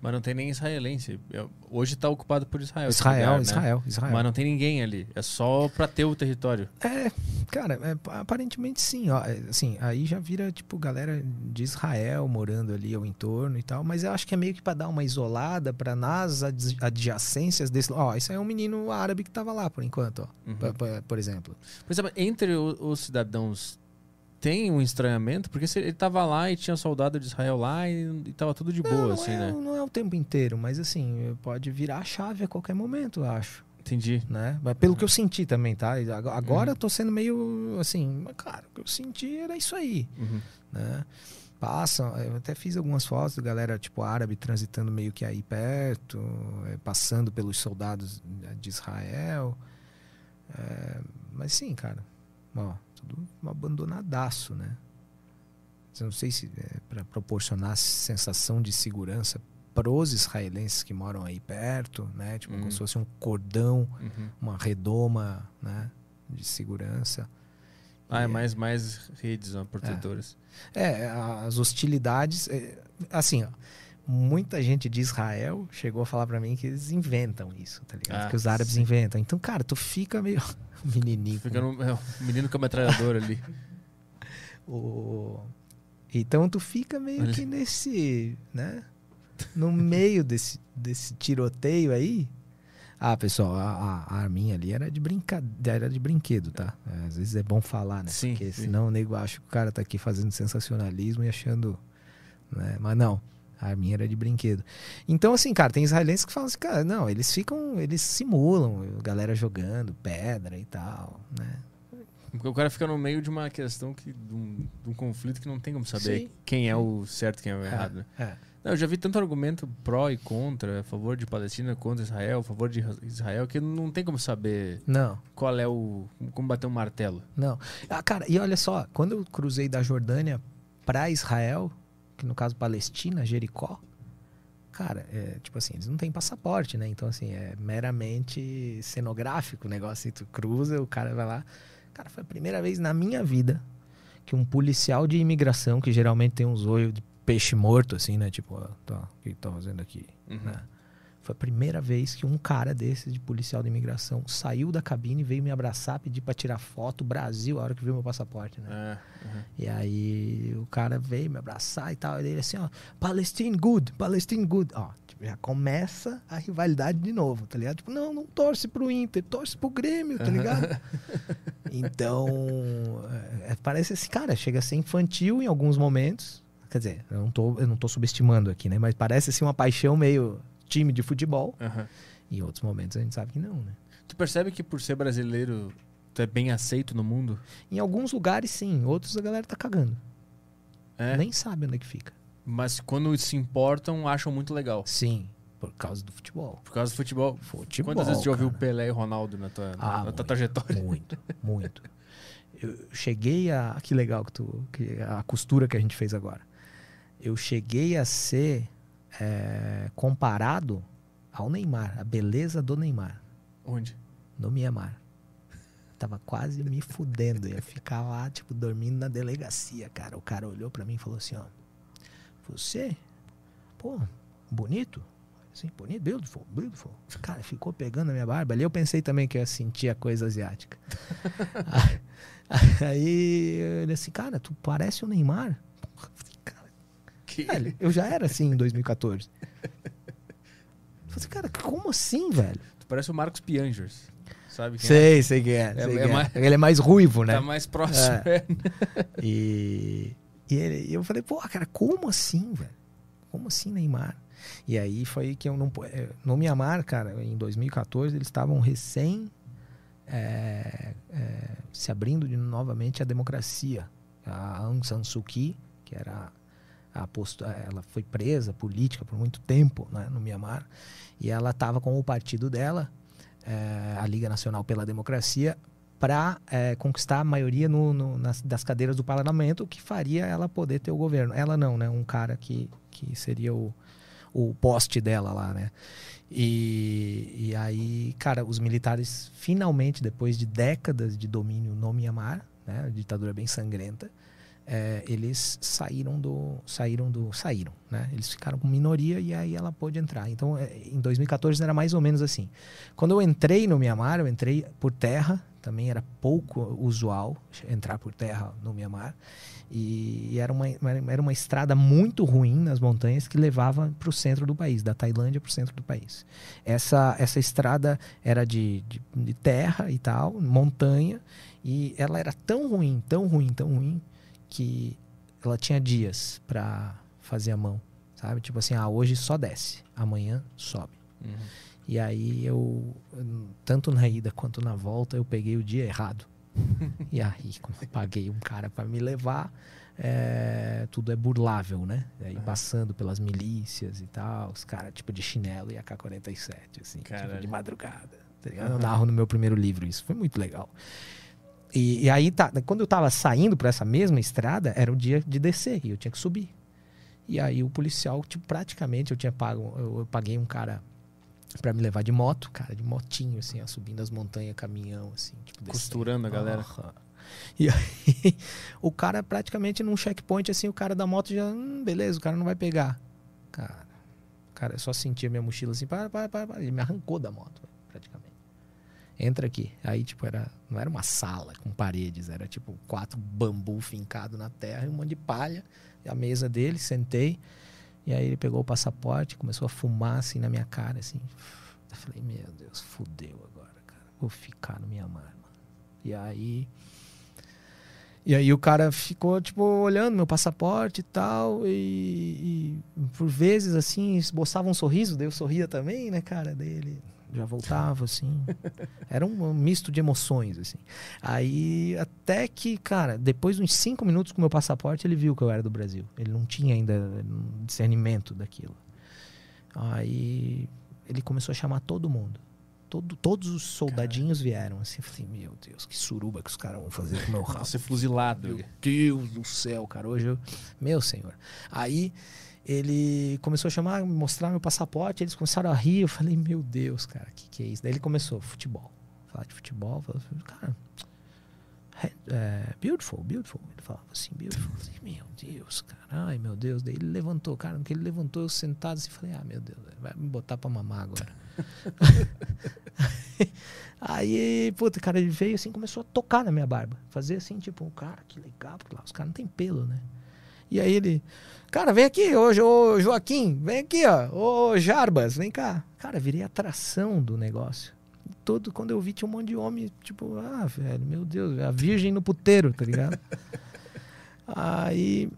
Mas não tem nem israelense. É- Hoje tá ocupado por Israel. Israel, lugar, né? Israel, Israel. Mas não tem ninguém ali. É só pra ter o território. É, cara, é, aparentemente sim, ó. é, Assim, aí já vira, tipo, galera de Israel morando ali ao entorno e tal, mas eu acho que é meio que pra dar uma isolada pra nas ad- adjacências desse. Ó, isso aí é um menino árabe que tava lá por enquanto, ó. Uhum. Por, exemplo. Por exemplo, entre os cidadãos tem um estranhamento? Porque ele tava lá e tinha soldado de Israel lá e, e tava tudo de boa, não, não assim, é, né? não é o tempo inteiro, mas assim, pode virar a chave a qualquer momento, eu acho. Entendi. Né? Mas pelo que eu senti também, tá? Ag- Agora Uhum. eu tô sendo meio assim, mas cara, o que eu senti era isso aí. Uhum. né? Passam, eu até fiz algumas fotos da galera, tipo, árabe transitando meio que aí perto, eh, passando pelos soldados de Israel. É, mas sim, cara, ó, tudo um abandonadaço, né? Eu não sei se é para proporcionar sensação de segurança pros israelenses que moram aí perto, né? Tipo, Uhum. como se fosse um cordão, Uhum. uma redoma, né? De segurança. Ah, é E- mais, mais redes ó, protetoras. É, as hostilidades. é, assim, ó, muita gente de Israel chegou a falar pra mim que eles inventam isso, tá ligado? Ah, que os árabes sim. inventam. Então, cara, tu fica meio. menininho. Fica no, é, o menino com a metralhadora ali. O... Então, tu fica meio que nesse. né? No meio desse, desse tiroteio aí. Ah, pessoal, a, a- arminha ali era de brincadeira, era de brinquedo, tá? É, às vezes é bom falar, né? Sim, Porque sim. senão o nego acha que o cara tá aqui fazendo sensacionalismo e achando. Né? Mas não, a arminha era de brinquedo. Então, assim, cara, tem israelenses que falam assim, cara, não, eles ficam, eles simulam, galera jogando pedra e tal, né? Porque o cara fica no meio de uma questão que. de um, de um conflito que não tem como saber Sim. quem é o certo e quem é o errado, né? É. Não, eu já vi tanto argumento pró e contra, a favor de Palestina, contra Israel, a favor de Israel, que não tem como saber Não, qual é o. como bater um martelo. não. Ah, cara, e olha só, quando eu cruzei da Jordânia pra Israel, que no caso Palestina, Jericó, cara, é, tipo assim, eles não têm passaporte, né? Então, assim, é meramente cenográfico o negócio. Tu cruza, o cara vai lá. Cara, foi a primeira vez na minha vida que um policial de imigração, que geralmente tem uns olhos de peixe morto, assim, né? Tipo, ó, tá, o que tá fazendo aqui? Uhum. né? Foi a primeira vez que um cara desses de policial de imigração saiu da cabine e veio me abraçar, pedir pra tirar foto, Brasil, a hora que viu meu passaporte, né? É, uhum. E aí o cara veio me abraçar e tal. E ele assim, ó, Palestine good, Palestine good. Ó, tipo, já começa a rivalidade de novo, tá ligado? Tipo, não, não torce pro Inter, torce pro Grêmio, tá ligado? então, é, é, parece esse cara, chega a ser infantil em alguns momentos. Quer dizer, eu não tô, eu não tô subestimando aqui, né? Mas parece assim uma paixão meio time de futebol. Aham. E em outros momentos a gente sabe que não, né? Tu percebe que por ser brasileiro, tu é bem aceito no mundo? Em alguns lugares, sim. Em outros, a galera tá cagando. É. Nem sabe onde é que fica. Mas quando se importam, acham muito legal. Sim, por causa do futebol. Por causa do futebol. Futebol, Quantas vezes tu já ouviu. Pelé e Ronaldo na tua, Ah, na muito. trajetória? Muito, muito. Eu cheguei a. Que legal que tu. Que a costura que a gente fez agora. Eu cheguei a ser é, comparado ao Neymar, a beleza do Neymar, Onde? no Mianmar. Tava quase me fudendo. Ia ficar lá, tipo, dormindo na delegacia, cara. O cara olhou pra mim e falou assim: ó. Você, pô, bonito. Assim, bonito, beautiful, beautiful. Cara, ficou pegando a minha barba. Ali eu pensei também que eu ia sentir a coisa asiática. Aí ele assim, cara, tu parece o Neymar. Velho, eu já era assim em 2014. Eu Falei, cara, como assim, velho? Tu parece o Marcos Piangers. Sabe quem Sei, sei quem é. É- sei é quem é. mais- Ele é mais ruivo, é? né? Tá mais próximo. é. E, e ele- eu falei, pô, cara, como assim, velho? Como assim, Neymar? E aí foi que eu não. eh, No Mianmar, cara, em 2014, eles estavam recém eh, eh, se abrindo de novamente a democracia. A Aung San Suu Kyi, que era ela foi presa política por muito tempo né, no Mianmar, e ela estava com o partido dela, eh, a Liga Nacional pela Democracia, para conquistar a maioria no, no- nas, das cadeiras do parlamento, o que faria ela poder ter o governo. Ela não, né? Um cara que, que seria o, o poste dela lá, né? E, e aí, cara, os militares finalmente, depois de décadas de domínio no Mianmar, né? A ditadura bem sangrenta, é, eles saíram do saíram do saíram né? Eles ficaram com minoria e aí ela pôde entrar. Então é, em 2014 era mais ou menos assim. Quando eu entrei no Mianmar eu entrei por terra também era pouco usual entrar por terra no Mianmar. E, era uma era uma estrada muito ruim nas montanhas que levava para o centro do país da Tailândia para o centro do país. Essa essa estrada era de, de, de terra e tal montanha e ela era tão ruim tão ruim tão ruim que ela tinha dias para fazer a mão, sabe? Tipo assim, ah, hoje só desce, amanhã sobe. Uhum. E aí eu, tanto na ida quanto na volta, eu peguei o dia errado. e aí, quando eu paguei um cara para me levar, é, tudo é burlável, né? Aí Aham. passando pelas milícias e tal, os caras tipo de chinelo e AK-47, assim, tipo, de madrugada. Tá ligado? Eu narro no meu primeiro livro isso, foi muito legal. E, e aí, tá, quando eu tava saindo por essa mesma estrada, era o dia de descer e eu tinha que subir. E aí o policial, tipo, praticamente eu tinha pago, eu, eu paguei um cara pra me levar de moto, cara, de motinho, assim, ó, subindo as montanhas, caminhão, assim, tipo, descendo. Costurando a galera. E aí, o cara praticamente num checkpoint, assim, o cara da moto já, hum, beleza, o cara não vai pegar. Cara, cara, eu só sentia minha mochila assim, para, para, para, para. Ele me arrancou da moto. Entra aqui. Aí, tipo, era, não era uma sala com paredes, era tipo quatro bambu fincado na terra e um monte de palha. E a mesa dele, sentei. E aí ele pegou o passaporte, começou a fumar assim na minha cara, assim. Eu falei, meu Deus, fudeu agora, cara. Vou ficar no Mianmar, mano. E aí. E aí o cara ficou, tipo, olhando meu passaporte e tal. E, e por vezes, assim, esboçava um sorriso, daí eu sorria também, né, cara? Daí ele já voltava, assim. Era um misto de emoções, assim. Aí, até que, cara, depois de uns cinco minutos com meu passaporte, ele viu que eu era do Brasil. Ele não tinha ainda um discernimento daquilo. Aí, ele começou a chamar todo mundo. Todo, todos os soldadinhos vieram, assim. Eu falei, meu Deus, que suruba que os caras vão fazer com o meu rabo. Ser fuzilado. Meu Deus do céu, cara. Hoje eu. Meu senhor. Aí ele começou a chamar, mostrar meu passaporte, eles começaram a rir. Eu falei, meu Deus, cara, o que, que é isso? Daí ele começou, futebol. Falar de futebol. Falei, cara, é, beautiful, beautiful. Ele falava assim, beautiful. Eu falei, meu Deus, cara, ai meu Deus. Daí ele levantou, cara, no que ele levantou, eu sentado assim, falei, ah, meu Deus, vai me botar pra mamar agora. Aí, puta, cara, ele veio assim, começou a tocar na minha barba. Fazer assim, tipo, cara, que legal, porque lá os caras não tem pelo, né? E aí ele, cara, vem aqui, ô, ô Joaquim, vem aqui, ó, ô Jarbas, vem cá. Cara, virei atração do negócio. Todo, quando eu vi, tinha um monte de homem, tipo, ah, velho, meu Deus, a virgem no puteiro, tá ligado? aí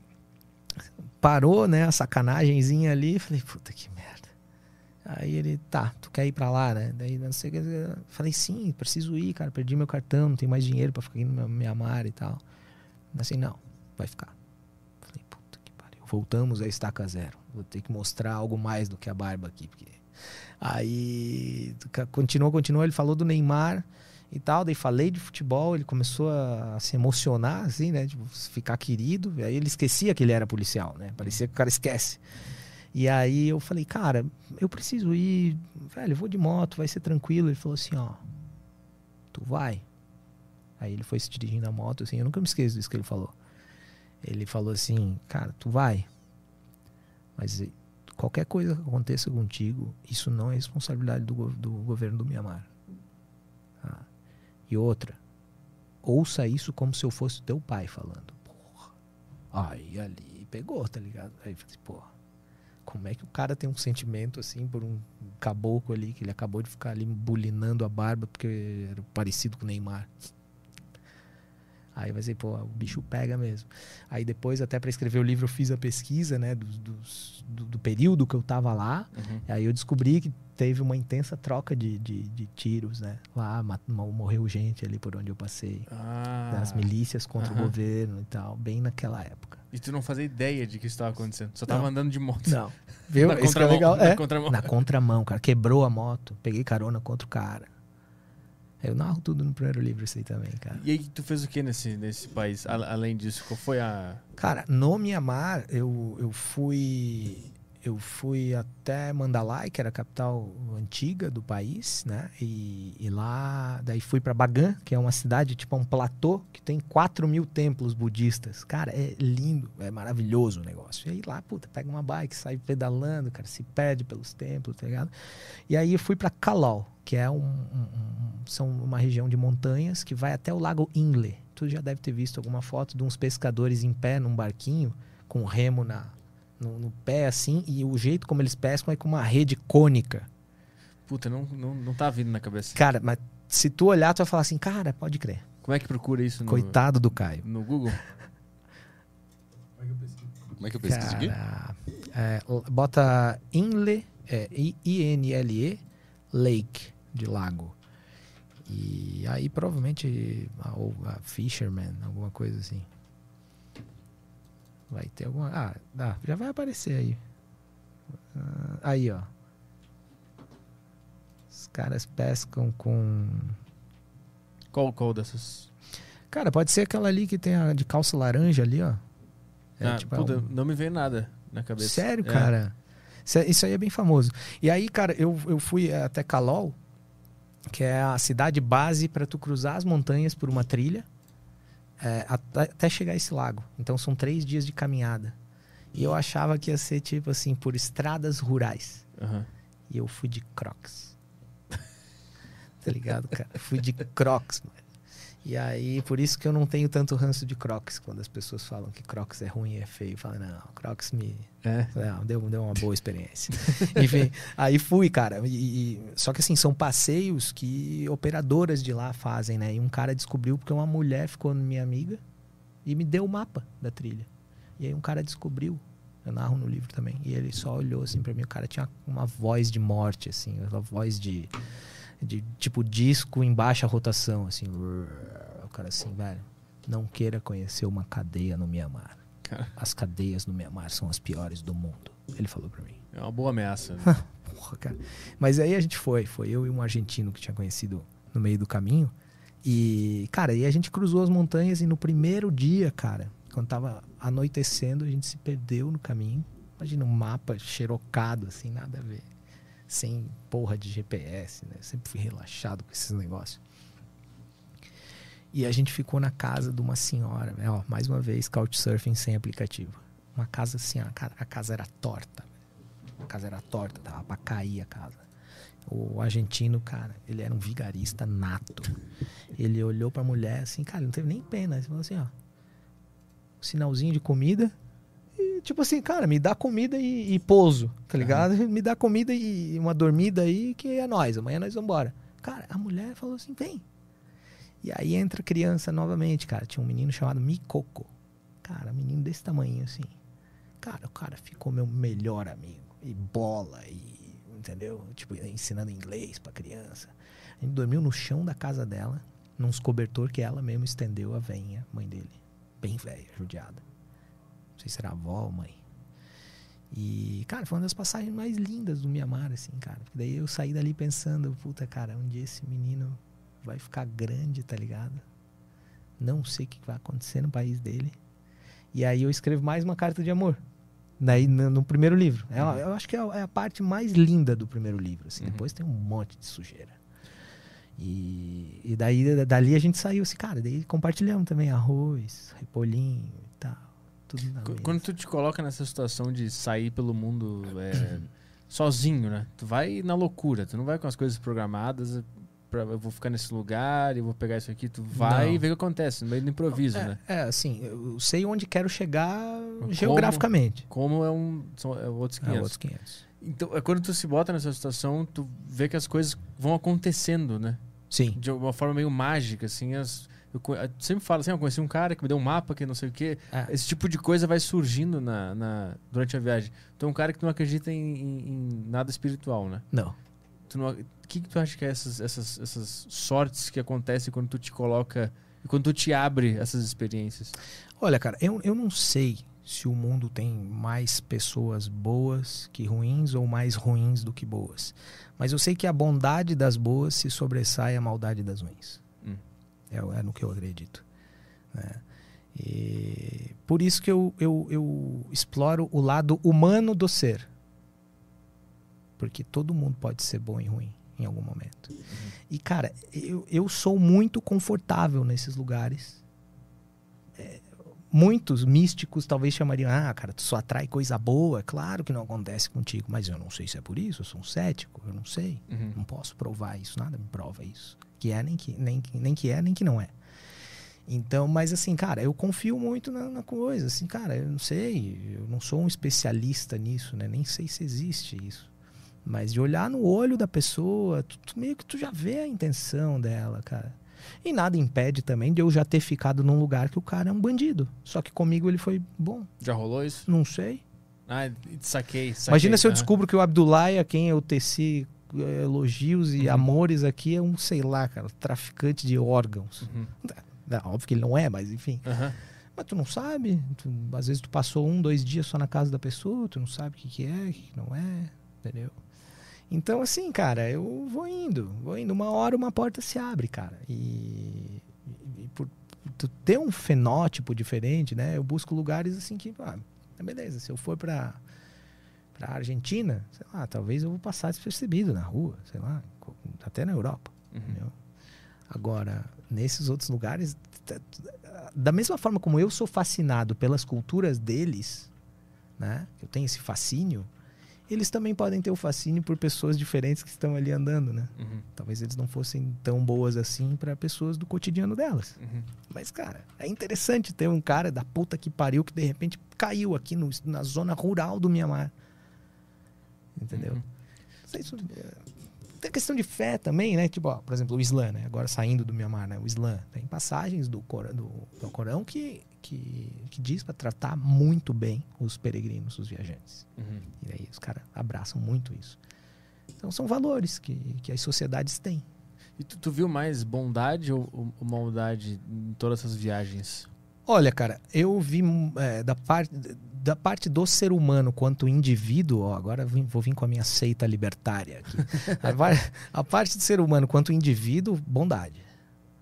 parou, né, a sacanagemzinha ali, falei, puta que merda. Aí ele, tá, tu quer ir pra lá, né? Daí não sei o Falei, sim, preciso ir, cara. Perdi meu cartão, não tenho mais dinheiro pra ficar indo no Mianmar e tal. Assim, não, vai ficar. Falei, puta que pariu. Voltamos a estaca zero. Vou ter que mostrar algo mais do que a barba aqui. Porque... Aí continuou, continuou. Ele falou do Neymar e tal. Daí falei de futebol. Ele começou a, se emocionar, assim, né? Tipo, ficar querido. Aí ele esquecia que ele era policial, né? Parecia que o cara esquece. E aí eu falei, cara, eu preciso ir, velho, eu vou de moto, vai ser tranquilo. Ele falou assim, ó, tu vai. Aí ele foi se dirigindo a moto, assim, eu nunca me esqueço disso que ele falou. Ele falou assim, cara, tu vai. Mas qualquer coisa que aconteça contigo, isso não é responsabilidade do, do governo do Mianmar. Tá? E outra, ouça isso como se eu fosse teu pai falando. Porra. Aí ali pegou, tá ligado? Aí falei, porra como é que o cara tem um sentimento assim por um caboclo ali que ele acabou de ficar ali bulinando a barba porque era parecido com o Neymar. Aí vai ser, pô, o bicho pega mesmo. Aí depois, até para escrever o livro, eu fiz a pesquisa, né, do, do, do período que eu tava lá. Uhum. Aí eu descobri que teve uma intensa troca de, de, de tiros, né? Lá morreu gente ali por onde eu passei. Ah. Das milícias contra uhum. o governo e tal, bem naquela época. E tu não fazia ideia de que isso estava acontecendo? Só tava não. andando de moto. Não. Viu? Na isso é legal. Na, é. contramão. na contramão, cara. Quebrou a moto. Peguei carona contra o cara. Eu narro tudo no primeiro livro, isso aí também, cara. E aí, tu fez o que nesse, nesse país, além disso? Qual foi a. Cara, no Mianmar, eu, eu fui eu fui até Mandalay, que era a capital antiga do país, né? E, e lá, daí fui para Bagan, que é uma cidade, tipo um platô, que tem 4 mil templos budistas. Cara, é lindo, é maravilhoso o negócio. E aí lá, puta, pega uma bike, sai pedalando, cara, se perde pelos templos, tá ligado? E aí fui para Kalau, que é um, um, um, são uma região de montanhas que vai até o lago Inle. Tu já deve ter visto alguma foto de uns pescadores em pé num barquinho com remo na no, no, pé, assim, e o jeito como eles pescam é com uma rede cônica. Puta, não, não, não tá vindo na cabeça. Cara, mas se tu olhar, tu vai falar assim, cara, pode crer. Como é que procura isso no... Coitado do Caio. No Google? Como é que eu pesquiso aqui? É, bota Inle, é, I-N-L-E, Lake, de lago. E aí provavelmente, ou a Fisherman, alguma coisa assim. Vai ter alguma. Ah, dá, já vai aparecer aí. Ah, aí, ó. Os caras pescam com. Qual, qual dessas? Cara, pode ser aquela ali que tem a de calça laranja ali, ó. É, ah, tipo, puta, não me vem nada na cabeça. Sério, é. cara? Isso aí é bem famoso. E aí, cara, eu, eu fui até Calol, que é a cidade base para tu cruzar as montanhas por uma trilha é, até chegar a esse lago. Então são três dias de caminhada. E eu achava que ia ser tipo assim, por estradas rurais. Uhum. E eu fui de crocs. tá ligado, cara? fui de crocs, mano. E aí, por isso que eu não tenho tanto ranço de Crocs. Quando as pessoas falam que Crocs é ruim é feio, falo, não, Crocs me. É. Não, deu, deu uma boa experiência. Enfim, aí fui, cara. E, e- só que assim, são passeios que operadoras de lá fazem, né? E um cara descobriu porque uma mulher ficou minha amiga e me deu o mapa da trilha. E aí um cara descobriu. Eu narro no livro também. E ele só olhou assim pra mim. O cara tinha uma voz de morte, assim, uma voz de, de tipo disco em baixa rotação, assim. O cara assim, velho, não queira conhecer uma cadeia no Mianmar. Cara. As cadeias no Mianmar são as piores do mundo. Ele falou pra mim. É uma boa ameaça. né? Porra, cara. Mas aí a gente foi. Foi eu e um argentino que tinha conhecido no meio do caminho. E, cara, aí a gente cruzou as montanhas e no primeiro dia, cara, quando tava anoitecendo, a gente se perdeu no caminho. Imagina um mapa xerocado, assim, nada a ver. Sem porra de GPS, né? Sempre fui relaxado com esses negócios. E a gente ficou na casa de uma senhora, né? ó, mais uma vez, couchsurfing sem aplicativo. Uma casa assim, a ca- a casa era torta. A casa era torta, tava pra cair a casa. O argentino, cara, ele era um vigarista nato. Ele olhou pra mulher assim, cara, não teve nem pena. Ele falou assim, ó. Sinalzinho de comida. Tipo assim, cara, me dá comida e, e pouso, tá ligado? Me dá comida e uma dormida aí que é nós. Amanhã nós vamos embora. Cara, a mulher falou assim, vem. E aí entra a criança novamente, cara. Tinha um menino chamado Mikoko. Cara, um menino desse tamanho, assim. Cara, o cara ficou meu melhor amigo. E bola, e. Entendeu? Tipo, ensinando inglês pra criança. A gente dormiu no chão da casa dela, nos cobertor que ela mesmo estendeu a veinha, mãe dele. Bem velha, judiada. Sei se era avó ou mãe. E, cara, foi uma das passagens mais lindas do Mianmar, assim, cara. Porque daí eu saí dali pensando, puta, cara, um dia esse menino vai ficar grande, tá ligado? Não sei o que vai acontecer no país dele. E aí eu escrevo mais uma carta de amor. Daí no, no primeiro livro. É, Uhum. Eu acho que é a, é a parte mais linda do primeiro livro. Assim. Uhum. Depois tem um monte de sujeira. E, e daí dali a gente saiu assim, cara, daí compartilhamos também arroz, repolhinho. Tudo na Qu-. Quando tu te coloca nessa situação de sair pelo mundo é, sozinho, né? Tu vai na loucura, tu não vai com as coisas programadas. Pra, eu vou ficar nesse lugar, eu vou pegar isso aqui. Tu vai Não. e vê o que acontece, no meio do improviso, é, né? é, assim, eu sei onde quero chegar Como? geograficamente. Como é um. São é outros É 500. outros 500. Então, é quando tu se bota nessa situação, tu vê que as coisas vão acontecendo, né? Sim. De uma forma meio mágica, assim. As, eu, eu sempre falo assim, eu conheci um cara que me deu um mapa que não sei o quê. É. Esse tipo de coisa vai surgindo na, na- durante a viagem. Tu é um cara que não acredita em, em- em nada espiritual, né? Não. Tu não- O que, que tu acha que é essas, essas, essas sortes que acontecem quando tu te coloca... Quando tu te abre essas experiências? Olha, cara, eu, eu não sei se o mundo tem mais pessoas boas que ruins ou mais ruins do que boas. Mas eu sei que a bondade das boas se sobressai à maldade das ruins. É, é no que eu acredito. né? E por isso que eu, eu, eu exploro o lado humano do ser. Porque todo mundo pode ser bom e ruim em algum momento. E, cara, eu, eu sou muito confortável nesses lugares muitos místicos talvez chamariam, ah, cara, tu só atrai coisa boa. Claro que não acontece contigo, mas eu não sei se é por isso, eu sou um cético, eu não sei. Uhum. Não posso provar isso, nada me prova isso. Que é, nem que, nem, nem que é, nem que não é. Então, mas assim, cara, eu confio muito na, na coisa. Assim, cara, eu não sei, eu não sou um especialista nisso, né? Nem sei se existe isso. Mas de olhar no olho da pessoa, tu, tu meio que tu já vê a intenção dela, cara. E nada impede também de eu já ter ficado num lugar que o cara é um bandido. Só que comigo ele foi bom. Já rolou isso? Não sei. Ah, saquei, saquei. Imagina se eu descubro que o Abdullah, a quem eu teci elogios e Uhum. amores aqui, é um, sei lá, cara, traficante de órgãos. Uhum. Não, óbvio que ele não é, mas enfim. Aham. Mas tu não sabe. Tu- às vezes tu passou um, dois dias só na casa da pessoa, tu não sabe o que, que é, o que, que não é, entendeu? Então, assim, cara, eu vou indo, vou indo. Uma hora uma porta se abre, cara. E, e por, tu ter um fenótipo diferente, né? Eu busco lugares assim que, ah, beleza, se eu for pra, pra Argentina, sei lá, talvez eu vou passar despercebido na rua, sei lá, até na Europa. Uhum. Agora, nesses outros lugares, da mesma forma como eu sou fascinado pelas culturas deles, né? Eu tenho esse fascínio, eles também podem ter o fascínio por pessoas diferentes que estão ali andando, né? Uhum. Talvez eles não fossem tão boas assim para pessoas do cotidiano delas. Uhum. Mas, cara, é interessante ter um cara da puta que pariu que de repente caiu aqui no- na zona rural do Mianmar. Entendeu? Uhum. Tem questão de fé também, né? Tipo, ó, por exemplo, o Islã, né? Agora saindo do Mianmar, né? O Islã. Tem passagens do Corão, do, do Corão que, que, que diz para tratar muito bem os peregrinos, os viajantes. Uhum. E aí os caras abraçam muito isso. Então são valores que, que as sociedades têm. E tu, tu viu mais bondade ou, ou- maldade em todas essas viagens? Olha, cara, eu vi é, da, parte, da parte do ser humano quanto indivíduo, ó, agora vim- vou vir com a minha seita libertária aqui. a, a parte do ser humano quanto indivíduo, bondade.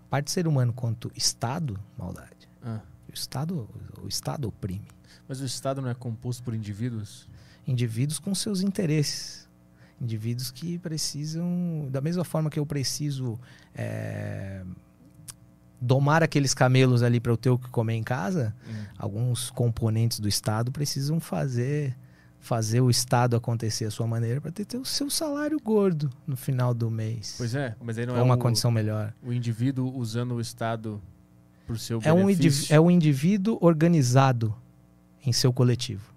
A parte do ser humano quanto Estado, maldade. Ah, O Estado, o Estado oprime. mas o Estado não é composto por indivíduos? Indivíduos com seus interesses. Indivíduos que precisam, da mesma forma que eu preciso é, domar aqueles camelos ali para eu ter o que comer em casa, Uhum. alguns componentes do Estado precisam fazer fazer o Estado acontecer a sua maneira para ter, ter o seu salário gordo no final do mês. Pois é, mas aí não ou é uma o, condição melhor. o indivíduo usando o Estado por seu É um, benefício. é um indivíduo organizado em seu coletivo.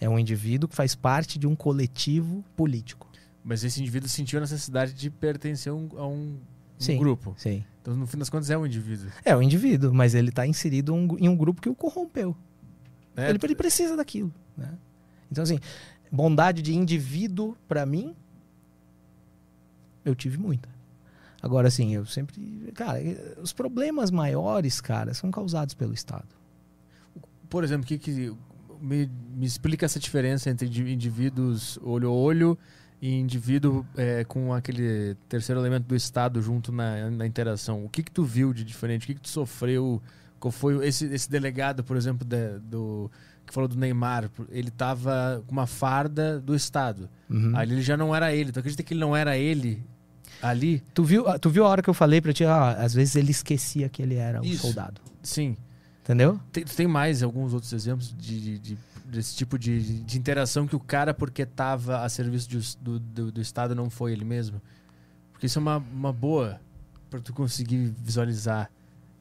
É um indivíduo que faz parte de um coletivo político. Mas esse indivíduo sentiu a necessidade de pertencer a um, a um- um Sim. grupo. Sim. Então, no fim das contas, é um indivíduo. É um indivíduo, mas ele está inserido um- em um grupo que o corrompeu. né? Ele, ele precisa daquilo. Né? Então, assim, bondade de indivíduo, para mim, eu tive muita. Agora, assim, eu sempre. Cara, os problemas maiores, cara, são causados pelo Estado. Por exemplo, que, que me, me explica essa diferença entre indi- indivíduos olho a olho e indivíduo é, com aquele terceiro elemento do Estado junto na, na interação. O que que tu viu de diferente? O que que tu sofreu? Qual foi esse, esse delegado, por exemplo, da- do que falou do Neymar? Ele tava com uma farda do Estado. Uhum. Ali ele já não era ele. Tu acredita que ele não era ele ali? Tu, viu, ah, tu viu a hora que eu falei pra ti? Ah, às vezes ele esquecia que ele era um Isso. soldado. Sim. Entendeu? Tem, tem mais alguns outros exemplos de, de- de- desse tipo de, de interação que o cara, porque estava a serviço de do, do, do Estado, não foi ele mesmo? Porque isso é uma, uma boa para tu conseguir visualizar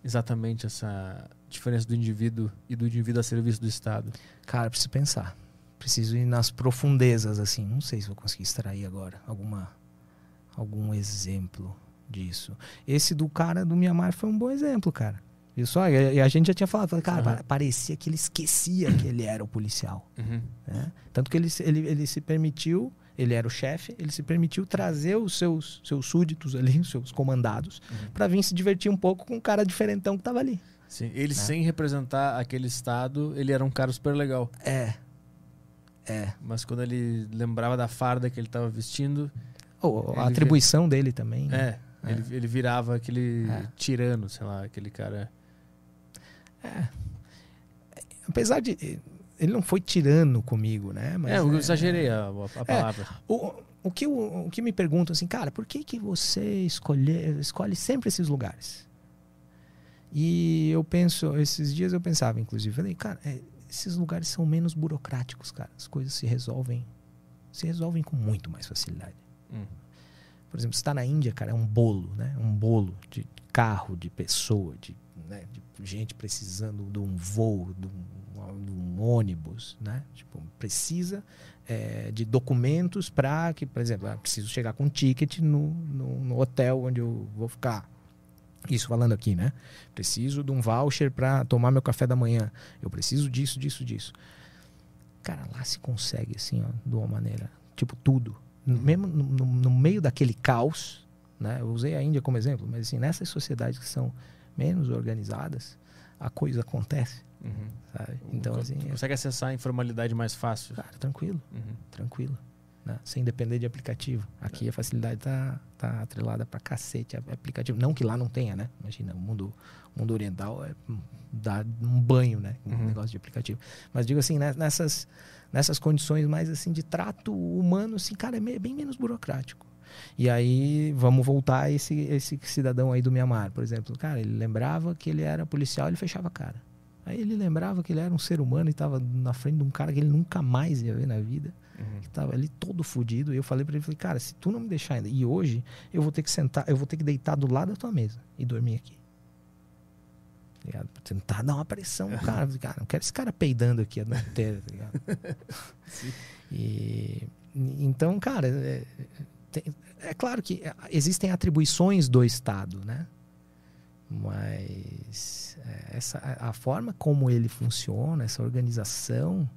exatamente essa diferença do indivíduo e do indivíduo a serviço do Estado. Cara, preciso pensar. Preciso ir nas profundezas, assim. Não sei se vou conseguir extrair agora alguma, algum exemplo disso. Esse do cara do Mianmar foi um bom exemplo, cara. Viu só? E a gente já tinha falado, cara, pa- parecia que ele esquecia que ele era o policial. né? Tanto que ele, se- ele, ele se permitiu, ele era o chefe, ele se permitiu trazer os seus, seus súditos ali, os seus comandados, Uhum. pra vir se divertir um pouco com o cara diferentão que tava ali. Sim, ele Né? sem representar aquele Estado, ele era um cara super legal. É. É. Mas quando ele lembrava da farda que ele estava vestindo, Ou a Ele atribuição dele também. né? é, Ele, ele virava aquele É. tirano, sei lá, aquele cara. Apesar de. Ele não foi tirano comigo, né? Mas é, eu é- exagerei a, a palavra. O, o, que, o, o que me perguntam assim, cara, por que, que você escolhe, escolhe sempre esses lugares? E eu penso, esses dias eu pensava, inclusive, falei, cara, é, esses lugares são menos burocráticos, cara. As coisas se resolvem, se resolvem com muito mais facilidade. Hum. Por exemplo, você está na Índia, cara, é um bolo, né? Um bolo de carro, de pessoa, de, né, de gente precisando de um voo, de um, de um ônibus, né? Tipo, precisa é, de documentos para que, por exemplo, ah, preciso chegar com um ticket no, no, no hotel onde eu vou ficar. Isso falando aqui, né? Preciso de um voucher para tomar meu café da manhã. Eu preciso disso, disso, disso. Cara, lá se consegue assim, ó, de uma maneira, tipo tudo. No- Mesmo no, no- no meio daquele caos, né? Eu usei a Índia como exemplo, mas assim, nessas sociedades que são menos organizadas, a coisa acontece, Uhum. sabe? Então, assim, é, consegue acessar a informalidade mais fácil. cara, tranquilo, Uhum. tranquilo. Né? Sem depender de aplicativo. Aqui a facilidade tá, tá atrelada pra cacete a aplicativo. Não que lá não tenha, né? Imagina, o mundo, mundo oriental é hum, dá um banho, né? Um Uhum. negócio de aplicativo. Mas digo assim, né, nessas, nessas condições mais assim de trato humano, assim, cara, é bem menos burocrático. E aí, vamos voltar a esse, esse cidadão aí do Mianmar, por exemplo. Cara, ele lembrava que ele era policial, ele fechava a cara. Aí ele lembrava que ele era um ser humano e estava na frente de um cara que ele nunca mais ia ver na vida. Uhum. Que tava ali todo fudido. E eu falei para ele, falei, cara, se tu não me deixar ainda, e hoje eu vou ter que sentar, eu vou ter que deitar do lado da tua mesa e dormir aqui. Ligado? Pra tentar dar uma pressão no cara. Cara, não quero esse cara peidando aqui a noite inteira, tá ligado? E, então, cara, é, tem- é claro que existem atribuições do Estado, né? Mas é, essa, a forma como ele funciona, essa organização,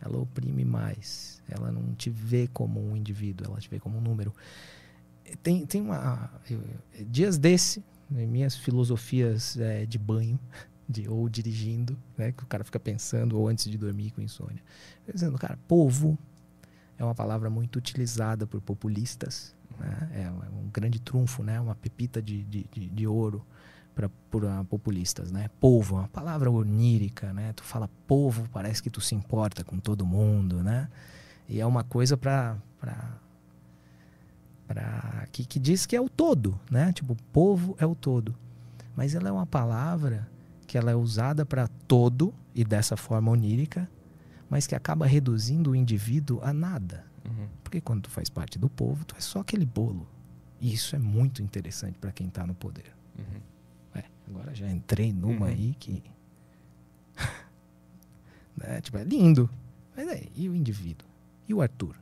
ela oprime mais. Ela não te vê como um indivíduo, ela te vê como um número. Tem, tem uma. eu- dias desse, minhas filosofias é, de banho, de, ou dirigindo, né, que o cara fica pensando, ou antes de dormir com insônia. Dizendo, cara, povo é uma palavra muito utilizada por populistas. Né? É um- é um grande trunfo, né? uma pepita de, de, de, de ouro para ah, populistas, né? Povo, uma palavra onírica, né? Tu fala povo, parece que tu se importa com todo mundo, né? E é uma coisa para para que, que diz que é o todo, né? Tipo, povo é o todo. Mas ela é uma palavra que ela é usada para todo e dessa forma onírica, mas que acaba reduzindo o indivíduo a nada. Uhum. Porque quando tu faz parte do povo, tu é só aquele bolo. E isso é muito interessante para quem tá no poder. Uhum. É, agora já entrei numa Uhum. aí que. né, tipo, é lindo. Mas é, e o indivíduo? E o Arthur?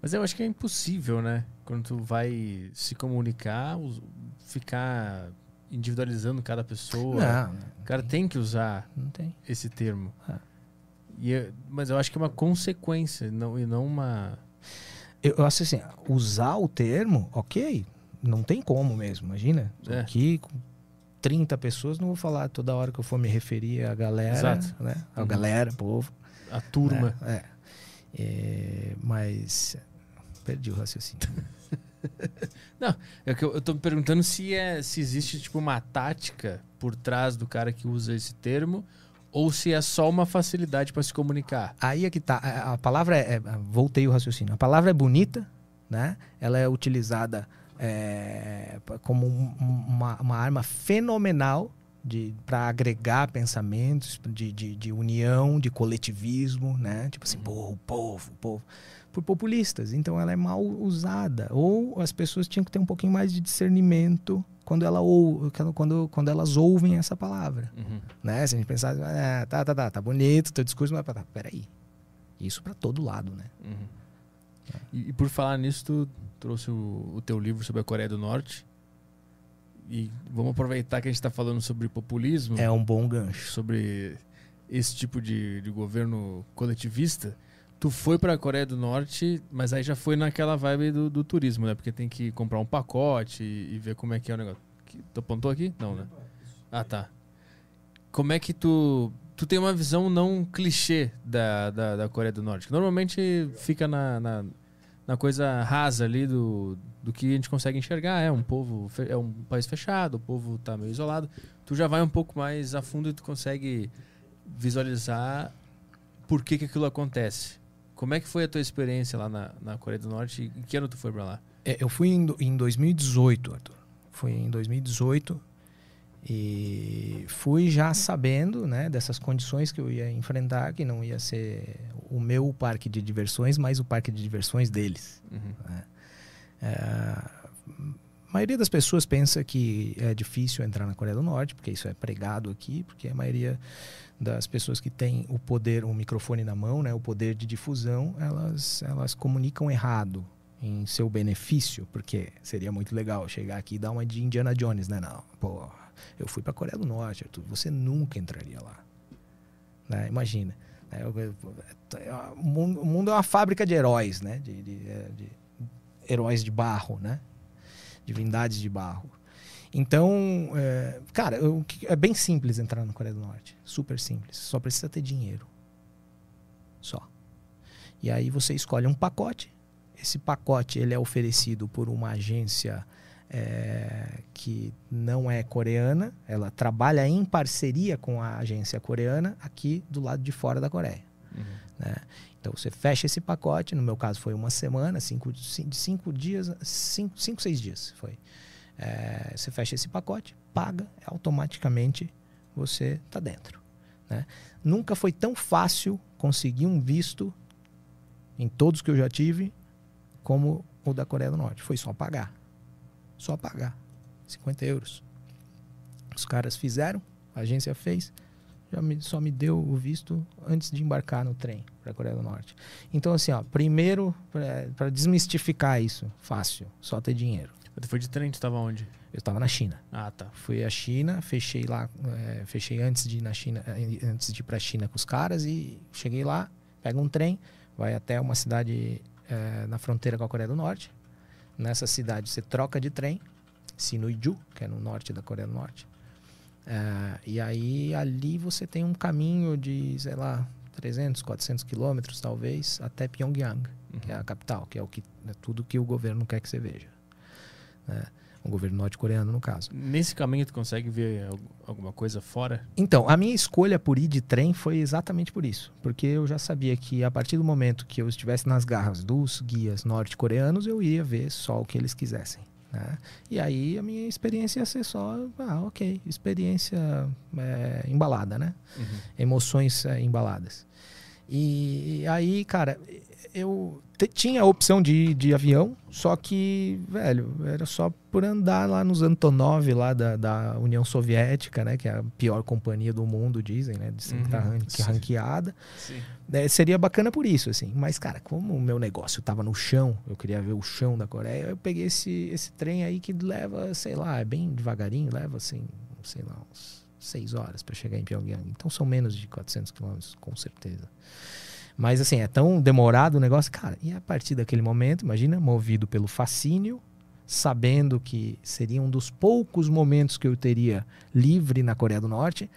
Mas eu acho que é impossível, né? Quando tu vai se comunicar, ficar individualizando cada pessoa. Não, O cara tem que usar não tem. esse termo. Ah. E é- mas eu acho que é uma consequência não, e não uma. Eu, eu acho assim, usar o termo, ok, não tem como mesmo, imagina. É. Aqui com 30 pessoas, não vou falar toda hora que eu for me referir à galera, Exato. né? A Uhum. galera, povo. A turma. né? É. É, mas perdi o raciocínio. É que eu, eu tô me perguntando se, é, se existe tipo uma tática por trás do cara que usa esse termo ou se é só uma facilidade para se comunicar. Aí é que tá. A, a palavra é, é- Voltei o raciocínio. A palavra é bonita, né? Ela é utilizada é, como um- um- uma, uma arma fenomenal para agregar pensamentos de, de, de união, de coletivismo, né? Tipo assim, povo, povo, povo. Por populistas. Então ela é mal usada. Ou as pessoas tinham que ter um pouquinho mais de discernimento quando, ela ou, quando, quando elas ouvem essa palavra Uhum. né? Se a gente pensar, ah, tá, tá, tá, tá bonito teu discurso, mas tá, peraí. Isso pra todo lado, né? Uhum. E, e por falar nisso, tu trouxe o, o teu livro sobre a Coreia do Norte. E vamos aproveitar que a gente está falando sobre populismo, É um bom gancho. sobre esse tipo de, de governo coletivista. Tu foi para a Coreia do Norte, mas aí já foi naquela vibe do, do turismo, né? Porque tem que comprar um pacote e, e ver como é que é o negócio. Que- Tu apontou aqui? Não, né? Ah, tá. Como é que tu. Tu tem uma visão não clichê da, da, da Coreia do Norte, que normalmente fica na, na, na coisa rasa ali do, do que a gente consegue enxergar. É um povo, é um país fechado, o povo tá meio isolado. Tu já vai um pouco mais a fundo e tu consegue visualizar por que, que aquilo acontece. Como é que foi a tua experiência lá na, na Coreia do Norte? Em que ano tu foi pra lá? É, eu fui em, em 2018, Arthur. Fui em 2018 e fui já sabendo, né, dessas condições que eu ia enfrentar, que não ia ser o meu parque de diversões, mas o parque de diversões deles. Uhum. É, a maioria das pessoas pensa que é difícil entrar na Coreia do Norte, porque isso é pregado aqui, porque a maioria das pessoas que têm o poder, o microfone na mão, né, o poder de difusão, elas, elas comunicam errado em seu benefício, porque seria muito legal chegar aqui e dar uma de Indiana Jones, né? Não, pô, eu fui para Coreia do Norte, Arthur, você nunca entraria lá. Né? Imagina. né, O mundo, é uma fábrica de heróis, né? De, de- é, de heróis de barro, né? Divindades de barro. Então, é, cara, eu- é bem simples entrar na Coreia do Norte. Super simples. Só precisa ter dinheiro. Só. E aí você escolhe um pacote. Esse pacote ele é oferecido por uma agência é, que não é coreana. Ela trabalha em parceria com a agência coreana aqui do lado de fora da Coreia. Uhum. né? Então você fecha esse pacote, no meu caso foi uma semana, cinco, cin- cinco dias, cinco, cinco, seis dias foi. É, você fecha esse pacote, paga, automaticamente você tá dentro. Né? Nunca foi tão fácil conseguir um visto em todos que eu já tive como o da Coreia do Norte. Foi só pagar. Só pagar. 50 euros. Os caras fizeram, a agência fez, já me, só me deu o visto antes de embarcar no trem para a Coreia do Norte. Então, assim, ó, primeiro, para desmistificar isso, fácil, só ter dinheiro. Você foi de trem, tu estava onde? Eu estava na China. Ah, tá. Fui à China, fechei lá, é, fechei antes de ir na China, eh, antes de ir para a China com os caras e cheguei lá, pega um trem, vai até uma cidade é, na fronteira com a Coreia do Norte. Nessa cidade você troca de trem, Sinuiju, que é no norte da Coreia do Norte. É, e aí ali você tem um caminho de, sei lá, 300, 400 quilômetros talvez, até Pyongyang, uhum. que é a capital, que é o que é tudo que o governo quer que você veja. Né? O governo norte-coreano, no caso. Nesse caminho, tu consegue ver alguma coisa fora? Então, a minha escolha por ir de trem foi exatamente por isso. Porque eu já sabia que a partir do momento que eu estivesse nas garras dos guias norte-coreanos, eu ia ver só o que eles quisessem. Né? E aí a minha experiência ia ser só, ah, ok, experiência é, embalada, né? Uhum. Emoções é, embaladas. E aí, cara, eu tinha a opção de, de avião, só que, velho, era só por andar lá nos Antonov, lá da, da União Soviética, né? Que é a pior companhia do mundo, dizem, né? De sempre uhum, tá ranqueada. É, seria bacana por isso, assim. Mas, cara, como o meu negócio tava no chão, eu queria ver o chão da Coreia, eu peguei esse, esse trem aí que leva, sei lá, é bem devagarinho, leva, assim, sei lá, uns seis horas para chegar em Pyongyang. Então são menos de 400 quilômetros, com certeza. Mas assim, é tão demorado o negócio, cara. E a partir daquele momento, imagina, movido pelo fascínio, sabendo que seria um dos poucos momentos que eu teria livre na Coreia do Norte.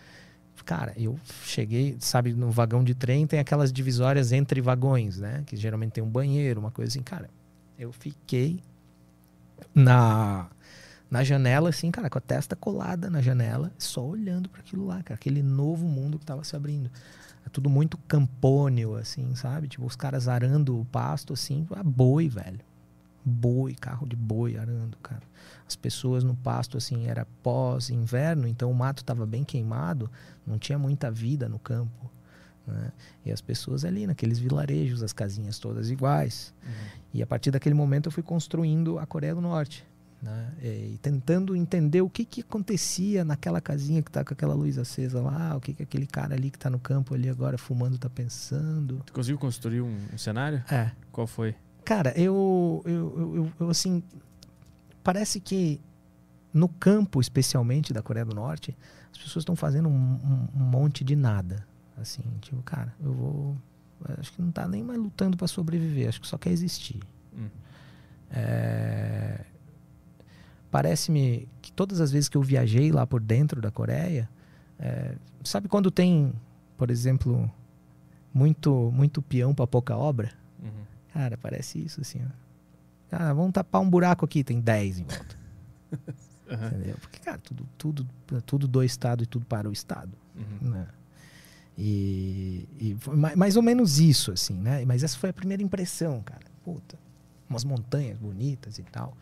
Cara, eu cheguei, sabe, no vagão de trem tem aquelas divisórias entre vagões, né? Que geralmente tem um banheiro, uma coisa assim. Cara, eu fiquei na na janela, assim, cara, com a testa colada na janela, só olhando para aquilo lá, cara, aquele novo mundo que estava se abrindo. Tudo muito campônio, assim, sabe? Tipo, os caras arando o pasto, assim, a boi, velho. Boi, carro de boi arando, cara. As pessoas no pasto, assim, era pós-inverno, então o mato estava bem queimado, não tinha muita vida no campo. Né? E as pessoas ali, naqueles vilarejos, as casinhas todas iguais. Uhum. E a partir daquele momento eu fui construindo a Coreia do Norte né? E tentando entender o que, que acontecia naquela casinha que está com aquela luz acesa lá, o que, que aquele cara ali que está no campo ali agora fumando está pensando. Tu conseguiu construir um, um, cenário? É. Qual foi? Cara, eu, eu, eu, eu, assim, parece que no campo, especialmente da Coreia do Norte, as pessoas estão fazendo um, um, um, monte de nada. Assim, tipo, cara, eu vou. Acho que não está nem mais lutando para sobreviver, acho que só quer existir. Hum. É, parece-me que todas as vezes que eu viajei lá por dentro da Coreia, é, sabe quando tem, por exemplo, muito muito peão para pouca obra? Uhum. Cara, parece isso assim. Ó. Ah, vamos tapar um buraco aqui, tem 10 em volta. uhum. Entendeu? Porque, cara, tudo, tudo, tudo do Estado e tudo para o Estado. Uhum. Né? E, e foi mais ou menos isso, assim, né? Mas essa foi a primeira impressão, cara. Puta, umas montanhas bonitas e tal.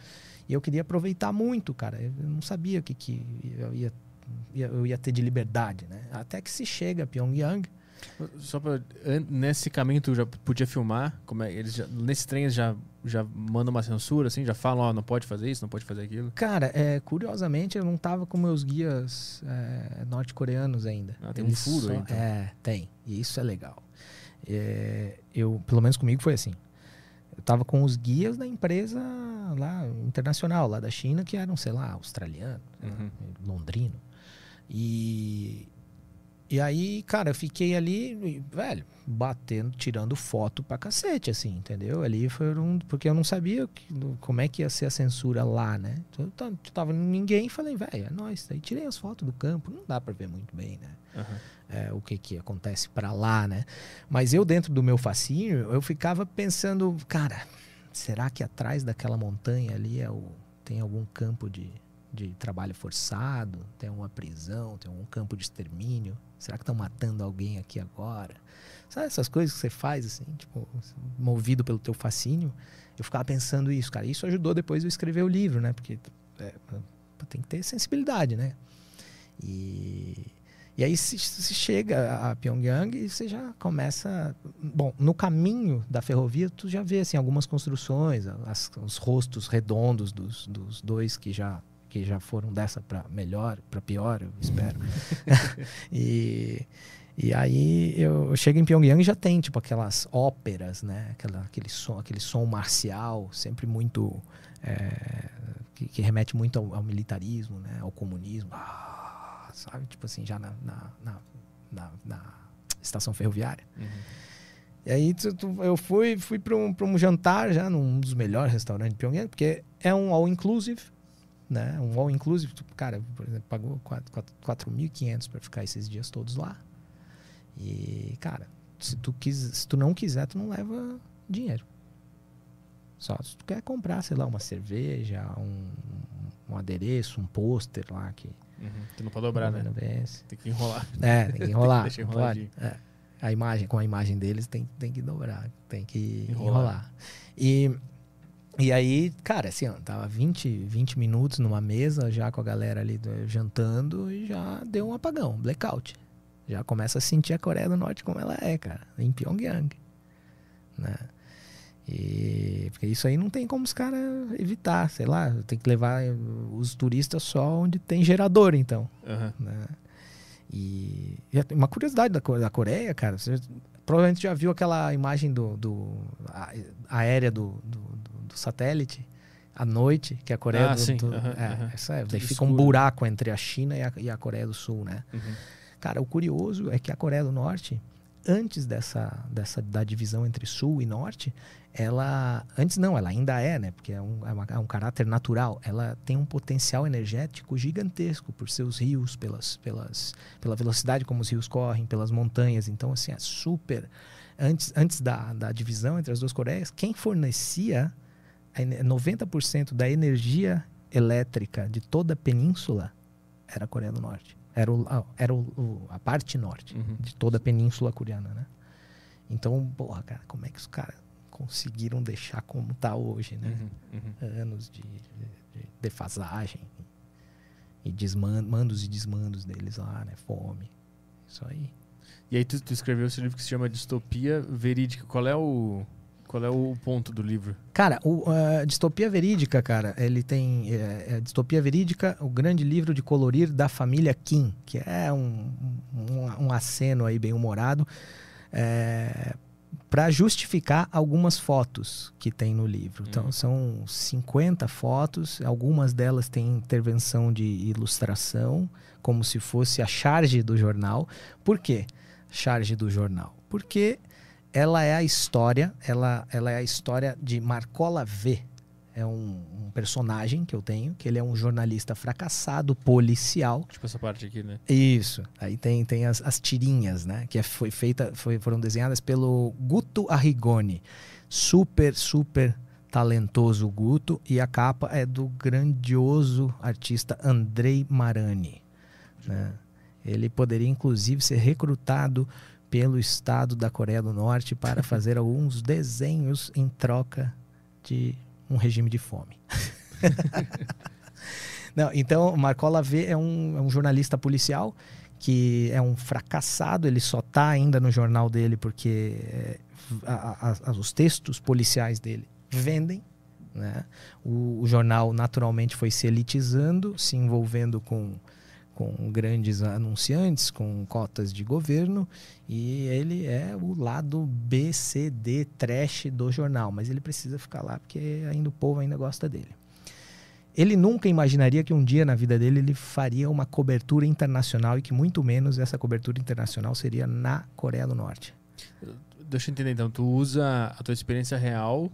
E eu queria aproveitar muito, cara. Eu não sabia o que, que eu, ia, eu ia ter de liberdade, né? Até que se chega a Pyongyang. Só pra, nesse caminho tu já podia filmar? Como é, eles já, nesse trem eles já, já mandam uma censura, assim? Já falam, ó, oh, não pode fazer isso, não pode fazer aquilo? Cara, é, curiosamente eu não tava com meus guias é, norte-coreanos ainda. Ah, tem eles um furo só, aí, então. É, tem. E isso é legal. É, eu, pelo menos comigo foi assim. Eu tava com os guias da empresa lá internacional, lá da China, que eram, sei lá, australiano, uhum. londrino. E, e aí, cara, eu fiquei ali, velho, batendo, tirando foto pra cacete, assim, entendeu? Ali foi um. Porque eu não sabia que, como é que ia ser a censura lá, né? Então, eu tava ninguém falei, velho, é nóis. Aí tirei as fotos do campo, não dá pra ver muito bem, né? Uhum. É, o que que acontece para lá, né? Mas eu, dentro do meu fascínio, eu ficava pensando, cara será que atrás daquela montanha ali é o, tem algum campo de, de trabalho forçado? Tem uma prisão? Tem um campo de extermínio? Será que estão matando alguém aqui agora? Sabe essas coisas que você faz, assim, tipo, movido pelo teu fascínio? Eu ficava pensando isso, cara. Isso ajudou depois eu escrever o livro, né? Porque é, tem que ter sensibilidade, né? E, E aí se, se chega a Pyongyang e você já começa. Bom, no caminho da ferrovia, tu já vê assim, algumas construções, as, os rostos redondos dos, dos dois que já, que já foram dessa para melhor, para pior, eu espero. e, e aí eu chego em Pyongyang e já tem tipo aquelas óperas, né? Aquela, aquele, som, aquele som marcial, sempre muito. É, que, que, remete muito ao, ao, militarismo, né? Ao comunismo. Ah, sabe? Tipo assim, já na, na, na, na, na estação ferroviária. Uhum. E aí tu, tu, eu fui, fui para um, um jantar já num dos melhores restaurantes de Pyongyang, porque é um all-inclusive, né? Um all-inclusive, cara, por exemplo, pagou 4.500 para ficar esses dias todos lá. E, cara, se tu, quis, se tu não quiser, tu não leva dinheiro. Só se tu quer comprar, sei lá, uma cerveja, um, um adereço, um pôster lá que Uhum. Tu não pode dobrar, né? Tem que enrolar. É, tem que enrolar. tem que é. A imagem, com a imagem deles, tem, tem que dobrar, tem que enrolar. enrolar. E, e aí, cara, assim, ó, tava 20, 20 minutos numa mesa, já com a galera ali jantando, e já deu um apagão, blackout. Já começa a sentir a Coreia do Norte como ela é, cara, em Pyongyang. Né? E porque isso aí não tem como os caras evitar, sei lá, tem que levar os turistas só onde tem gerador, então. Uhum. Né? E, e, uma curiosidade da, da Coreia, cara, você provavelmente já viu aquela imagem do, do a, aérea do, do, do, satélite à noite, que a Coreia ah, do, sim. do uhum, é, uhum. essa é, daí fica escuro. um buraco entre a China e a, e a Coreia do Sul, né? Uhum. Cara, o curioso é que a Coreia do Norte, antes dessa, dessa da divisão entre Sul e Norte, ela antes não, ela ainda é, né? Porque é um, é, uma, é um caráter natural. Ela tem um potencial energético gigantesco por seus rios, pelas, pelas, pela velocidade como os rios correm, pelas montanhas. Então, assim, é super. Antes, antes da, da divisão entre as duas Coreias, quem fornecia 90% da energia elétrica de toda a península era a Coreia do Norte. Era, o, era o, a parte norte uhum. de toda a península coreana, né? Então, porra, cara, como é que os caras conseguiram deixar como está hoje, né? Uhum, uhum. Anos de, de, de, defasagem e desmandos e desmandos deles lá, né? Fome, isso aí. E aí tu, tu escreveu esse livro que se chama Distopia Verídica. Qual é o qual é o ponto do livro? Cara, o uh, Distopia Verídica, cara, ele tem é, é, Distopia Verídica, o grande livro de colorir da família Kim, que é um, um, um aceno aí bem humorado. É, para justificar algumas fotos que tem no livro. Então, hum. são 50 fotos, algumas delas têm intervenção de ilustração, como se fosse a charge do jornal. Por quê? Charge do jornal. Porque ela é a história, ela, ela é a história de Marcola V, é um, um, personagem que eu tenho, que ele é um jornalista fracassado, policial. Tipo essa parte aqui, né? Isso. Aí tem, tem as, as tirinhas, né? Que é, foi feita, foi, foram desenhadas pelo Guto Arrigoni. Super, super talentoso Guto. E a capa é do grandioso artista Andrei Marani. Né? Ele poderia, inclusive, ser recrutado pelo Estado da Coreia do Norte para fazer alguns desenhos em troca de um regime de fome. Não, então, Marcola V é um, é um jornalista policial que é um fracassado, ele só está ainda no jornal dele porque é, a, a, os textos policiais dele vendem. Né? O, o, jornal naturalmente foi se elitizando, se envolvendo com, com grandes anunciantes, com cotas de governo, e ele é o lado BCD trash do jornal, mas ele precisa ficar lá porque ainda o povo ainda gosta dele. Ele nunca imaginaria que um dia na vida dele ele faria uma cobertura internacional e que muito menos essa cobertura internacional seria na Coreia do Norte. Deixa eu entender então, tu usa a tua experiência real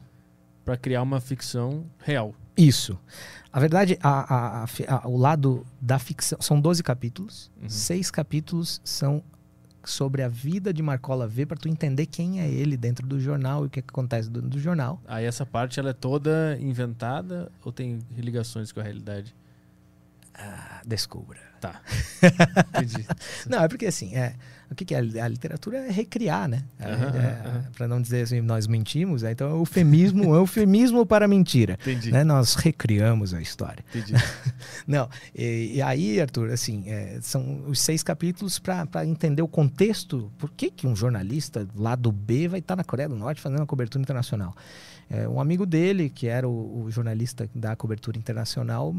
para criar uma ficção real. Isso. A verdade, a, a, a, o lado da ficção são 12 capítulos, uhum. seis capítulos são sobre a vida de Marcola V para tu entender quem é ele dentro do jornal e o que, que acontece dentro do jornal. Aí essa parte ela é toda inventada ou tem ligações com a realidade? Ah, descubra. Tá. Entendi. Não, é porque assim, é, o que, que é? A literatura é recriar, né? É, Aham, é. Para não dizer assim, nós mentimos, é, então é eufemismo, é eufemismo para mentira. Entendi. Né? Nós recriamos a história. Entendi. Não, e, e aí, Arthur, assim, é, são os seis capítulos para entender o contexto. Por que, que um jornalista lá do B vai estar na Coreia do Norte fazendo uma cobertura internacional? É, um amigo dele, que era o, o jornalista da cobertura internacional,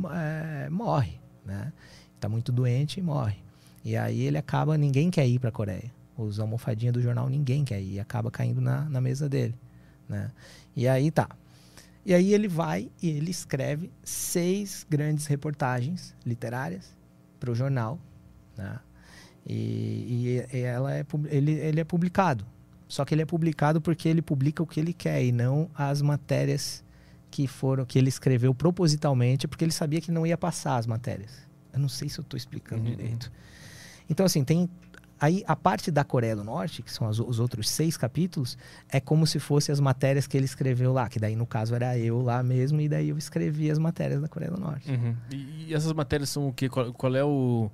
morre, né? Está muito doente e morre. E aí ele acaba, ninguém quer ir para a Coreia. Os almofadinhas do jornal, ninguém quer ir. Acaba caindo na, na mesa dele, né? E aí tá. E aí ele vai e ele escreve seis grandes reportagens literárias para o jornal, né? E, e- e ela é, ele, ele é publicado. Só que ele é publicado porque ele publica o que ele quer e não as matérias que foram que ele escreveu propositalmente, porque ele sabia que não ia passar as matérias. Eu não sei se eu estou explicando Uhum, direito. Então assim tem aí a parte da Coreia do Norte, que são as- os outros seis capítulos, é como se fossem as matérias que ele escreveu lá, que daí no caso era eu lá mesmo, e daí eu escrevi as matérias da Coreia do Norte. Uhum. E, essas matérias são o quê? Qual, qual é o,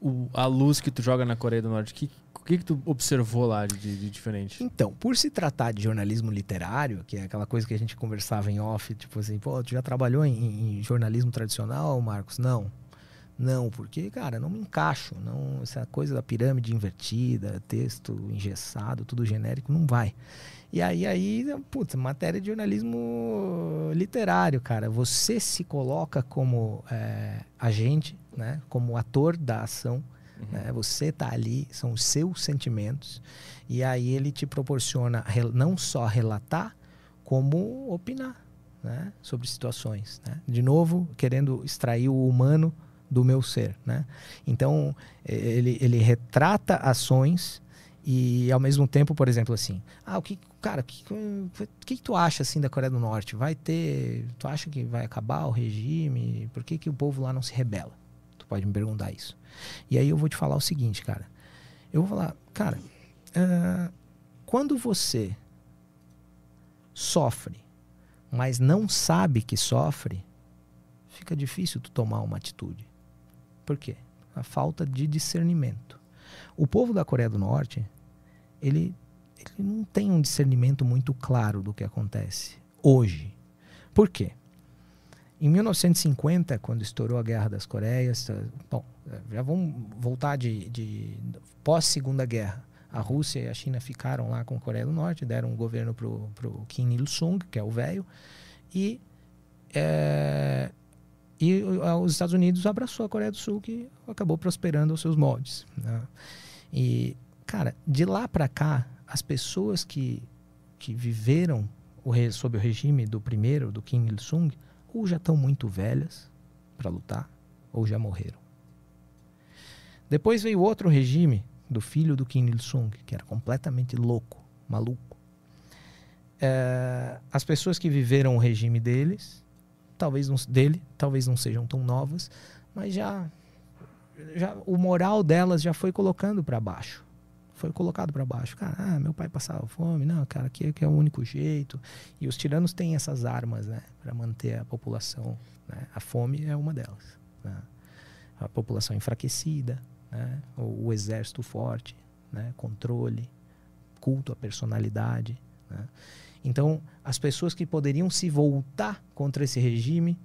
o- a luz que tu joga na Coreia do Norte? Que, o que, que tu observou lá de, de diferente? Então, por se tratar de jornalismo literário, que é aquela coisa que a gente conversava em off, tipo assim, pô, tu já trabalhou em, em jornalismo tradicional, Marcos? Não. Não, porque, cara, não me encaixo. Não, essa coisa da pirâmide invertida, texto engessado, tudo genérico, não vai. E aí, aí, putz, matéria de jornalismo literário, cara. Você se coloca como é, agente, né? Como ator da ação. né? Você tá ali, são os seus sentimentos. E aí ele te proporciona não só relatar, como opinar né? sobre situações. Né? De novo, querendo extrair o humano do meu ser. Né? Então, ele, ele retrata ações e, ao mesmo tempo, por exemplo, assim, ah, o que, cara, o que, que, que tu acha assim da Coreia do Norte? Vai ter, tu acha que vai acabar o regime? Por que, que o povo lá não se rebela? Tu pode me perguntar isso. E aí eu vou te falar o seguinte, cara. Eu vou falar, cara, ah, quando você sofre, mas não sabe que sofre, fica difícil tu tomar uma atitude. Por quê? A falta de discernimento. O povo da Coreia do Norte, ele, ele não tem um discernimento muito claro do que acontece hoje. Por quê? Em 1950, quando estourou a Guerra das Coreias, eh, bom, eh, já vamos voltar de, de pós-segunda guerra. A Rússia e a China ficaram lá com a Coreia do Norte, deram um governo pro, pro Kim Il-sung, que é o velho, e, eh, e o- os Estados Unidos abraçou a Coreia do Sul, que acabou prosperando aos seus moldes. né? E, cara, de lá para cá, as pessoas que, que viveram o re- sob o regime do primeiro, do Kim Il-sung, ou já estão muito velhas para lutar, ou já morreram. Depois veio outro regime do filho do Kim Il-sung, que era completamente louco, maluco. É, as pessoas que viveram o regime deles, talvez não, dele, talvez não sejam tão novas, mas já, já o moral delas já foi colocando para baixo. Foi colocado para baixo. Cara, ah, meu pai passava fome. Não, cara, aqui, aqui é o único jeito. E os tiranos têm essas armas, né, para manter a população. Né? A fome é uma delas. né? A população enfraquecida, né? o, o exército forte, né? controle, culto à personalidade. né? Então, as pessoas que poderiam se voltar contra esse regime,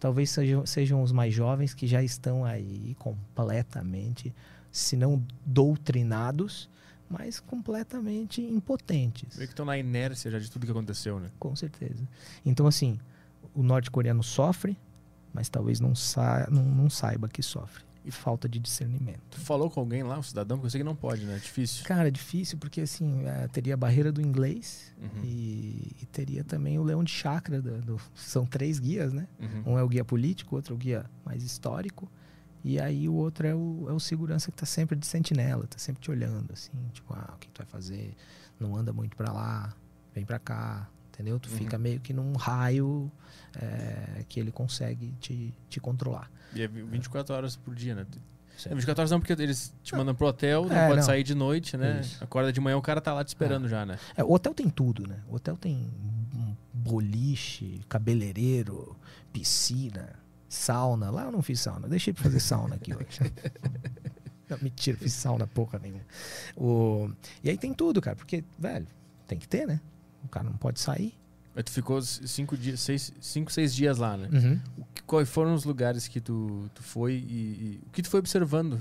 talvez sejam, sejam os mais jovens que já estão aí completamente, se não doutrinados, mas completamente impotentes. Meio que estão na inércia já de tudo que aconteceu, né? Com certeza. Então, assim, o norte-coreano sofre, mas talvez não, sa não, não saiba que sofre. E falta de discernimento. Tu falou com alguém lá, um cidadão, porque eu sei que não pode, né? É difícil. Cara, é difícil porque, assim, eh, teria a barreira do inglês Uhum. e, e teria também o leão de chakra. do- do- são três guias, né? Uhum. Um é o guia político, outro é o guia mais histórico. E aí o outro é o, é o segurança que tá sempre de sentinela, tá sempre te olhando, assim, tipo, ah, o que tu vai fazer? Não anda muito pra lá, vem pra cá, entendeu? Tu Uhum. fica meio que num raio é, que ele consegue te, te controlar. E é 24 horas por dia, né? É, Certo? 24 horas não, porque eles te mandam pro hotel, não É, pode não. sair de noite, né? Isso. Acorda de manhã, o cara tá lá te esperando já, né? É, o hotel tem tudo, né? O hotel tem um boliche, cabeleireiro, piscina, Sauna. Lá eu não fiz sauna. Deixei pra fazer sauna aqui hoje. não, mentira, fiz sauna porra nenhuma. O... E aí tem tudo, cara. Porque, velho, tem que ter, né? O cara não pode sair. Mas tu ficou cinco, dias, seis, cinco seis dias lá, né? Uhum. O que- quais foram os lugares que tu, tu foi e, e o que tu foi observando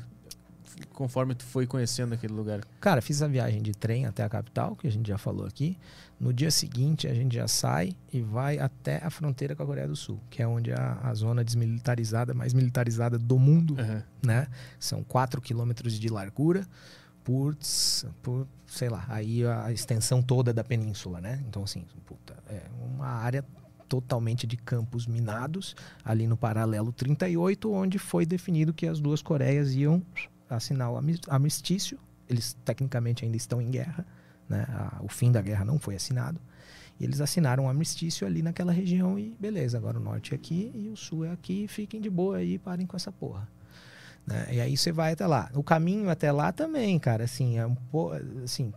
conforme tu foi conhecendo aquele lugar? Cara, fiz a viagem de trem até a capital, que a gente já falou aqui. No dia seguinte, a gente já sai e vai até a fronteira com a Coreia do Sul, que é onde a, a zona desmilitarizada, mais militarizada do mundo, Aham. né? São 4 quilômetros de largura por, sei lá, aí a extensão toda da península, né? Então, assim, puta, é uma área totalmente de campos minados, ali no paralelo 38, onde foi definido que as duas Coreias iam assinar o amis- armistício. Eles tecnicamente ainda estão em guerra, né? O fim da guerra não foi assinado. E eles assinaram um armistício ali naquela região e beleza, agora o norte é aqui e o sul é aqui, fiquem de boa aí, parem com essa porra. Né? E aí você vai até lá. O caminho até lá também, cara, assim, é um pouco, assim,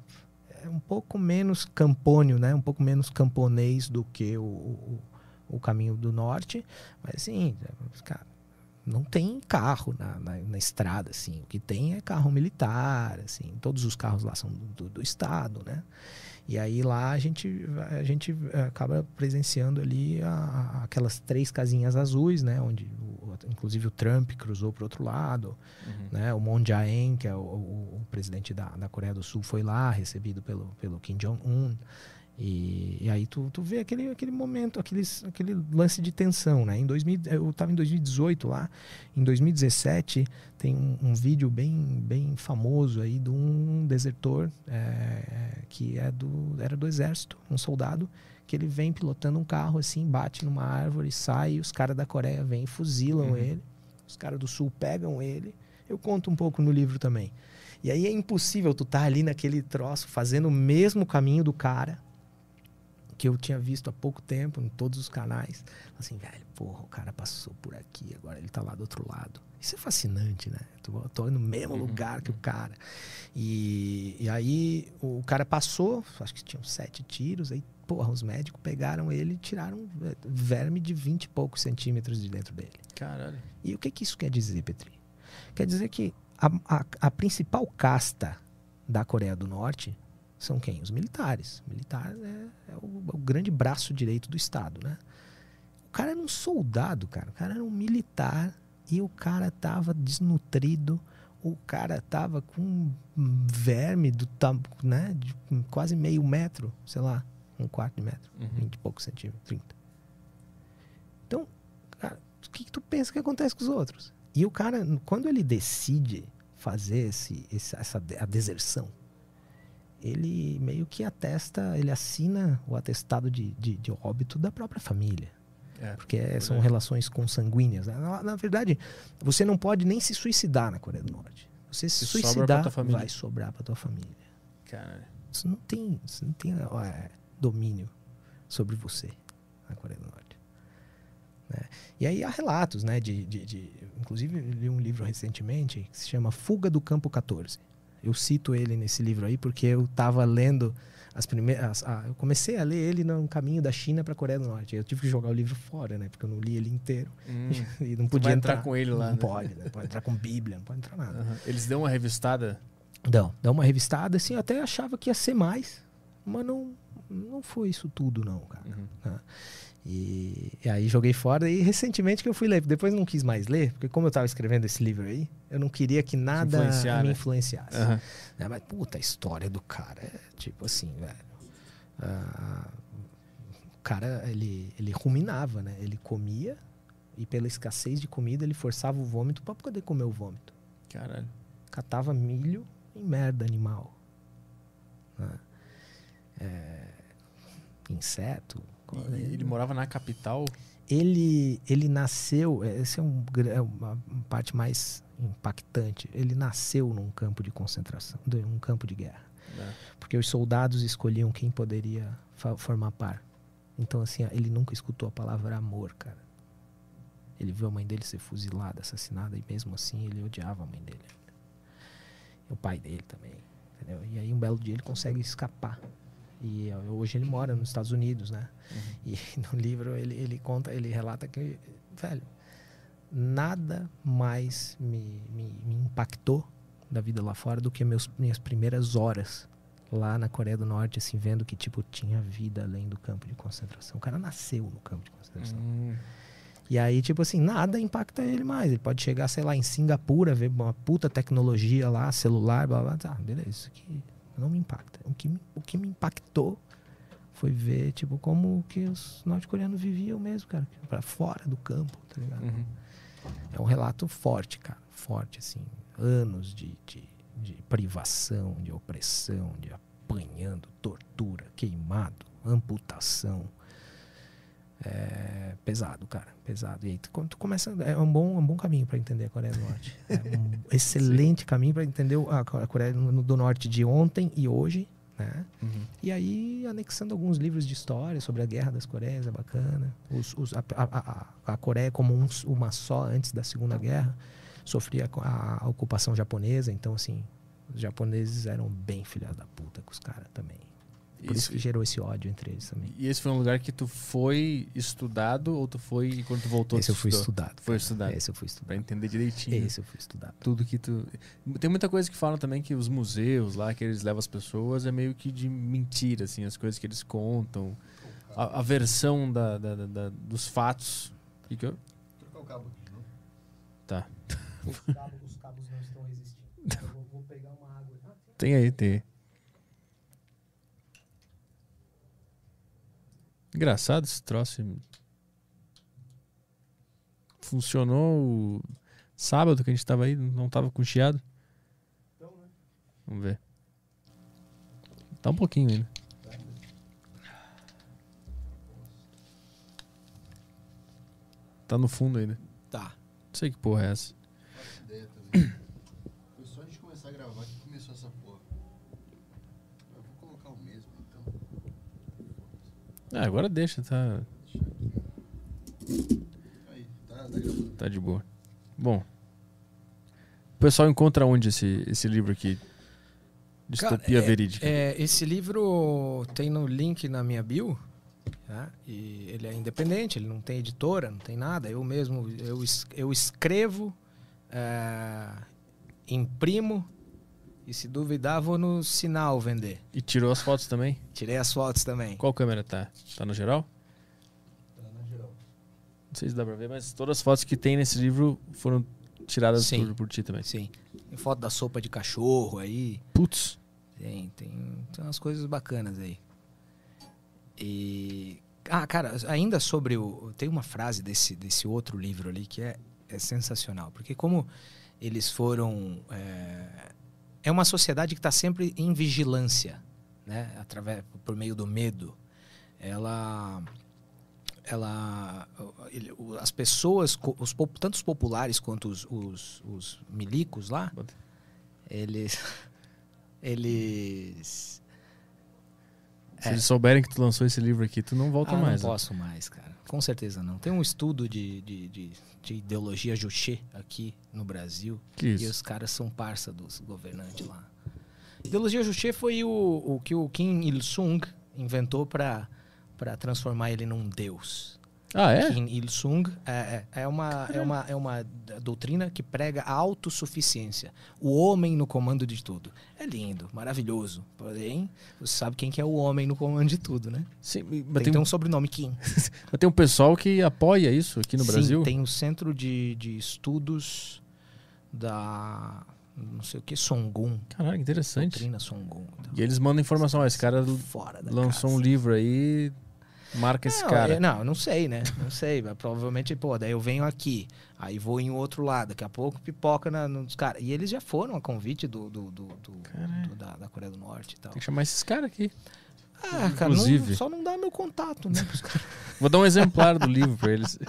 é um pouco menos campônio, né? Um pouco menos camponês do que o, o, o caminho do norte, mas assim, cara, não tem carro na, na, na estrada, assim. O que tem é carro militar, assim. Todos os carros lá são do, do estado, né? E aí lá a gente, a gente eh, acaba presenciando ali a- a- aquelas três casinhas azuis, né? Onde, o- inclusive, o Trump cruzou para outro lado, Uhum. né? O Moon Jae-in, que é o, o- o presidente da, da Coreia do Sul, foi lá, recebido pelo, pelo Kim Jong-un. E, e aí tu, tu vê aquele, aquele momento, aqueles, aquele lance de tensão, né? Em 2000, eu estava em 2018 lá, em 2017 tem um, um vídeo bem, bem famoso aí de um desertor é, que é do, era do exército, um soldado, que ele vem pilotando um carro assim, bate numa árvore, sai, e os caras da Coreia vêm e fuzilam Uhum. ele, os caras do sul pegam ele. Eu conto um pouco no livro também. E aí é impossível tu tá ali naquele troço, fazendo o mesmo caminho do cara, que eu tinha visto há pouco tempo em todos os canais. Assim, velho, porra, o cara passou por aqui, agora ele tá lá do outro lado. Isso é fascinante, né? Tô, tô no mesmo Uhum, lugar que o cara. E, e aí o cara passou, acho que tinham sete tiros, aí, porra, os médicos pegaram ele e tiraram eh, verme de 20 e poucos centímetros de dentro dele. Caralho. E o que, que isso quer dizer, Petri? Quer dizer que a, a- a principal casta da Coreia do Norte são quem? Os militares. Militar é, é o, é o grande braço direito do Estado, né? O cara era um soldado, cara. O cara era um militar e o cara tava desnutrido. O cara tava com um verme do né, de quase meio metro, sei lá, um quarto de metro. Uhum. 20 e poucos centímetros, 30. Então, cara, o que, que tu pensa que acontece com os outros? E o cara, quando ele decide fazer esse, esse- essa a deserção, ele meio que atesta, ele assina o atestado de, de, de óbito da própria família. É. Porque é- são relações consanguíneas. né? Na, na verdade, você não pode nem se suicidar na Coreia do Norte. Você se pra suicidar, vai sobrar para tua família. Caralho. Você não tem, você não tem ó, é, domínio sobre você na Coreia do Norte. né? E aí há relatos, né? De, de, de- inclusive, li um livro recentemente que se chama Fuga do Campo 14. Eu cito ele nesse livro aí porque eu estava lendo as primeiras. a- eu comecei a ler ele no caminho da China para a Coreia do Norte. Eu tive que jogar o livro fora, né? Porque eu não li ele inteiro Hum. e não podia entrar, entrar com ele lá, Não né? pode, né? Pode entrar com Bíblia, não pode entrar nada. Aham. Eles dão uma revistada. Dão, dá uma revistada, assim, eu até achava que ia ser mais, mas não, não foi isso tudo, não, cara. Uhum. E, e aí joguei fora e recentemente que eu fui ler, depois não quis mais ler, porque como eu tava escrevendo esse livro aí, eu não queria que nada influenciar, me né? influenciasse. Né? Mas, puta, a história do cara é tipo assim, velho. ah, o cara, ele, ele ruminava, né? Ele comia e pela escassez de comida ele forçava o vômito para poder comer o vômito Caralho. catava milho e merda animal. né? É, inseto. E ele morava na capital. Ele, ele nasceu, essa é, um, é uma parte mais impactante. Ele nasceu num campo de concentração, de- um campo de guerra. né? Porque os soldados escolhiam quem poderia formar par. Então, assim, ele nunca escutou a palavra amor, cara. Ele viu a mãe dele ser fuzilada, assassinada, e mesmo assim ele odiava a mãe dele. E o pai dele também, entendeu? E aí um belo dia ele consegue escapar. E hoje ele mora nos Estados Unidos, né? Uhum. E no livro ele, ele conta, ele relata que, velho, nada mais me, me, me impactou da vida lá fora do que meus, minhas primeiras horas lá na Coreia do Norte, assim, vendo que, tipo, tinha vida além do campo de concentração. O cara nasceu no campo de concentração. Hum, E aí, tipo assim, nada impacta ele mais. Ele pode chegar, sei lá, em Singapura, ver uma puta tecnologia lá, celular, blá blá. Tá, beleza, isso aqui não me impacta. O que me, o que me impactou foi ver, tipo, como que os norte-coreanos viviam mesmo, cara. Pra fora do campo, tá ligado? uhum. É um relato forte, cara. Forte, assim. Anos de, de, de privação, de opressão, de apanhando, tortura, queimado, amputação. É pesado, cara. Pesado. E aí, tu, tu começa. É um bom, um bom caminho para entender a Coreia do Norte. É um excelente caminho para entender a Co- a Coreia do Norte de ontem e hoje, né? Uhum. E aí, anexando alguns livros de história sobre a Guerra das Coreias, é bacana. Os- os- a, a- a- Coreia, como um- uma só antes da Segunda Guerra, sofria a, a ocupação japonesa. Então, assim, os japoneses eram bem filha da puta com os caras também. Por isso Isso- que gerou esse ódio entre eles também. E esse foi um lugar que tu foi estudado ou tu foi e quando tu voltou Esse tu eu fui estudou? estudado. Foi estudado. Esse eu fui Pra estudado. entender direitinho. Esse eu fui estudado. Tudo que tu. Tem muita coisa que falam também que os museus lá, que eles levam as pessoas, é meio que de mentira, assim, as coisas que eles contam. A, a versão da, da- da- da- dos fatos. Que que eu- Trocar o cabo aqui, não? Tá. Os cabos, não estão resistindo. Eu vou, pegar uma água. Tem aí, tem aí. Engraçado esse troço. Funcionou o sábado que a gente tava aí, não tava com chiado. Vamos ver. Tá um pouquinho ainda. Tá no fundo ainda. Tá. Não sei que porra é essa. Faço ideia também. Foi só a gente começar a gravar que começou essa porra. Eu vou colocar o mesmo, então. Ah, agora deixa, tá. Aí, tá, tá tá de boa. Bom. O pessoal encontra onde esse, esse livro aqui? Distopia Cara, é- Verídica. É, esse livro tem no link na minha bio. tá? E ele é independente, ele não tem editora, não tem nada. Eu mesmo eu, eu escrevo, é, imprimo e se duvidar vou no sinal vender. E tirou as fotos também? Tirei as fotos também. Qual câmera tá? Tá no geral? Não sei se dá pra ver, mas todas as fotos que tem nesse livro foram tiradas Sim. por, por ti também. Sim. Tem foto da sopa de cachorro aí. Putz. Tem, tem, tem umas coisas bacanas aí. E. Ah, cara, ainda sobre o. Tem uma frase desse, desse outro livro ali que é, é sensacional. Porque como eles foram. É, é uma sociedade que está sempre em vigilância, né? Através, por meio do medo. Ela. Ela. as pessoas, os, tanto os populares quanto os, os, os milicos lá, eles. Eles. Se É. eles souberem que tu lançou esse livro aqui, tu não volta ah, mais. não né? posso mais, cara. Com certeza não. Tem um estudo de, de, de, de ideologia Juche aqui no Brasil. Que E os caras são parça dos governantes lá. Ideologia Juche foi o, o que o Kim Il-sung inventou para transformar ele num deus. Ah, é? Kim Il-sung é, é, é, uma, é, uma, é uma doutrina que prega a autossuficiência. O homem no comando de tudo. É lindo, maravilhoso. Porém, você sabe quem que é o homem no comando de tudo, né? Sim, mas Tem, tem, um sobrenome, Kim. mas tem um pessoal que apoia isso aqui no Sim, Brasil? tem o Centro de, de Estudos da... não sei o que, Songun. Caraca, interessante. Doutrina Songun. Então, E eles mandam informação, ó, esse cara fora lançou um casa. livro aí, marca esse não, cara. é- não, eu não sei, né? Não sei. mas provavelmente, pô, daí eu venho aqui, aí vou em outro lado, daqui a pouco pipoca na, nos caras. E eles já foram a convite do, do, do- do- da, da Coreia do Norte e tal. Tem que chamar esses caras aqui. Ah, cara, não- só não dá meu contato, né? Vou dar um exemplar do livro pra eles.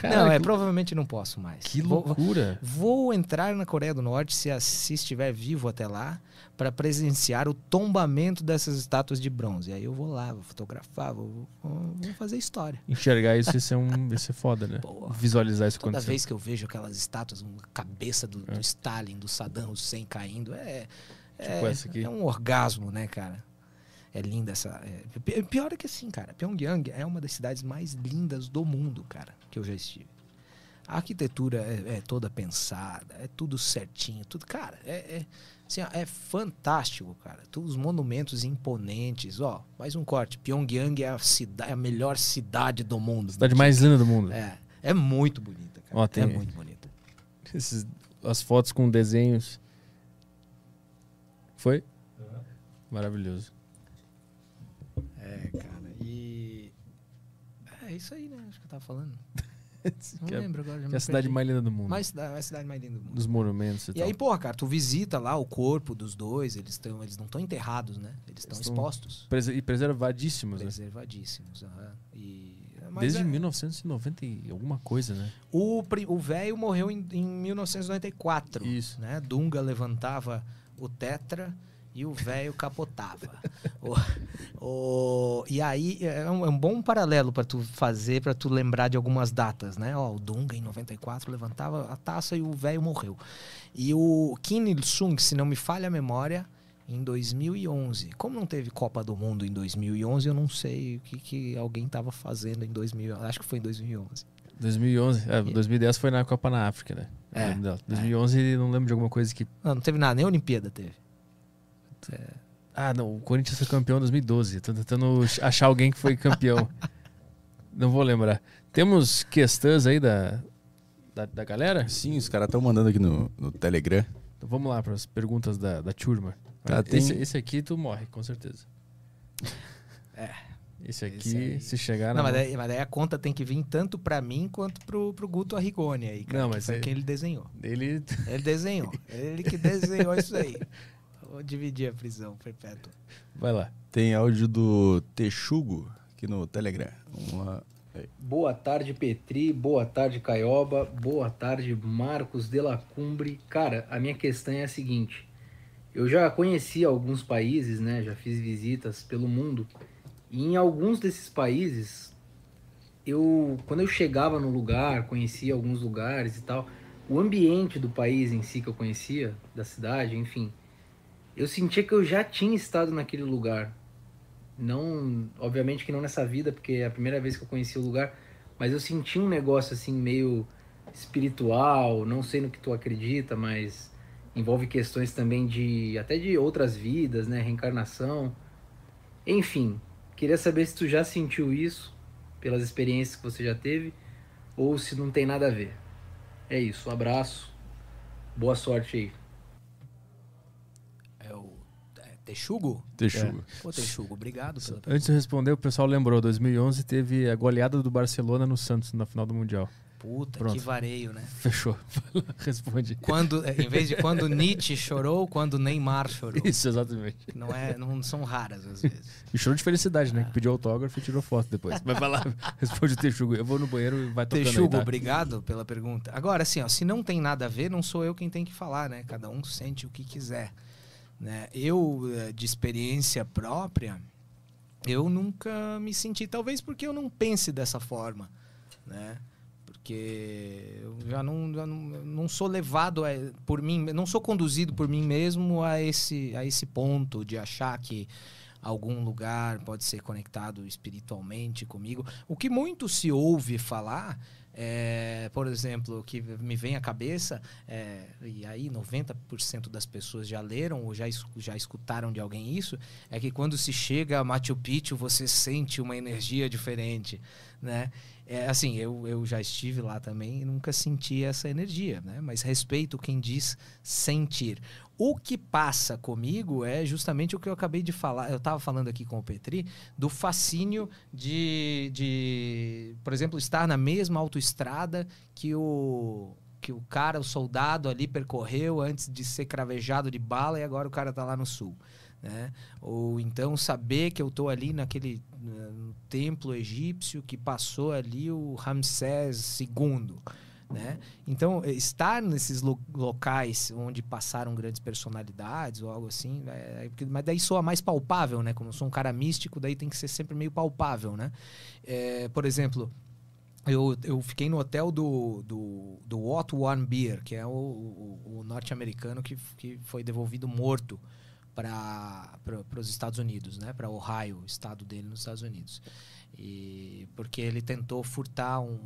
Cara, não, é, que, provavelmente não posso mais. que Vou- vou- loucura. Vou entrar na Coreia do Norte, se, se estiver vivo até lá, para presenciar o tombamento dessas estátuas de bronze. Aí eu vou lá, vou fotografar, vou, vou- vou fazer história. Enxergar isso ia ser, um, ser foda, né? Porra. Visualizar isso Toda acontecendo. vez que eu vejo aquelas estátuas, uma cabeça do, do É. Stalin, do Saddam Hussein caindo, é, Tipo é, é um orgasmo, né, cara? É linda essa. é- pi- pior é que assim, cara, Pyongyang é uma das cidades mais lindas do mundo, cara, que eu já estive. A arquitetura é, é toda pensada, é tudo certinho, tudo. Cara, é, é, assim, ó, é fantástico, cara. Todos os monumentos imponentes. Ó, mais um corte. Pyongyang é a, cida, é a melhor cidade do mundo. Cidade mais linda do mundo. É, é muito bonita, cara. Ó, tem- É muito bonita. Esses- as fotos com desenhos. Foi? Maravilhoso. É, cara. E. É isso aí, né? Acho que eu tava falando. Não que é, lembro agora. já que é a cidade perdi. mais linda do mundo. mais mais cidade mais linda do mundo. Dos monumentos e, E tal. aí, porra, cara, tu visita lá o corpo dos dois, eles, tão, eles não estão enterrados, né? Eles estão Eles expostos. E preservadíssimos, né? Preservadíssimos. aham. E, mas Desde é, 1990 e alguma coisa, né? O velho morreu em, em 1994. Isso. Né? Dunga levantava o tetra e o velho capotava. o, o- e aí é um, é um bom paralelo para tu fazer, para tu lembrar de algumas datas, né? Ó, o Dunga em 94 levantava a taça e o velho morreu. E o Kim Il-sung, se não me falha a memória, em 2011. Como não teve Copa do Mundo em 2011, eu não sei o que, que alguém estava fazendo em 2011. Acho que foi em 2011. 2011. É, 2010 foi na Copa na África, né? É, lembro dela. 2011 não lembro de alguma coisa que. Não, não teve nada, nem a Olimpíada teve. Ah, não. O Corinthians foi campeão em 2012. Tô tentando achar alguém que foi campeão. não vou lembrar. Temos questões aí da, da, da galera? Sim, os caras estão mandando aqui no, no Telegram. Então vamos lá para as perguntas da, da turma. Tá, Vai, tem- esse, esse aqui tu morre, com certeza. É. Esse aqui, Esse aí- se chegar Não, na mas mão- daí, mas daí a conta tem que vir tanto pra mim quanto pro, pro Guto Arrigoni aí, cara. Não, que mas foi aí- quem ele desenhou. ele Ele desenhou. ele que desenhou isso aí. Vou dividir a prisão perpétua. vai lá. Tem áudio do Texugo aqui no Telegram. Vamos lá. Boa tarde, Petri. Boa tarde, Caioba. Boa tarde, Marcos de la Cumbre. Cara, a minha questão é a seguinte. Eu já conheci alguns países, né? Já fiz visitas pelo mundo. E em alguns desses países, eu quando eu chegava no lugar, conhecia alguns lugares e tal, o ambiente do país em si que eu conhecia, da cidade, enfim, eu sentia que eu já tinha estado naquele lugar. Não, obviamente que não nessa vida, porque é a primeira vez que eu conheci o lugar, mas eu senti um negócio assim meio espiritual, não sei no que tu acredita, mas envolve questões também de até de outras vidas, né, reencarnação. Enfim, queria saber se tu já sentiu isso pelas experiências que você já teve ou se não tem nada a ver. É isso, um abraço. Boa sorte aí. É o é, Texugo? Texugo. Pô, Texugo, obrigado pela pergunta. Antes de responder, o pessoal lembrou, 2011 teve a goleada do Barcelona no Santos na final do Mundial. Puta, Pronto. que vareio, né? Fechou. Responde. Quando, é, em vez de quando Nietzsche chorou, quando Neymar chorou. Isso, exatamente. Não, é, não são raras às vezes. E chorou de felicidade, né? Que pediu autógrafo e tirou foto depois. Mas vai lá, responde o Texugo. Eu vou no banheiro e vai tocando Texugo, aí, tá? obrigado pela pergunta. Agora, assim, ó, se não tem nada a ver, não sou eu quem tem que falar, né? Cada um sente o que quiser. Né? Eu, eh, de experiência própria, eu nunca me senti, talvez porque eu não pense dessa forma, né? Porque eu já não, já não, não sou levado a- por mim, não sou conduzido por mim mesmo a esse, a esse ponto de achar que algum lugar pode ser conectado espiritualmente comigo. O que muito se ouve falar, é, por exemplo, que me vem à cabeça, é, e aí 90% das pessoas já leram ou já, já escutaram de alguém isso, é que quando se chega a Machu Picchu você sente uma energia diferente, né? É, assim, eu, eu já estive lá também e nunca senti essa energia, né? Mas respeito quem diz sentir. O que passa comigo é justamente o que eu acabei de falar. Eu estava falando aqui com o Petri do fascínio de, de, por exemplo, estar na mesma autoestrada que o que o cara, o soldado ali percorreu antes de ser cravejado de bala e agora o cara tá lá no sul, né? Ou então saber que eu tô ali naquele eh, no templo egípcio que passou ali o Ramsés II, né? Então, eh, estar nesses lo- locais onde passaram grandes personalidades ou algo assim, é- é mas daí soa mais palpável, né? Como eu sou um cara místico, daí tem que ser sempre meio palpável, né? É, por exemplo, eu, eu fiquei no hotel do, do, do Otto Warmbier, que é o, o- o norte-americano que, que foi devolvido morto para os Estados Unidos, né? Para Ohio, estado dele nos Estados Unidos. E porque ele tentou furtar um,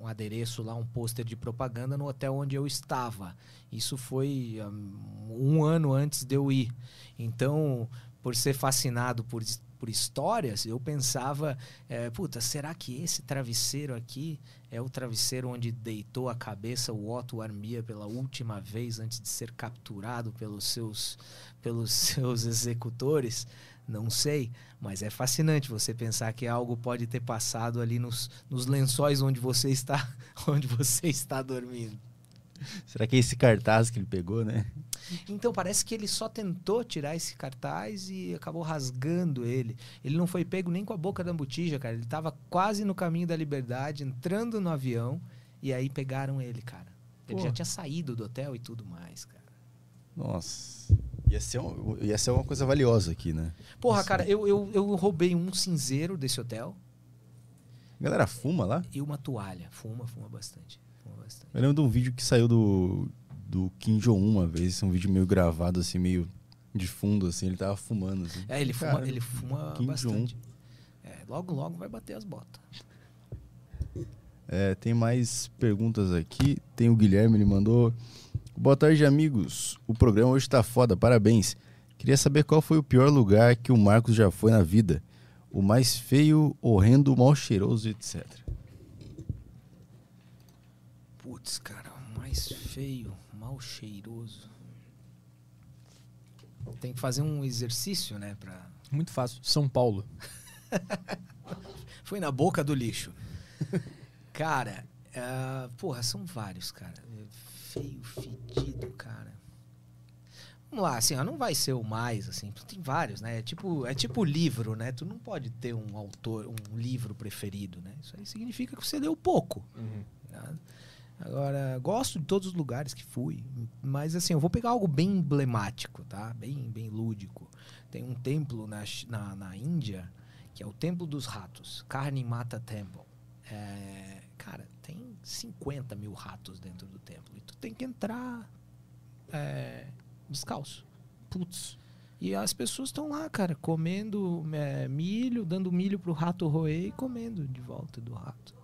um adereço lá, um pôster de propaganda no hotel onde eu estava. Isso foi um, um ano antes de eu ir. Então, por ser fascinado por por histórias, eu pensava, é, puta, será que esse travesseiro aqui é o travesseiro onde deitou a cabeça o Otto Armia pela última vez antes de ser capturado pelos seus, pelos seus executores? Não sei, mas é fascinante você pensar que algo pode ter passado ali nos, nos lençóis onde você está, onde você está dormindo. Será que é esse cartaz que ele pegou, né? Então, parece que ele só tentou tirar esse cartaz e acabou rasgando ele. Ele não foi pego nem com a boca da botija, cara. Ele estava quase no caminho da liberdade, entrando no avião, e aí pegaram ele, cara. Ele Pô. já tinha saído do hotel e tudo mais, cara. Nossa. Ia ser, um, ia ser uma coisa valiosa aqui, né? Porra, cara, eu, eu, eu roubei um cinzeiro desse hotel. A galera fuma lá? E uma toalha. Fuma, fuma bastante. Fuma bastante. Eu lembro de um vídeo que saiu do, do Kim Jong-un uma vez, um vídeo meio gravado, assim, meio de fundo, assim, ele tava fumando. Assim. É, ele fuma, Cara, ele fuma Kim bastante. É, logo, logo vai bater as botas. É, tem mais perguntas aqui. Tem o Guilherme, ele mandou. Boa tarde, amigos. O programa hoje tá foda, parabéns. Queria saber qual foi o pior lugar que o Marcos já foi na vida. O mais feio, horrendo, mal cheiroso, etc. Putz, cara, o mais feio mal cheiroso. Tem que fazer um exercício, né? Pra... Muito fácil. São Paulo. Foi na boca do lixo. cara, uh, porra, são vários, cara. Feio, fedido, cara. Vamos lá, assim, ó, não vai ser o mais, assim, tem vários, né? É tipo, é tipo livro, né? Tu não pode ter um autor, um livro preferido, né? Isso aí significa que você leu pouco. Uhum. Né? Agora, gosto de todos os lugares que fui, mas assim, eu vou pegar algo bem emblemático, tá? Bem, bem lúdico. Tem um templo na, na, na Índia, que é o Templo dos Ratos, Karni Mata Temple. É, cara, tem 50 mil ratos dentro do templo. E tu tem que entrar é, descalço. Putz. E as pessoas estão lá, cara, comendo é, milho, dando milho pro rato roer e comendo de volta do rato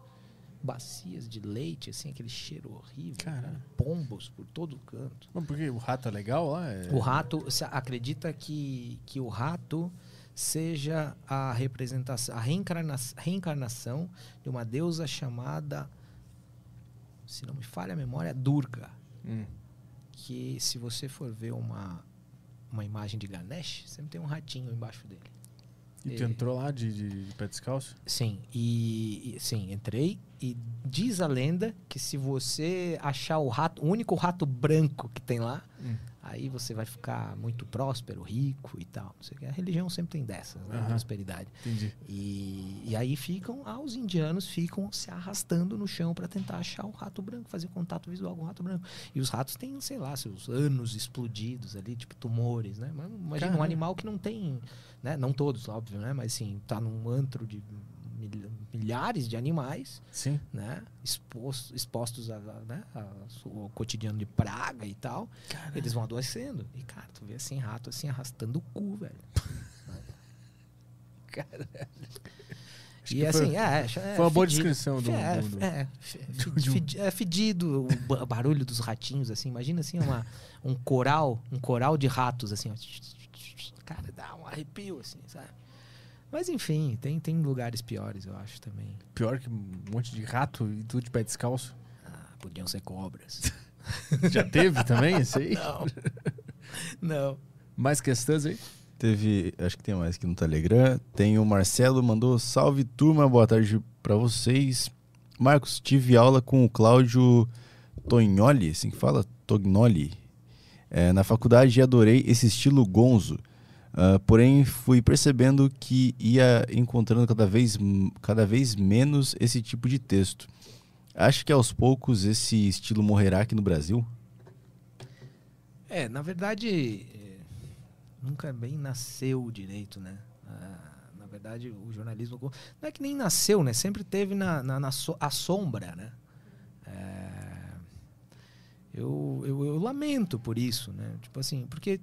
bacias de leite, assim, aquele cheiro horrível. Cara. Pombos por todo canto. Mas porque o rato é legal lá? É... O rato, você acredita que, que o rato seja a representação, a reencarna, reencarnação de uma deusa chamada, se não me falha a memória, Durga. Hum. Que se você for ver uma, uma imagem de Ganesh, sempre tem um ratinho embaixo dele. E tu entrou lá de, de, de pé descalço? Sim, e, e, sim, entrei e diz a lenda que se você achar o rato, o único rato branco que tem lá, hum. Aí você vai ficar muito próspero, rico e tal. A religião sempre tem dessas, né? Uhum. Prosperidade. Entendi. E, e aí ficam, ah, os indianos ficam se arrastando no chão para tentar achar o rato branco, fazer contato visual com o rato branco. E os ratos têm, sei lá, seus anos explodidos ali, tipo tumores, né? Mas imagina Caramba. um animal que não tem, né? Não todos, óbvio, né? Mas sim, tá num antro de milhares de animais, Sim. né? Expostos, expostos a, né? ao cotidiano de praga e tal. Caramba. Eles vão adoecendo. E, cara, tu vê assim, rato assim, arrastando o cu, velho. Caralho. E assim, foi, é, é, foi uma boa descrição do, é, do, é, fedido, é fedido o barulho dos ratinhos, assim. Imagina assim, uma, um coral, um coral de ratos, assim, ó. Cara, dá um arrepio, assim, sabe? Mas enfim, tem, tem lugares piores, eu acho também. Pior que um monte de rato e tudo de pé descalço? Ah, podiam ser cobras. Já teve também isso aí? Não. Não. Mais questões aí? Teve, acho que tem mais aqui no Telegram. Tem o Marcelo, mandou salve turma, boa tarde para vocês. Marcos, tive aula com o Cláudio Tognoli, assim que fala? Tognoli. É, na faculdade e adorei esse estilo gonzo. Uh, porém, fui percebendo que ia encontrando cada vez, cada vez menos esse tipo de texto. Acho que aos poucos esse estilo morrerá aqui no Brasil? É, na verdade, é, nunca bem nasceu direito, né? Uh, na verdade, o jornalismo não é que nem nasceu, né? Sempre teve na, na, na so, a sombra, né? É, eu, eu, eu lamento por isso, né? Tipo assim, porque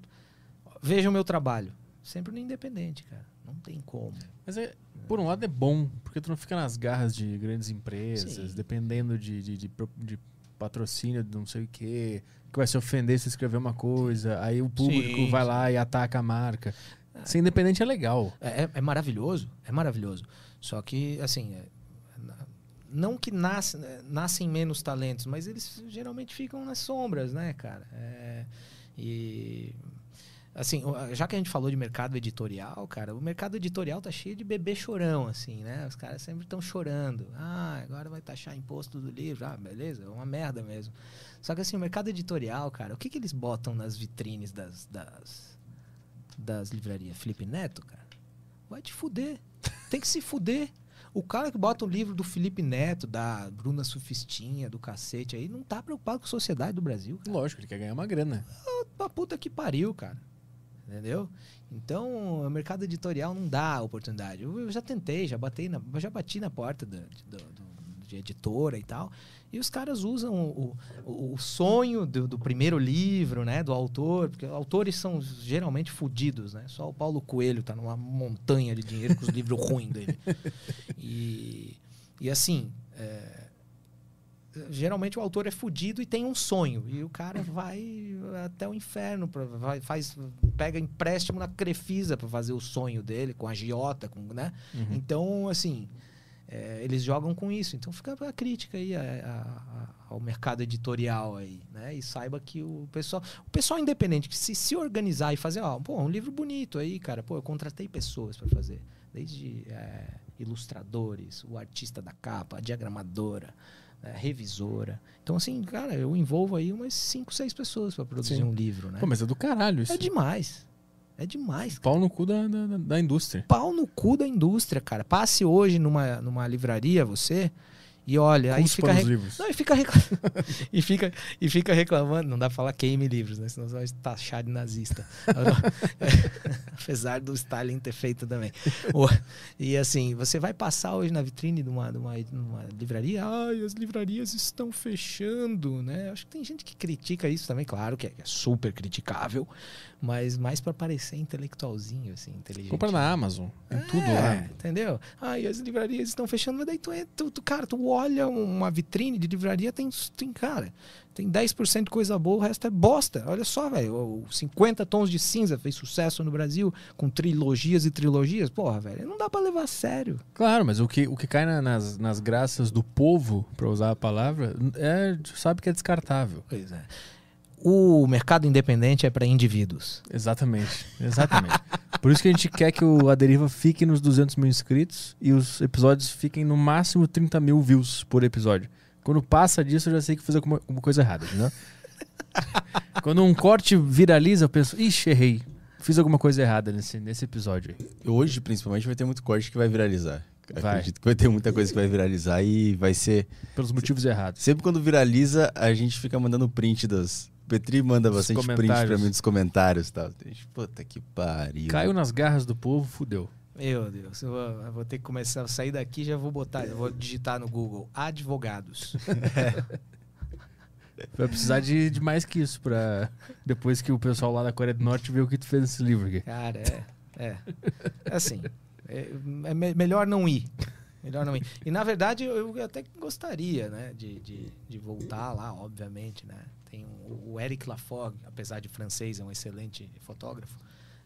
veja o meu trabalho. Sempre no independente, cara. Não tem como. Mas é, por um lado é bom, porque tu não fica nas garras de grandes empresas, Sim. dependendo de, de, de, de patrocínio de não sei o quê, que vai se ofender se escrever uma coisa, aí o público Sim, vai lá e ataca a marca. Ser independente é legal. É, é- é maravilhoso, é maravilhoso. Só que, assim, é, não que nasce, né, nascem menos talentos, mas eles geralmente ficam nas sombras, né, cara? É, e, assim, já que a gente falou de mercado editorial, cara, o mercado editorial tá cheio de bebê chorão, assim, né? Os caras sempre estão chorando. Ah, agora vai taxar imposto do livro. Ah, beleza, é uma merda mesmo. Só que, assim, o mercado editorial, cara, o que, que eles botam nas vitrines das, das, das livrarias? Felipe Neto, cara? Vai te fuder. Tem que se fuder. O cara que bota o livro do Felipe Neto, da Bruna Sufistinha, do cacete aí, não tá preocupado com a sociedade do Brasil, cara. Lógico, ele quer ganhar uma grana. Pra puta que pariu, cara. Entendeu? Então, o mercado editorial não dá oportunidade. Eu, eu já tentei, já, batei na, já bati na porta de, do- do- de editora e tal. E os caras usam o, o, o sonho do, do primeiro livro, né? Do autor, porque autores são geralmente fodidos, né? Só o Paulo Coelho tá numa montanha de dinheiro com os livros ruins dele. E, e assim, é, geralmente o autor é fudido e tem um sonho. E o cara vai até o inferno, pra, vai, faz, pega empréstimo na Crefisa para fazer o sonho dele, com a Giota, com, né? Uhum. Então, assim, é, eles jogam com isso. Então fica a crítica aí a- a- a- ao mercado editorial aí, né? E saiba que o pessoal, o pessoal independente, que se, se organizar e fazer, ó, pô, um livro bonito aí, cara, pô, eu contratei pessoas para fazer, desde é, ilustradores, o artista da capa, a diagramadora, né, revisora. Então, assim, cara, eu envolvo aí umas 5, 6 pessoas para produzir Sim. um livro, né? Pô, mas é do caralho isso. É demais. É demais, Pau no cu da, da, da indústria. pau no cu da indústria, cara. Passe hoje numa, numa livraria, você, e olha, aí fica, não, e, fica recla- e, fica, e fica reclamando. Não dá pra falar queime livros, né? Senão você vai taxar de nazista. Apesar do Stalin ter feito também. E assim, você vai passar hoje na vitrine de uma, de uma, de uma livraria, ai, as livrarias estão fechando, né? Acho que tem gente que critica isso também, claro que é, que é super criticável, mas mais pra parecer intelectualzinho, assim, inteligente. Compra na Amazon. Tudo É, lá. Entendeu? Ai, as livrarias estão fechando, mas daí tu, é, tu, tu- cara, tu olha uma vitrine de livraria, tem, tem cara, tem 10% de coisa boa, o resto é bosta. Olha só, velho, o 50 tons de cinza fez sucesso no Brasil, com trilogias e trilogias. Porra, velho, não dá pra levar a sério. Claro, mas o que, o que cai na- nas, nas graças do povo, pra usar a palavra, é, sabe que é descartável. Pois é. O mercado independente é pra indivíduos. Exatamente, exatamente. Por isso que a gente quer que o A Deriva fique nos 200 mil inscritos e os episódios fiquem no máximo 30 mil views por episódio. Quando passa disso, eu já sei que fiz alguma, alguma coisa errada, entendeu? Quando um corte viraliza, eu penso, ixi, errei. Fiz alguma coisa errada nesse, nesse episódio aí. Hoje, principalmente, vai ter muito corte que vai viralizar. Vai. Acredito que vai ter muita coisa que vai viralizar e vai ser. Pelos motivos errados. Sempre quando viraliza, a gente fica mandando print das. Petri manda Dos bastante print comentários. pra mim dos comentários e tal. Puta que pariu. Caiu nas garras do povo, fudeu. Meu Deus, eu vou, eu vou ter que começar a sair daqui já vou botar, eu vou digitar no Google advogados. Vai precisar de, de mais que isso pra depois que o pessoal lá da Coreia do Norte ver o que tu fez nesse livro aqui. Cara, é. É. Assim, é, é me- melhor não ir. Melhor não ir. E na verdade eu, eu até gostaria, né, de, de, de voltar lá, obviamente, né. Tem um- o Eric Laforgue, apesar de francês, é um excelente fotógrafo.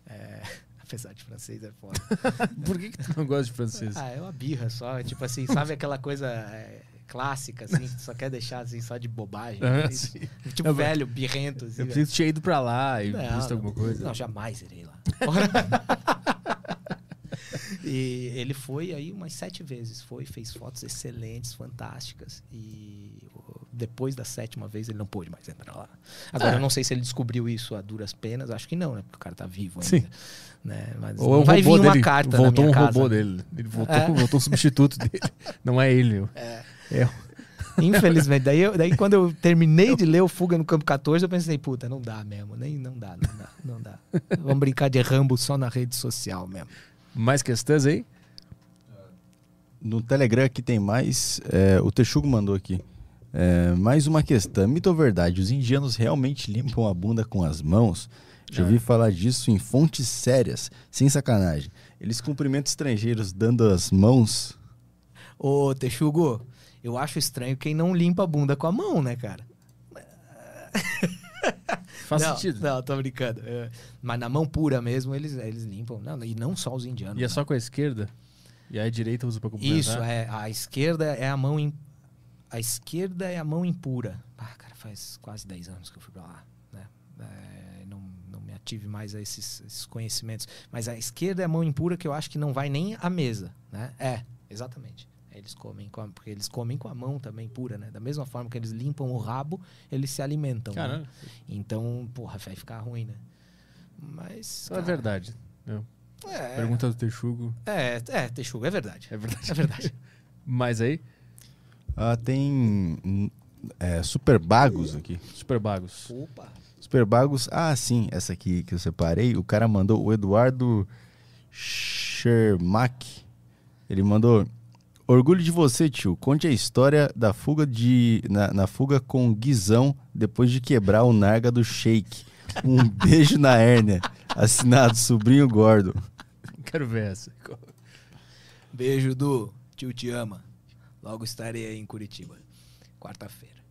É, apesar de francês é foda. Por que, que tu não gosta de francês? Ah, é uma birra só. Tipo assim, sabe aquela coisa é, clássica, assim, que tu só quer deixar assim, só de bobagem? Ah, Isso. sim. Tipo Eu- velho, birrento. Assim, Eu velho. preciso tinha ido pra lá e Não, visto alguma coisa. Não, jamais irei lá. e ele foi aí umas sete vezes. Foi, fez fotos excelentes, fantásticas. E depois da sétima vez ele não pôde mais entrar lá. Agora, Ah. eu não sei se ele descobriu isso a duras penas. Acho que não, né? Porque o cara tá vivo ainda. Sim. Né? Mas Ou é não vai vir uma dele. carta Voltou na um minha robô casa. dele. Ele voltou, É. voltou um substituto dele. Não é ele. É. Infelizmente. Daí, eu- daí quando eu terminei de ler o Fuga no Campo 14, eu pensei, puta, não dá mesmo. Nem, não dá, não dá, não dá. Vamos brincar de Rambo só na rede social mesmo. Mais questões aí? No Telegram aqui tem mais. é, o Texugo mandou aqui. É, mais uma questão. Mito ou verdade? Os indianos realmente limpam a bunda com as mãos? Já ouvi falar disso em fontes sérias, sem sacanagem. Eles cumprimentam estrangeiros dando as mãos. Ô, Texugo, eu acho estranho quem não limpa a bunda com a mão, né, cara? Faz não, sentido. Não, tô brincando. É, mas na mão pura mesmo, eles, eles limpam. Não, e não só os indianos. E é né? só com a esquerda? E a direita usa pra cumprimentar? Isso, é. A esquerda é a mão. A esquerda é a mão impura. Ah, cara, faz quase 10 anos que eu fui pra lá. Né? É, não, não me ative mais a esses, esses conhecimentos. Mas a esquerda é a mão impura que eu acho que não vai nem à mesa. Né? É, exatamente. Eles comem com a, porque eles comem com a mão também pura, né? Da mesma forma que eles limpam o rabo, eles se alimentam. né? Então, porra, vai ficar ruim, né? Mas. é cara, verdade. É, Pergunta do Texugo. é, é, Texugo, é verdade. É verdade. É verdade. Mas aí, Ah, tem é, super bagos aqui. super bagos. Opa. Super bagos. Ah, sim, essa aqui que eu separei. O cara mandou o Eduardo Shermack. Ele mandou. Orgulho de você, tio. Conte a história da fuga de. Na, na fuga com Guizão depois de quebrar o narga do shake. Um beijo na hérnia. Assinado sobrinho gordo. Quero ver essa. Beijo do tio te ama. Logo estarei aí em Curitiba. Quarta-feira.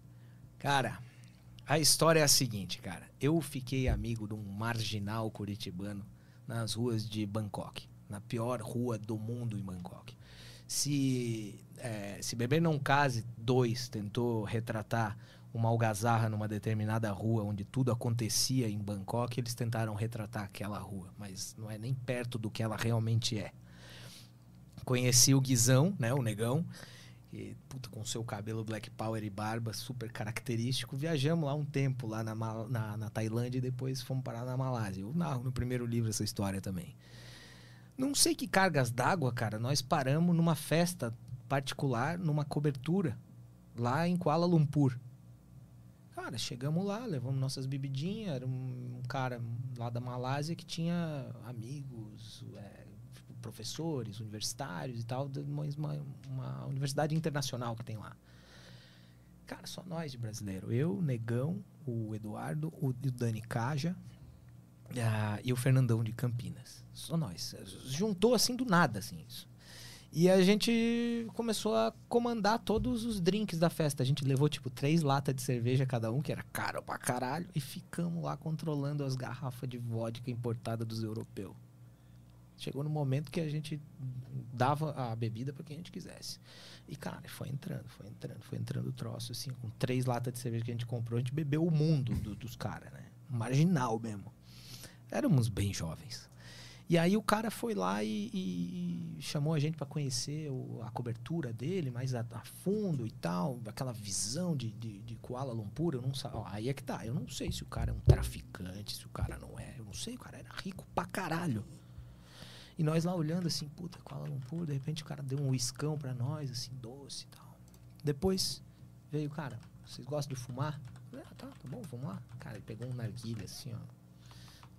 Cara, a história é a seguinte, cara. Eu fiquei amigo de um marginal curitibano nas ruas de Bangkok. Na pior rua do mundo em Bangkok. Se, é, se Beber Não Case 2 tentou retratar uma algazarra numa determinada rua onde tudo acontecia em Bangkok, eles tentaram retratar aquela rua, mas não é nem perto do que ela realmente é. Conheci o Guizão, né, o negão, e, puta, com seu cabelo black power e barba super característico. Viajamos lá um tempo, lá na, na, na Tailândia, e depois fomos parar na Malásia. Eu narro no primeiro livro essa história também. Não sei que cargas d'água, cara, nós paramos numa festa particular, numa cobertura, lá em Kuala Lumpur. Cara, chegamos lá, levamos nossas bebidinhas. Era um cara lá da Malásia que tinha amigos, é, professores, universitários e tal, de uma, uma- universidade internacional que tem lá. Cara, só nós de brasileiro. Eu, Negão, o Eduardo, o, o Dani Caja ah, e o Fernandão de Campinas. Só nós. Juntou assim do nada, assim, isso. E a gente começou a comandar todos os drinks da festa. A gente levou, tipo, três latas de cerveja cada um, que era caro pra caralho, e ficamos lá controlando as garrafas de vodka importada dos europeus. Chegou no momento que a gente dava a bebida para quem a gente quisesse. E, cara, foi entrando, foi entrando, foi entrando o troço, assim, com três latas de cerveja que a gente comprou, a gente bebeu o mundo do- dos caras, né? Marginal mesmo. Éramos bem jovens. E aí o cara foi lá e, e- e chamou a gente para conhecer o- a cobertura dele mais a, a fundo e tal, aquela visão de, de, de Kuala Lumpur, eu não sei. Aí é que tá, eu não sei se o cara é um traficante, se o cara não é, eu não sei, o cara era rico pra caralho. E nós lá olhando assim, puta, Kuala Lumpur, de repente o cara deu um uiscão pra nós, assim, doce e tal. Depois veio, cara, vocês gostam de fumar? Falei, Ah, tá, tá bom, vamos lá. Cara, ele pegou um narguilha assim, ó.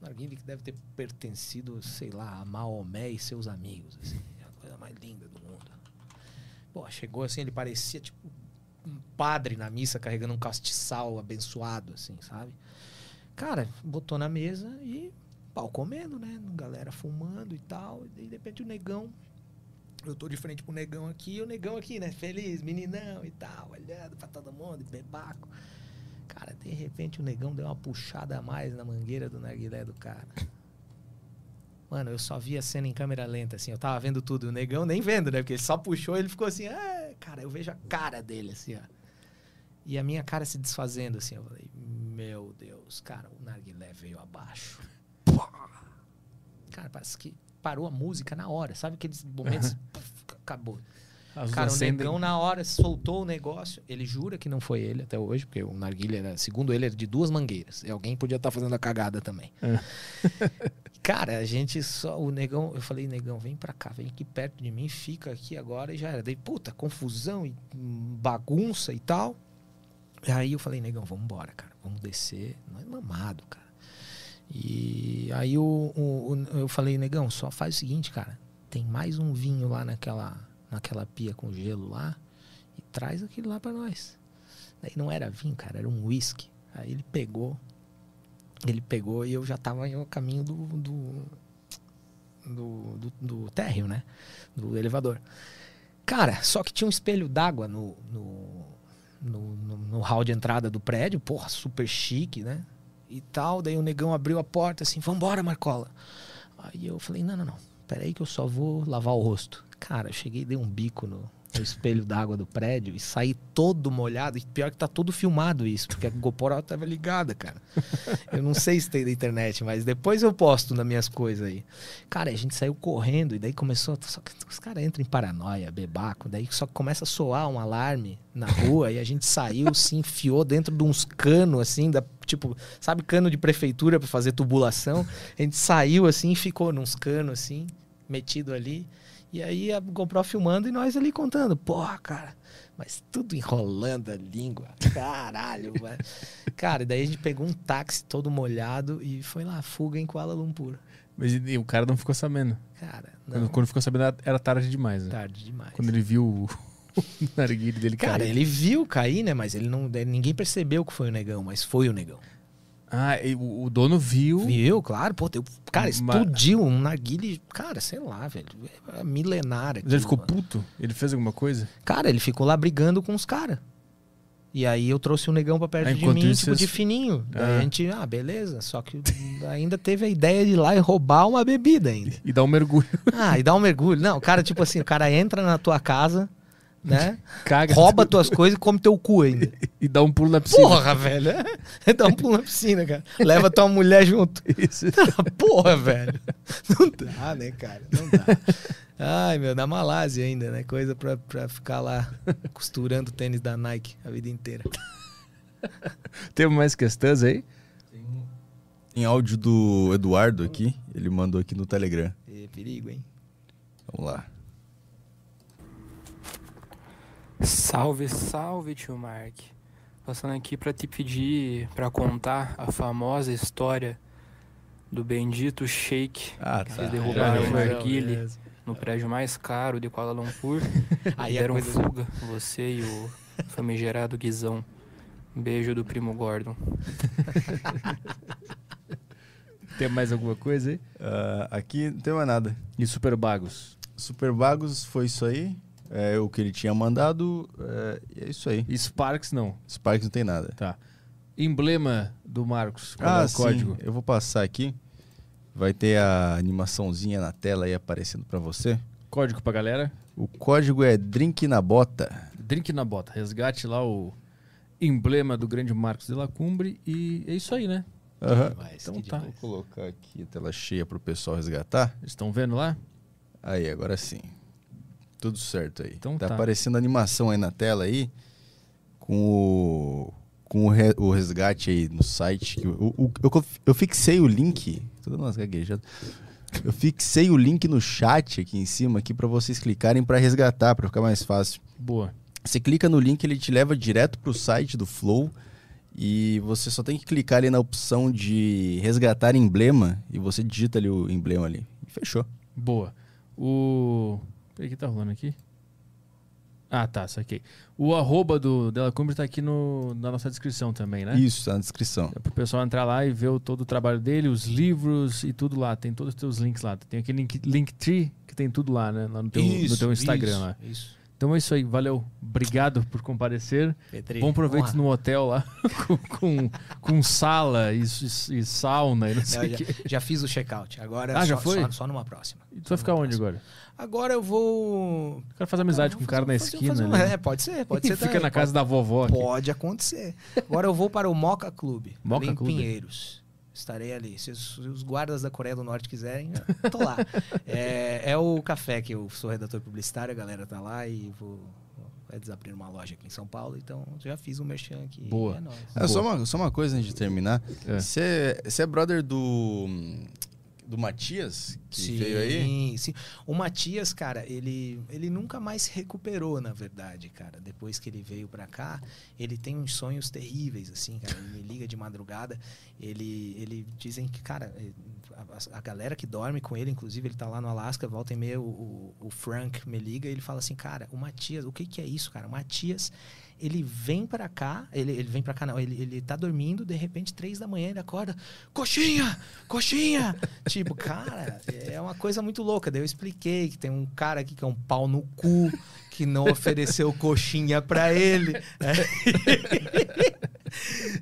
Um narguilha que deve ter pertencido, sei lá, a Maomé e seus amigos, assim. É a coisa mais linda do mundo. Pô, chegou assim, ele parecia tipo um padre na missa carregando um castiçal abençoado, assim, sabe? Cara, botou na mesa e pau comendo, né? Galera fumando e tal. E de repente o negão. Eu tô de frente pro negão aqui, e o negão aqui, né? Feliz, meninão e tal, olhando pra todo mundo, bebaco. Cara, de repente o negão deu uma puxada a mais na mangueira do narguilé do cara. Mano, eu só vi a cena em câmera lenta, assim. Eu tava vendo tudo. O negão nem vendo, né? Porque ele só puxou ele ficou assim, ah, cara, eu vejo a cara dele, assim, ó. E a minha cara se desfazendo, assim. Eu falei, meu Deus, cara, o narguilé veio abaixo. Cara, parece que parou a música na hora. Sabe aqueles momentos? Puf, acabou. As Cara, o negão na hora soltou o negócio. Ele jura que não foi ele até hoje, porque o narguilha era, segundo ele, era de duas mangueiras. E alguém podia estar fazendo a cagada também. Cara, a gente só. O negão, eu falei, negão, vem pra cá, vem aqui perto de mim, fica aqui agora e já era. Daí, puta, confusão e bagunça e tal. E aí eu falei, negão, vamos embora, cara. Vamos descer. Não é mamado, cara. E aí eu falei, negão, só faz o seguinte, cara. Tem mais um vinho lá naquela, naquela pia com gelo lá. E traz aquilo lá pra nós. Daí não era vinho, cara, era um whisky. Aí ele pegou, Ele pegou e eu já tava no caminho do, do, do, do, do térreo, né? Do elevador. Cara, só que tinha um espelho d'água no, no, no, no, no hall de entrada do prédio, porra, super chique, né? E tal. Daí o negão abriu a porta assim, vambora, Marcola. Aí eu falei, não, não, não. Peraí que eu só vou lavar o rosto. Cara, eu cheguei dei um bico no, no espelho d'água do prédio e saí todo molhado. E pior que tá todo filmado isso, porque a GoPro tava ligada, cara. Eu não sei se tem na internet, mas depois eu posto nas minhas coisas aí. Cara, a gente saiu correndo e daí começou. Só que os caras entram em paranoia, bebaco. Daí só começa a soar um alarme na rua e a gente saiu, se enfiou dentro de uns canos, assim, da, tipo, sabe, cano de prefeitura para fazer tubulação. A gente saiu assim ficou nos canos, assim, metido ali. E aí a GoPro filmando e nós ali contando. Porra, cara. Mas tudo enrolando a língua. Caralho, velho. Cara, e daí a gente pegou um táxi todo molhado e foi lá, fuga em Kuala Lumpur. Mas e- o cara não ficou sabendo. Cara, Quando, não. quando ficou sabendo, era- era tarde demais, né? Tarde demais. Quando ele viu o, o narguilho dele Cara, cair. ele viu cair, né? Mas ele não. Ninguém percebeu que foi o negão, mas foi o negão. Ah, e o, o dono viu. Viu, claro, pô, deu, cara, Mas- explodiu um narguile, cara, sei lá, velho, é milenar Mas aquilo, ele ficou mano. puto? Ele fez alguma coisa? Cara, ele ficou lá brigando com os caras. E aí eu trouxe o negão pra perto Ah, de mim, isso, tipo, de fininho. Daí Ah. a gente, ah, beleza. Só que ainda teve a ideia de ir lá e roubar uma bebida ainda. E dá um mergulho. Ah, e dar um mergulho. Não, cara, tipo assim, o cara entra na tua casa, né? Caga. rouba tuas coisas e come teu cu ainda. E dá um pulo na piscina. Porra, velho. Dá um pulo na piscina, cara. Leva tua mulher junto. Isso. Porra, velho. Não dá, né, cara? Não dá. Ai, meu, na Malásia ainda, né? Coisa pra, pra ficar lá costurando tênis da Nike a vida inteira. Tem mais questões aí? Tem áudio do Eduardo aqui, ele mandou aqui no Telegram. É perigo, hein? Vamos lá. Salve, salve, tio Mark. Passando aqui pra te pedir pra contar a famosa história do bendito Sheik Ah, que tá. vocês derrubaram o narguile no prédio mais caro de Kuala Lumpur. Aí e deram coisa- fuga, você e o famigerado Guizão. Beijo do primo Gordon. Tem mais alguma coisa aí? Ah, aqui não tem mais nada. E Super Bagos. Super Bagos foi isso aí. É o que ele tinha mandado. É, e é isso aí. E Sparks não. Sparks não tem nada. Tá. Emblema do Marcos. Qual ah, é o sim. código? Eu vou passar aqui. Vai ter a animaçãozinha na tela aí aparecendo pra você. Código pra galera. O código é Drink na Bota. Drink na bota. Resgate lá o emblema do grande Marcos de Lacumbre. E é isso aí, né? Aham. Demais, Então tá. Vou colocar aqui a tela cheia pro pessoal resgatar. Estão vendo lá? Aí, agora sim. Tudo certo aí. Então tá, tá. aparecendo animação aí na tela aí. Com o. Com o, re- o resgate aí no site. que o- o- eu, eu fixei o link. Tô dando umas gaguejadas. Eu fixei o link no chat aqui em cima aqui para vocês clicarem para resgatar, para ficar mais fácil. Boa. Você clica no link, ele te leva direto pro site do Flow e você só tem que clicar ali na opção de resgatar emblema e você digita ali o emblema ali. E fechou. Boa. O. Peraí, o que tá rolando aqui? Ah, tá, saquei. O arroba do Dela Cumbre tá aqui no, na nossa descrição também, né? Isso, tá na descrição. É pro pessoal entrar lá e ver o, todo o trabalho dele, os livros e tudo lá. Tem todos os teus links lá. Tem aquele link, Linktree que tem tudo lá, né? Lá no teu, no teu Instagram isso, lá. Isso. Então é isso aí. Valeu. Obrigado por comparecer. Petri, Bom proveito honra. no hotel lá, com, com, com sala e, e- e sauna e não sei Não, já, já fiz o check-out. Agora Ah, já só, foi? Só, só numa próxima. E tu vai ficar onde agora? Agora eu vou. Quero fazer amizade Ah, com o vou cara na fazer- esquina. fazer um- ali. É, pode ser, pode ser. Fica também, na casa da vovó pode, aqui. pode acontecer. Agora eu vou para o Moca Clube, Moca em Clube? Pinheiros. Estarei ali. Se os, guardas da Coreia do Norte quiserem, eu tô lá. é, é o café que eu sou redator publicitário, a galera tá lá e vou. Eles abriram uma loja aqui em São Paulo, então já fiz um merchan aqui. Boa. É nóis. É, só, uma, só uma coisa antes de terminar. É. Você é brother do. Do Matias, que veio aí? Sim, sim. O Matias, cara, ele, ele nunca mais se recuperou, na verdade, cara. Depois que ele veio pra cá, ele tem uns sonhos terríveis, assim, cara. Ele me liga de madrugada. Ele, ele dizem que, cara, eh, a, a galera que dorme com ele, inclusive, ele tá lá no Alasca, volta e meia, o, o, o Frank me liga e ele fala assim, cara, o Matias, o que que é isso, cara? O Matias, Ele vem pra cá, ele, ele vem pra cá, não, ele, ele tá dormindo, de repente, três da manhã, ele acorda, coxinha, coxinha! tipo, cara, é uma coisa muito louca. Daí eu expliquei que tem um cara aqui que é um pau no cu, que não ofereceu coxinha pra ele.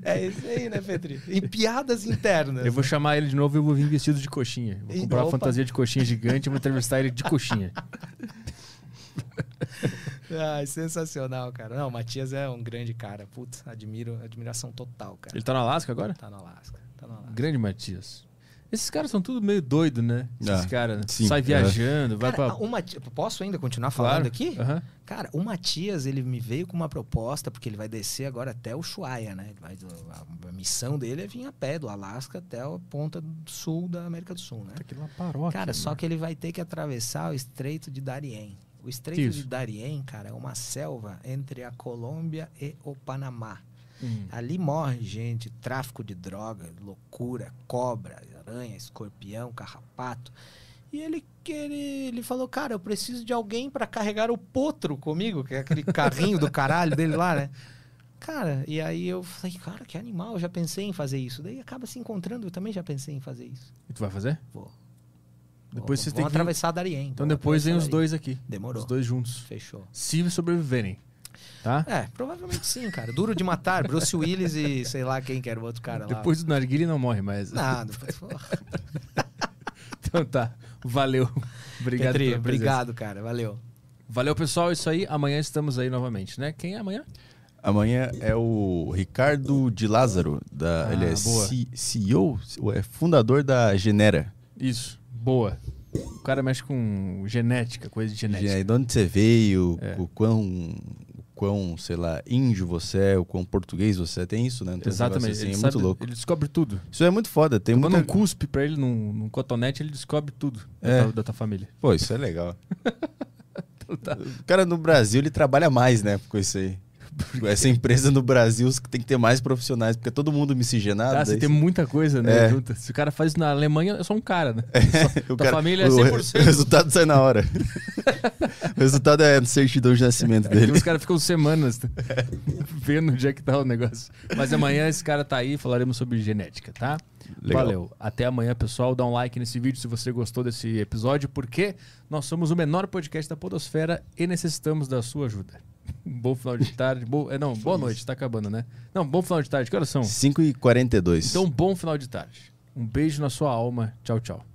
É isso aí, né, Petri? Em piadas internas. Eu vou chamar ele de novo e eu vou vir vestido de coxinha. Vou comprar uma opa. fantasia de coxinha gigante e vou entrevistar ele de coxinha. Ai, sensacional, cara. Não, o Matias é um grande cara. Putz, admiro, admiração total, cara. Ele tá no Alasca agora? Tá no Alasca. Tá no Alasca. Grande Matias. Esses caras são tudo meio doido, né? Esses Ah, caras, né? sim, Sai é. viajando, vai Cara, pra. o Mati- Posso ainda continuar falando Claro. aqui? Aham. Cara, o Matias, ele me veio com uma proposta, porque ele vai descer agora até o Ushuaia, né? Vai- a, a missão dele é vir a pé do Alasca até a ponta sul da América do Sul, né? Tá aqui paróquia. Cara, só mano. que ele vai ter que atravessar o Estreito de Darien. O Estreito Isso. de Darien, cara, é uma selva entre a Colômbia e o Panamá. Hum. Ali morre gente, tráfico de droga, loucura, cobra, aranha, escorpião, carrapato. E ele, ele, ele falou, cara, eu preciso de alguém pra carregar o potro comigo, que é aquele carrinho do caralho dele lá, né? Cara, e aí eu falei, cara, que animal, eu já pensei em fazer isso. Daí acaba se encontrando, eu também já pensei em fazer isso. E tu vai fazer? Vou. Depois vocês têm que. atravessar Darien. Então vamos depois vem os dois aqui. Demorou. Os dois juntos. Fechou. Se sobreviverem. Tá? É, provavelmente sim, cara. Duro de matar, Bruce Willis e sei lá quem que era o outro cara lá. Depois do Narguile não morre mais. Nada. porra. Então tá. Valeu. Obrigado Petri, pela presença. obrigado, cara. Valeu. Valeu, pessoal. Isso aí. Amanhã estamos aí novamente, né? Quem é amanhã? Amanhã é o Ricardo de Lázaro. Da, Ah, ele é boa. CEO, é fundador da Genera. Isso. Boa. O cara mexe com genética, coisa de genética. Gen- De onde você veio, É. o quão, quão, sei lá, índio você é, o quão português você é. Tem isso, né? Tem uns Exatamente. assim, ele, é sabe- muito louco. ele descobre tudo. Isso é muito foda. Tem Manda muita... um cuspe pra ele num, num cotonete, ele descobre tudo da, É. tua, da tua família. Pô, isso é legal. Então tá. O cara no Brasil, ele trabalha mais, né, com isso aí. Essa empresa no Brasil tem que ter mais profissionais, porque é todo mundo miscigenado. Ah, você daí tem muita coisa, né? É. Se o cara faz isso na Alemanha, é só um cara, né? o tua família é o 100%. O resultado sai na hora. o resultado é a certidão de nascimento Porque dele. os caras ficam semanas vendo onde é que tá o negócio. Mas amanhã esse cara tá aí, falaremos sobre genética, tá? Legal. Valeu. Até amanhã, pessoal. Dá um like nesse vídeo se você gostou desse episódio, porque nós somos o menor podcast da Podosfera e necessitamos da sua ajuda. Um bom final de tarde. Bo... é, Não, boa noite, tá acabando, né? Não, bom final de tarde. Que horas são? 5 e 42 Então, bom final de tarde. Um beijo na sua alma. Tchau, tchau.